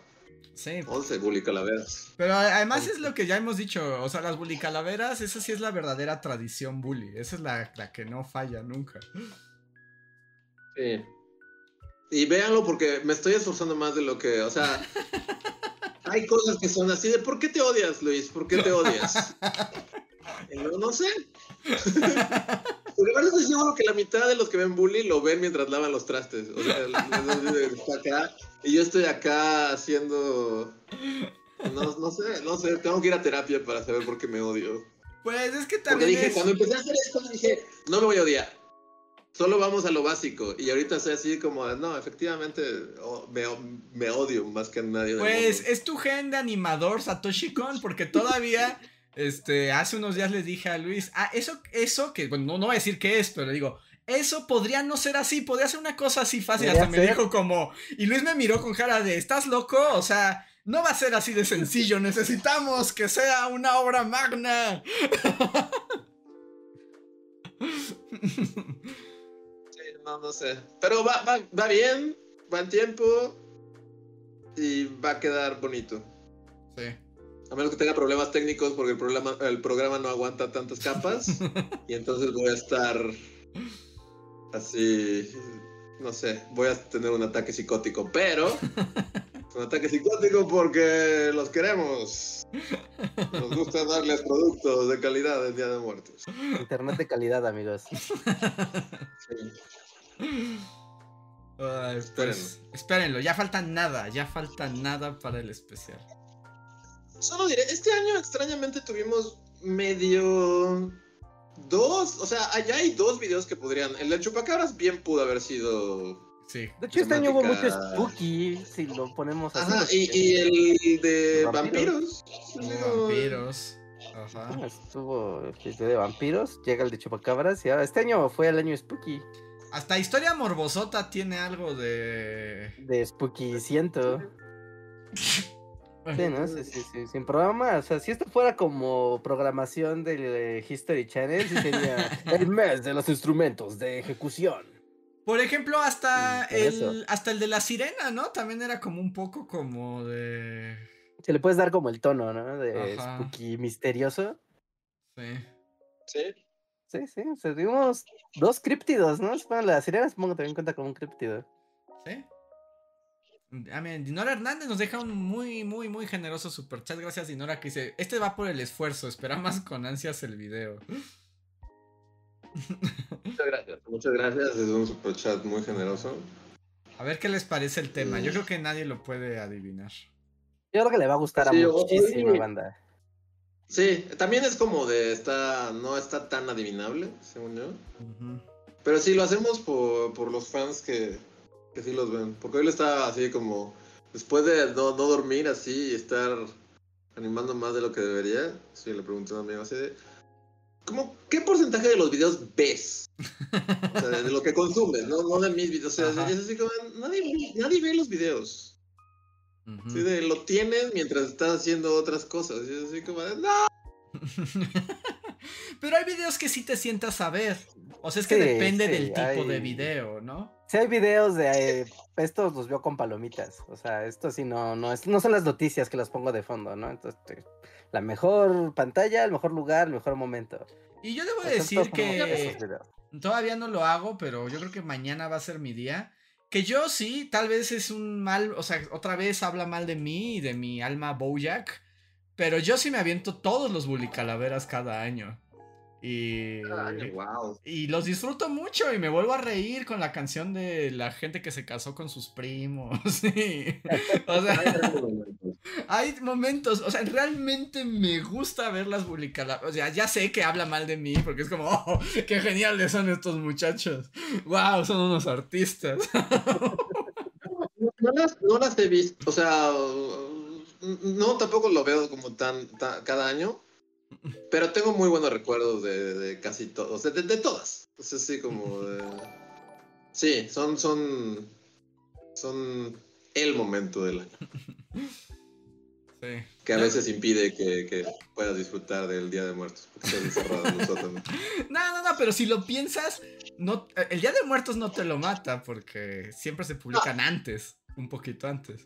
Speaker 2: Sí.
Speaker 4: 11 bully calaveras.
Speaker 2: Pero además es lo que ya hemos dicho, o sea, las bully calaveras, esa sí es la verdadera tradición bully, esa es la, la que no falla nunca.
Speaker 4: Sí. Y véanlo porque me estoy esforzando más de lo que, o sea, hay cosas que son así de, ¿por qué te odias, Luis? ¿Por qué te odias? no, no sé. Porque verdad estoy seguro que la mitad de los que ven bully lo ven mientras lavan los trastes. O sea, acá y yo estoy acá haciendo. No, no sé, no sé, tengo que ir a terapia para saber por qué me odio.
Speaker 2: Pues es que también.
Speaker 4: Porque dije, cuando empecé a hacer esto, dije, no me voy a odiar. Solo vamos a lo básico. Y ahorita soy así como, no, efectivamente me, me, odio más que nadie.
Speaker 2: Pues es tu gen de animador, Satoshi Kon, porque todavía. Este, hace unos días les dije a Luis, ah, eso, eso, que bueno, no, no voy a decir qué es, pero le digo, eso podría no ser así, podría ser una cosa así fácil. Hasta me dijo como, y Luis me miró con cara de, ¿estás loco? O sea, no va a ser así de sencillo, necesitamos que sea una obra magna.
Speaker 4: Sí, no, no sé. Pero va, va, va bien, va en tiempo y va a quedar bonito.
Speaker 2: Sí.
Speaker 4: A menos que tenga problemas técnicos porque el, programa, el programa no aguanta tantas capas. y entonces voy a estar así, no sé, voy a tener un ataque psicótico. Pero un ataque psicótico porque los queremos. Nos gusta darles productos de calidad en Día de Muertos.
Speaker 3: Internet de calidad, amigos.
Speaker 2: Ay, pues, espérenlo, ya falta nada, ya falta nada para el especial.
Speaker 4: Solo diré, este año extrañamente tuvimos medio dos, o sea, allá hay dos videos que podrían. El de Chupacabras bien pudo haber sido.
Speaker 2: Sí.
Speaker 3: De hecho, este año hubo mucho spooky, si lo ponemos así.
Speaker 4: Ajá, y, y el de
Speaker 3: Vampiros.
Speaker 4: vampiros.
Speaker 2: Ajá.
Speaker 3: Ah, Estuvo el video de vampiros, llega el de chupacabras y ahora este año fue el año spooky.
Speaker 2: Hasta Historia Morbosota tiene algo de.
Speaker 3: De spooky siento. Sí, ¿no? Sí, sí, sí, sin programa. O sea, si esto fuera como programación del eh, History Channel, sí sería el mes de los instrumentos de ejecución.
Speaker 2: Por ejemplo, hasta
Speaker 3: Sí,
Speaker 2: el, hasta el de la sirena, ¿no? También era como un poco como de.
Speaker 3: Se le puedes dar como el tono, ¿no? De
Speaker 2: Ajá.
Speaker 3: spooky misterioso.
Speaker 2: Sí.
Speaker 4: Sí.
Speaker 3: Sí, sí, o sea, tuvimos dos críptidos, ¿no? Bueno, la sirena supongo que también cuenta como un críptido.
Speaker 2: ¿Sí? A mí, Dinora Hernández nos deja un muy, muy, muy generoso superchat. Gracias, Dinora, que dice: Este va por el esfuerzo, esperamos con ansias el video.
Speaker 4: Muchas gracias. Muchas gracias. Es un super chat muy generoso.
Speaker 2: A ver qué les parece el tema. Yo creo que nadie lo puede adivinar.
Speaker 3: Yo creo que le va a gustar a
Speaker 4: Sí, o-
Speaker 3: muchísima
Speaker 4: oye.
Speaker 3: banda.
Speaker 4: Sí, también es como de está no está tan adivinable, según yo. Pero sí lo hacemos por, por los fans que, que sí los ven. Porque hoy le estaba así como después de no, no dormir así y estar animando más de lo que debería. Sí, le pregunté a un amigo así de ¿cómo, ¿qué porcentaje de los videos ves? O sea, de, lo que consumes, no, no de mis videos. O sea,
Speaker 2: Ajá.
Speaker 4: es así como nadie, ve- nadie ve los videos. Sí, de, lo tienes mientras estás haciendo otras cosas. Y es así como de, no.
Speaker 2: Pero hay videos que sí te sientas a ver. O sea, es que
Speaker 3: Sí,
Speaker 2: depende
Speaker 3: sí,
Speaker 2: del tipo de video, ¿no?
Speaker 3: Si hay videos de eh, estos los veo con palomitas. O sea, esto sí no, no es, no son las noticias que las pongo de fondo, ¿no? Entonces, te- la mejor pantalla, el mejor lugar, el mejor momento.
Speaker 2: Y yo debo
Speaker 3: Entonces,
Speaker 2: decir que todavía no lo hago, pero yo creo que mañana va a ser mi día. Que yo sí, tal vez es un mal, o sea, otra vez habla mal de mí y de mi alma Bojack. Pero yo sí me aviento todos los Bully Calaveras cada año. Y.
Speaker 4: wow.
Speaker 2: Y los disfruto mucho y me vuelvo a reír con la canción de la gente que se casó con sus primos. sí. O sea, hay momentos, o sea, realmente me gusta ver las publicadas. O sea, ya sé que habla mal de mí porque es como, oh, qué geniales son estos muchachos. Wow, son unos artistas.
Speaker 4: No las, no las he visto, o sea, no tampoco lo veo como tan, tan- cada año, pero tengo muy buenos recuerdos de, de casi todos, de, de- de todas. O sea, sí, como de... Sí, son, son, son el momento del año,
Speaker 2: Sí.
Speaker 4: que a veces impide que, que puedas disfrutar del Día de Muertos, porque estás encerrado en los sótanos.
Speaker 2: No, no, no, pero si lo piensas, no, el Día de Muertos no te lo mata porque siempre se publican antes, un poquito antes.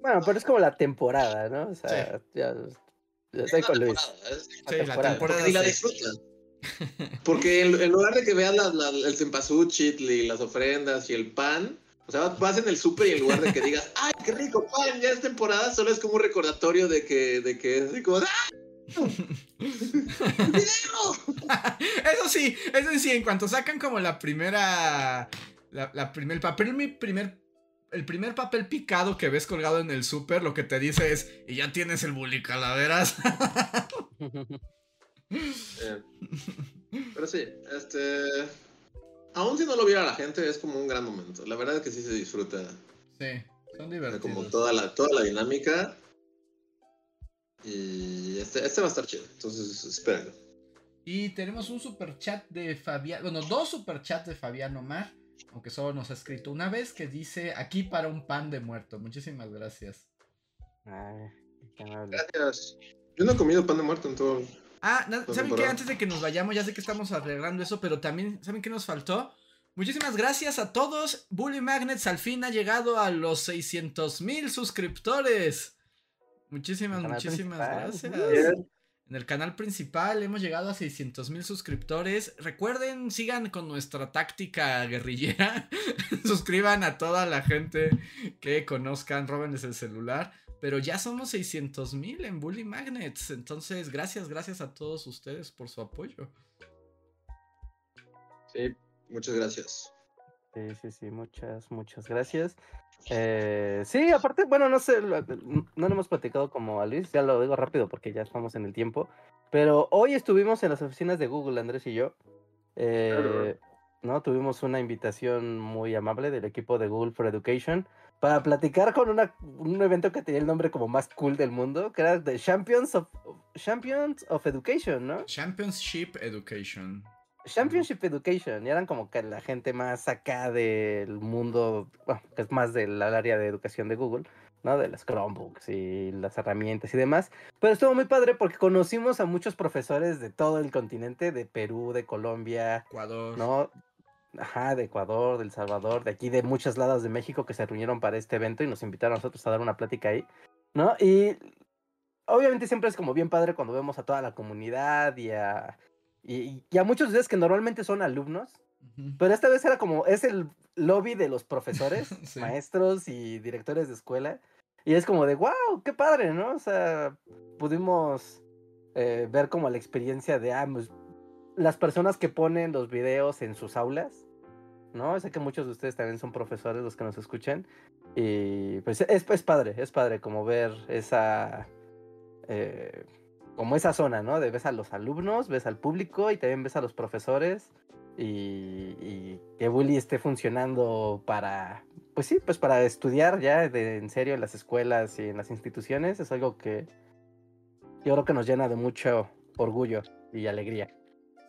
Speaker 3: Bueno, pero es como la temporada, ¿no? O sea, ya estoy con Luis.
Speaker 4: Es-
Speaker 2: Sí, la
Speaker 3: temporada.
Speaker 4: Porque ni la
Speaker 2: sí.
Speaker 4: disfrutas. Porque en, en lugar de que veas la- la- el cempasúchil y las ofrendas y el pan, o sea, vas en el súper y en lugar de que digas, ¡ay, qué rico pan! Ya es temporada, solo es como un recordatorio de que, de que es así como, ¡ah!
Speaker 2: Eso sí, eso sí, en cuanto sacan como la primera. La, la primer, el papel, mi primer. El primer papel picado que ves colgado en el súper, lo que te dice es, y ya tienes el bully calaveras.
Speaker 4: Eh, Pero sí, este. Aún si no lo viera la gente, es como un gran momento. La verdad es que sí se disfruta
Speaker 2: sí, son divertidos.
Speaker 4: como toda la, toda la dinámica. Y este, este va a estar chido. Entonces, espérenlo.
Speaker 2: Y tenemos un super chat de Fabián, bueno, dos super chats de Fabián Omar, aunque solo nos ha escrito una vez, que dice, aquí para un pan de muerto. Muchísimas gracias.
Speaker 3: Ay, qué amable.
Speaker 4: Gracias. Yo no he comido pan de muerto en todo.
Speaker 2: Ah, ¿saben qué? Antes de que nos vayamos, ya sé que estamos arreglando eso, pero también, ¿saben qué nos faltó? Muchísimas gracias a todos. Bully Magnets al fin ha llegado a los 600 mil suscriptores. Muchísimas, muchísimas gracias. En el canal principal hemos llegado a 600 mil suscriptores. Recuerden, sigan con nuestra táctica guerrillera. Suscriban a toda la gente que conozcan, róbenles el celular. Pero ya somos 600 mil en Bully Magnets. Entonces, gracias, gracias a todos ustedes por su apoyo.
Speaker 4: Sí, muchas gracias.
Speaker 3: Sí, sí, sí, muchas, muchas gracias. Eh, sí, aparte, bueno, no sé, no lo hemos platicado como a Luis, ya lo digo rápido porque ya estamos en el tiempo, pero hoy estuvimos en las oficinas de Google, Andrés y yo. eh, ¿no? Tuvimos una invitación muy amable del equipo de Google for Education para platicar con una, un evento que tenía el nombre como más cool del mundo, que era The Champions of, Champions of Education, ¿no?
Speaker 2: Championship Education.
Speaker 3: Championship Education, y eran como que la gente más acá del mundo, bueno, que es más del área de educación de Google, ¿no? De las Chromebooks y las herramientas y demás. Pero estuvo muy padre porque conocimos a muchos profesores de todo el continente, de Perú, de Colombia,
Speaker 2: Ecuador.
Speaker 3: ¿no? Ajá, de Ecuador, de El Salvador, de aquí, de muchos lados de México que se reunieron para este evento y nos invitaron a nosotros a dar una plática ahí, ¿no? Y obviamente siempre es como bien padre cuando vemos a toda la comunidad y a, y, y a muchos de ustedes que normalmente son alumnos, pero esta vez era como, es el lobby de los profesores,
Speaker 2: Sí.
Speaker 3: maestros y directores de escuela. Y es como de, wow, qué padre, ¿no? O sea, pudimos eh, ver como la experiencia de ah, pues, las personas que ponen los videos en sus aulas, ¿no? Sé que muchos de ustedes también son profesores los que nos escuchan. Y pues es, es padre, es padre como ver esa... eh, como esa zona, ¿no? De ves a los alumnos, ves al público y también ves a los profesores y, y que Bully esté funcionando para, pues sí, pues para estudiar ya de, en serio en las escuelas y en las instituciones es algo que yo creo que nos llena de mucho orgullo y alegría.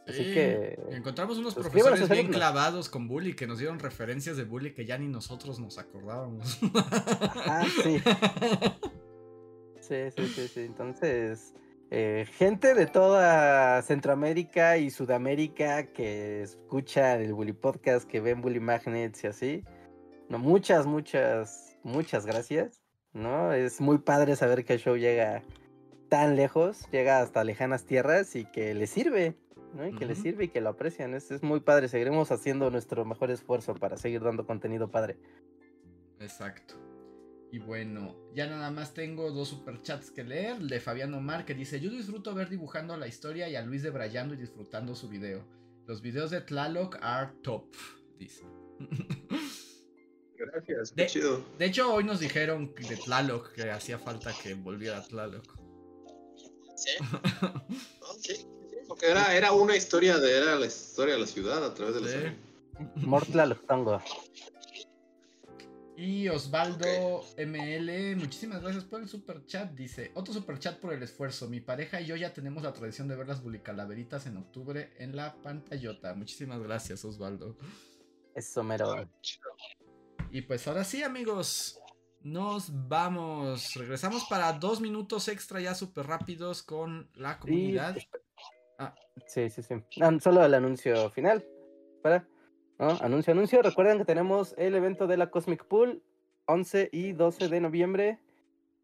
Speaker 3: Así
Speaker 2: Sí,
Speaker 3: que
Speaker 2: Encontramos unos profesores bien clavados con bully que nos dieron referencias de bully que ya ni nosotros nos acordábamos.
Speaker 3: Ajá, sí. Sí, sí, sí, sí. Entonces, eh, gente de toda Centroamérica y Sudamérica que escucha el Bully Podcast, que ven Bully Magnets y así. No, muchas, muchas, muchas gracias. ¿No? Es muy padre saber que el show llega tan lejos, llega hasta lejanas tierras y que le sirve. ¿no? Y que le sirve y que lo aprecian. Es, es muy padre. Seguiremos haciendo nuestro mejor esfuerzo para seguir dando contenido padre.
Speaker 2: Exacto. Y bueno, ya nada más tengo dos superchats que leer. El de Fabián Omar que dice: Yo disfruto ver dibujando la historia y a Luis debrayando y disfrutando su video. Los videos de Tlaloc are top. Dice.
Speaker 4: Gracias,
Speaker 2: De-
Speaker 4: chido.
Speaker 2: De hecho, hoy nos dijeron de Tlaloc que hacía falta que volviera Tlaloc.
Speaker 4: Sí. Sí, sí, Porque era, era una historia de, era la historia de la ciudad a través de los
Speaker 2: Sí.
Speaker 4: años.
Speaker 3: Mortla Loctongo.
Speaker 2: Y Osvaldo ML, muchísimas gracias por el super chat. Dice: Otro super chat por el esfuerzo. Mi pareja y yo ya tenemos la tradición de ver las bulicalaveritas en octubre en la pantallota. Muchísimas gracias, Osvaldo.
Speaker 3: Eso mero.
Speaker 4: Chido.
Speaker 2: Y pues ahora sí, amigos, nos vamos. Regresamos para dos minutos extra ya súper rápidos con la comunidad. Ah.
Speaker 3: Sí, sí, sí. Ah, solo el anuncio final. Espera. Anuncio, anuncio. Recuerden que tenemos el evento de la Cosmic Pool 11 y 12 de noviembre.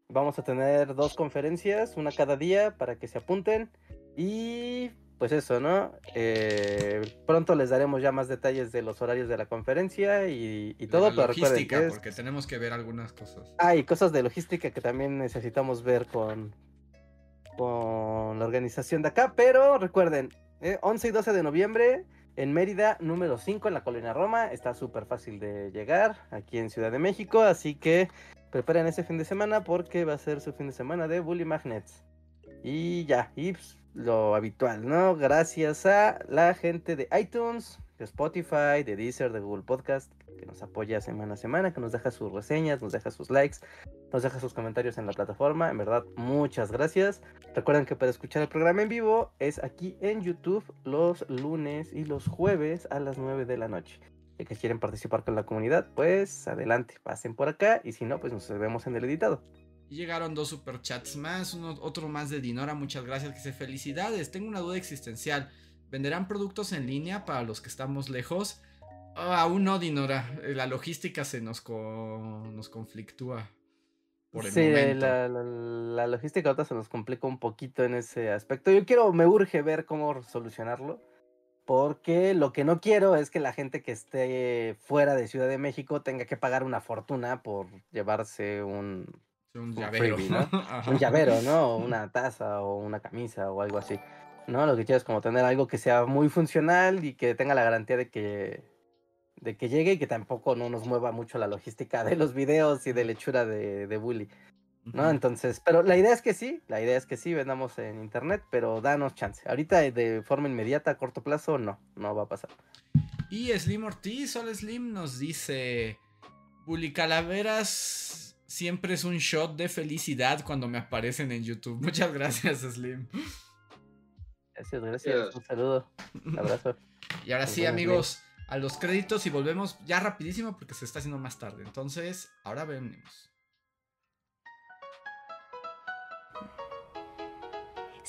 Speaker 3: Vamos a tener dos conferencias, una cada día para que se apunten. Y pues eso, ¿no? Eh, pronto les daremos ya más detalles de los horarios de la conferencia y, y todo,
Speaker 2: la
Speaker 3: pero recuerden
Speaker 2: logística,
Speaker 3: que es-
Speaker 2: porque tenemos que ver algunas cosas.
Speaker 3: Ah, y cosas de logística que también necesitamos ver con, con la organización de acá. Pero recuerden, eh, 11 y 12 de noviembre en Mérida, número 5 en la Colonia Roma. Está súper fácil de llegar aquí en Ciudad de México. Así que preparen ese fin de semana porque va a ser su fin de semana de Bully Magnets. Y ya, y pues, lo habitual, ¿no? Gracias a la gente de iTunes, de Spotify, de Deezer, de Google Podcast, que nos apoya semana a semana, que nos deja sus reseñas, nos deja sus likes, nos deja sus comentarios en la plataforma. En verdad, muchas gracias. Recuerden que para escuchar el programa en vivo es aquí en YouTube los lunes y los jueves a las 9 de la noche. Y que quieren participar con la comunidad, pues adelante, pasen por acá. Y si no, pues nos vemos en el editado.
Speaker 2: Llegaron dos superchats más, otro más de Dinora, muchas gracias, que dice felicidades, tengo una duda existencial, ¿venderán productos en línea para los que estamos lejos? Ah, aún no, Dinora, eh, la logística se nos, co- nos conflictúa por el
Speaker 3: sí,
Speaker 2: momento.
Speaker 3: la, la- la logística ahorita se nos complica un poquito en ese aspecto. Yo quiero, me urge ver cómo solucionarlo. Porque lo que no quiero es que la gente que esté fuera de Ciudad de México tenga que pagar una fortuna por llevarse un,
Speaker 2: Un
Speaker 3: un
Speaker 2: llavero,
Speaker 3: freebie, ¿no? Un llavero, ¿no? Una taza o una camisa o algo así. ¿No? Lo que quiero es como tener algo que sea muy funcional y que tenga la garantía de que de que llegue y que tampoco no nos mueva mucho la logística de los videos y de lechura de, de bully. ¿no? Entonces, pero la idea es que sí, la idea es que sí vendamos en internet, pero danos chance. Ahorita de forma inmediata, a corto plazo, no, no va a pasar.
Speaker 2: Y Slim Ortiz, hola Slim, nos dice: Bully Calaveras siempre es un shot de felicidad cuando me aparecen en YouTube. Muchas gracias, Slim.
Speaker 3: Gracias, gracias. Un saludo, un abrazo.
Speaker 2: Y ahora sí, amigos, a los créditos y volvemos ya rapidísimo porque se está haciendo más tarde. Entonces, ahora venimos.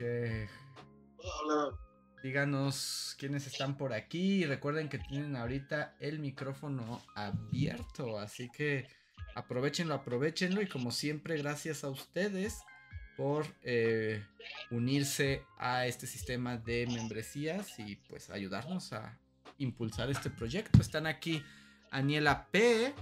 Speaker 2: Que
Speaker 4: Hola.
Speaker 2: díganos quiénes están por aquí. Y recuerden que tienen ahorita el micrófono abierto. Así que aprovechenlo, aprovechenlo. Y como siempre, gracias a ustedes por eh, unirse a este sistema de membresías y pues ayudarnos a impulsar este proyecto. Están aquí Aniela P.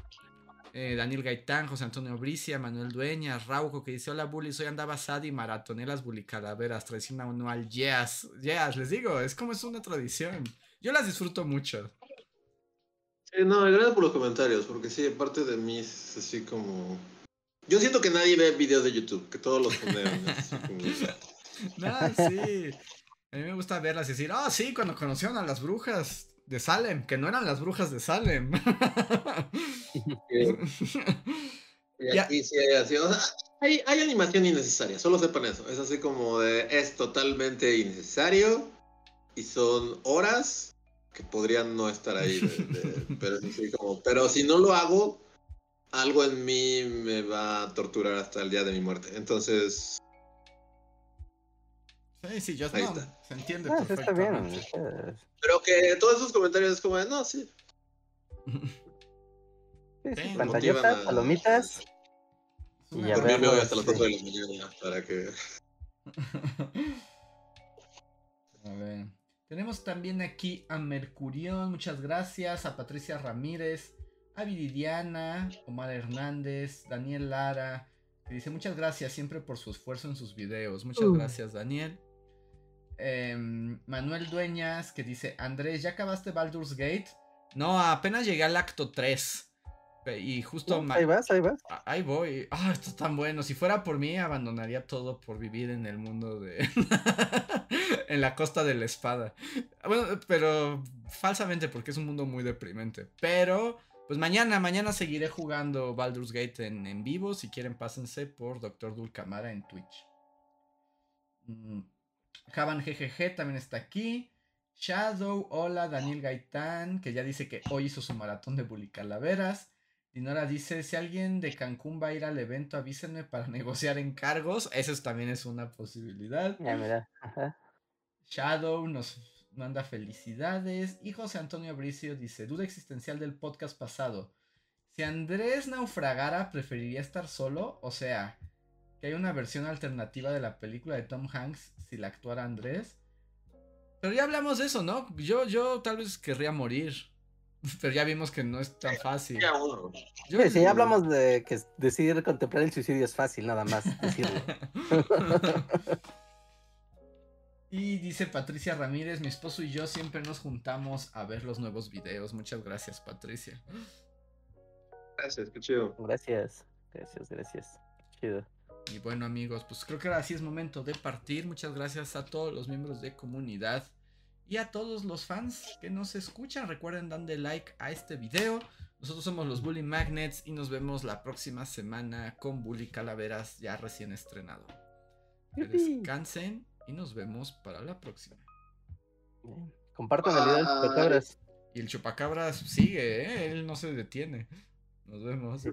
Speaker 2: eh, Daniel Gaitán, José Antonio Bricia, Manuel Dueñas, Rauco que dice: Hola Bully, soy Andaba Sad y maratoné las Bully Calaveras, tradición anual. Yes, yes, les digo, es como es una tradición. Yo las disfruto mucho.
Speaker 4: Sí, no, gracias por los comentarios, porque sí, parte de mí es así como... Yo siento que nadie ve videos de YouTube, que todos los ponen como...
Speaker 2: No, sí. A mí me gusta verlas y decir: Oh, sí, cuando conocieron a las brujas de Salem, que no eran las brujas de Salem.
Speaker 4: Y aquí sí hay así, o sea, hay, hay animación innecesaria, solo sepan eso. Es así como de, es totalmente innecesario y son horas que podrían no estar ahí. de- de- pero, es así como, pero si no lo hago, algo en mí me va a torturar hasta el día de mi muerte. Entonces,
Speaker 2: Sí, sí, yo
Speaker 4: Ahí
Speaker 2: no,
Speaker 4: está.
Speaker 2: se entiende
Speaker 3: Ah, sí, está bien.
Speaker 4: pero que todos esos comentarios es como de, no, sí.
Speaker 3: Sí, pantallotas,
Speaker 4: a-
Speaker 3: palomitas. Y a
Speaker 4: Dormirme hoy
Speaker 3: verlo,
Speaker 4: hasta las
Speaker 3: sí.
Speaker 4: 4 de la mañana para que...
Speaker 2: A ver. Tenemos también aquí a Mercurión, muchas gracias. A Patricia Ramírez, a Viridiana, Omar Hernández, Daniel Lara. Que dice muchas gracias siempre por su esfuerzo en sus videos. Muchas
Speaker 3: Uh.
Speaker 2: gracias, Daniel. Em, Manuel Dueñas, que dice: Andrés, ¿ya acabaste Baldur's Gate? No, apenas llegué al acto 3. Y justo.
Speaker 3: Ahí vas, ahí vas.
Speaker 2: Ah, Ahí voy. Ah, esto es tan bueno. Si fuera por mí, abandonaría todo por vivir en el mundo de. en la costa de la espada. Bueno, pero falsamente, porque es un mundo muy deprimente. Pero, pues mañana, mañana seguiré jugando Baldur's Gate en, en vivo. Si quieren, pásense por Dr. Dulcamara en Twitch. Mm, Javan GGG también está aquí. Shadow, hola, Daniel Gaitán, que ya dice que hoy hizo su maratón de Bully Calaveras. Dinora dice, si alguien de Cancún va a ir al evento, avísenme para negociar encargos. Eso es- también es una posibilidad.
Speaker 3: Ya, mira. Ajá.
Speaker 2: Shadow nos manda felicidades. Y José Antonio Bricio dice, duda existencial del podcast pasado. Si Andrés naufragara, ¿preferiría estar solo? O sea, que hay una versión alternativa de la película de Tom Hanks si la actuara Andrés. Pero ya hablamos de eso, ¿no? Yo, yo tal vez querría morir. Pero ya vimos que no es tan fácil. Yo-
Speaker 3: Sí, sí, ya hablamos de que decidir contemplar el suicidio es fácil, nada más decirlo.
Speaker 2: y dice Patricia Ramírez, mi esposo y yo siempre nos juntamos a ver los nuevos videos. Muchas gracias, Patricia.
Speaker 4: Gracias, qué chido.
Speaker 3: Gracias, gracias, gracias. Chido.
Speaker 2: Y bueno amigos, pues creo que ahora sí es momento de partir. Muchas gracias a todos los miembros de comunidad y a todos los fans que nos escuchan. Recuerden darle like a este video. Nosotros somos los Bully Magnets y nos vemos la próxima semana con Bully Calaveras ya recién estrenado. Que descansen y nos vemos para la próxima.
Speaker 3: Compartan el video chupacabras.
Speaker 2: Y el chupacabras sigue, ¿eh? él no se detiene. Nos vemos.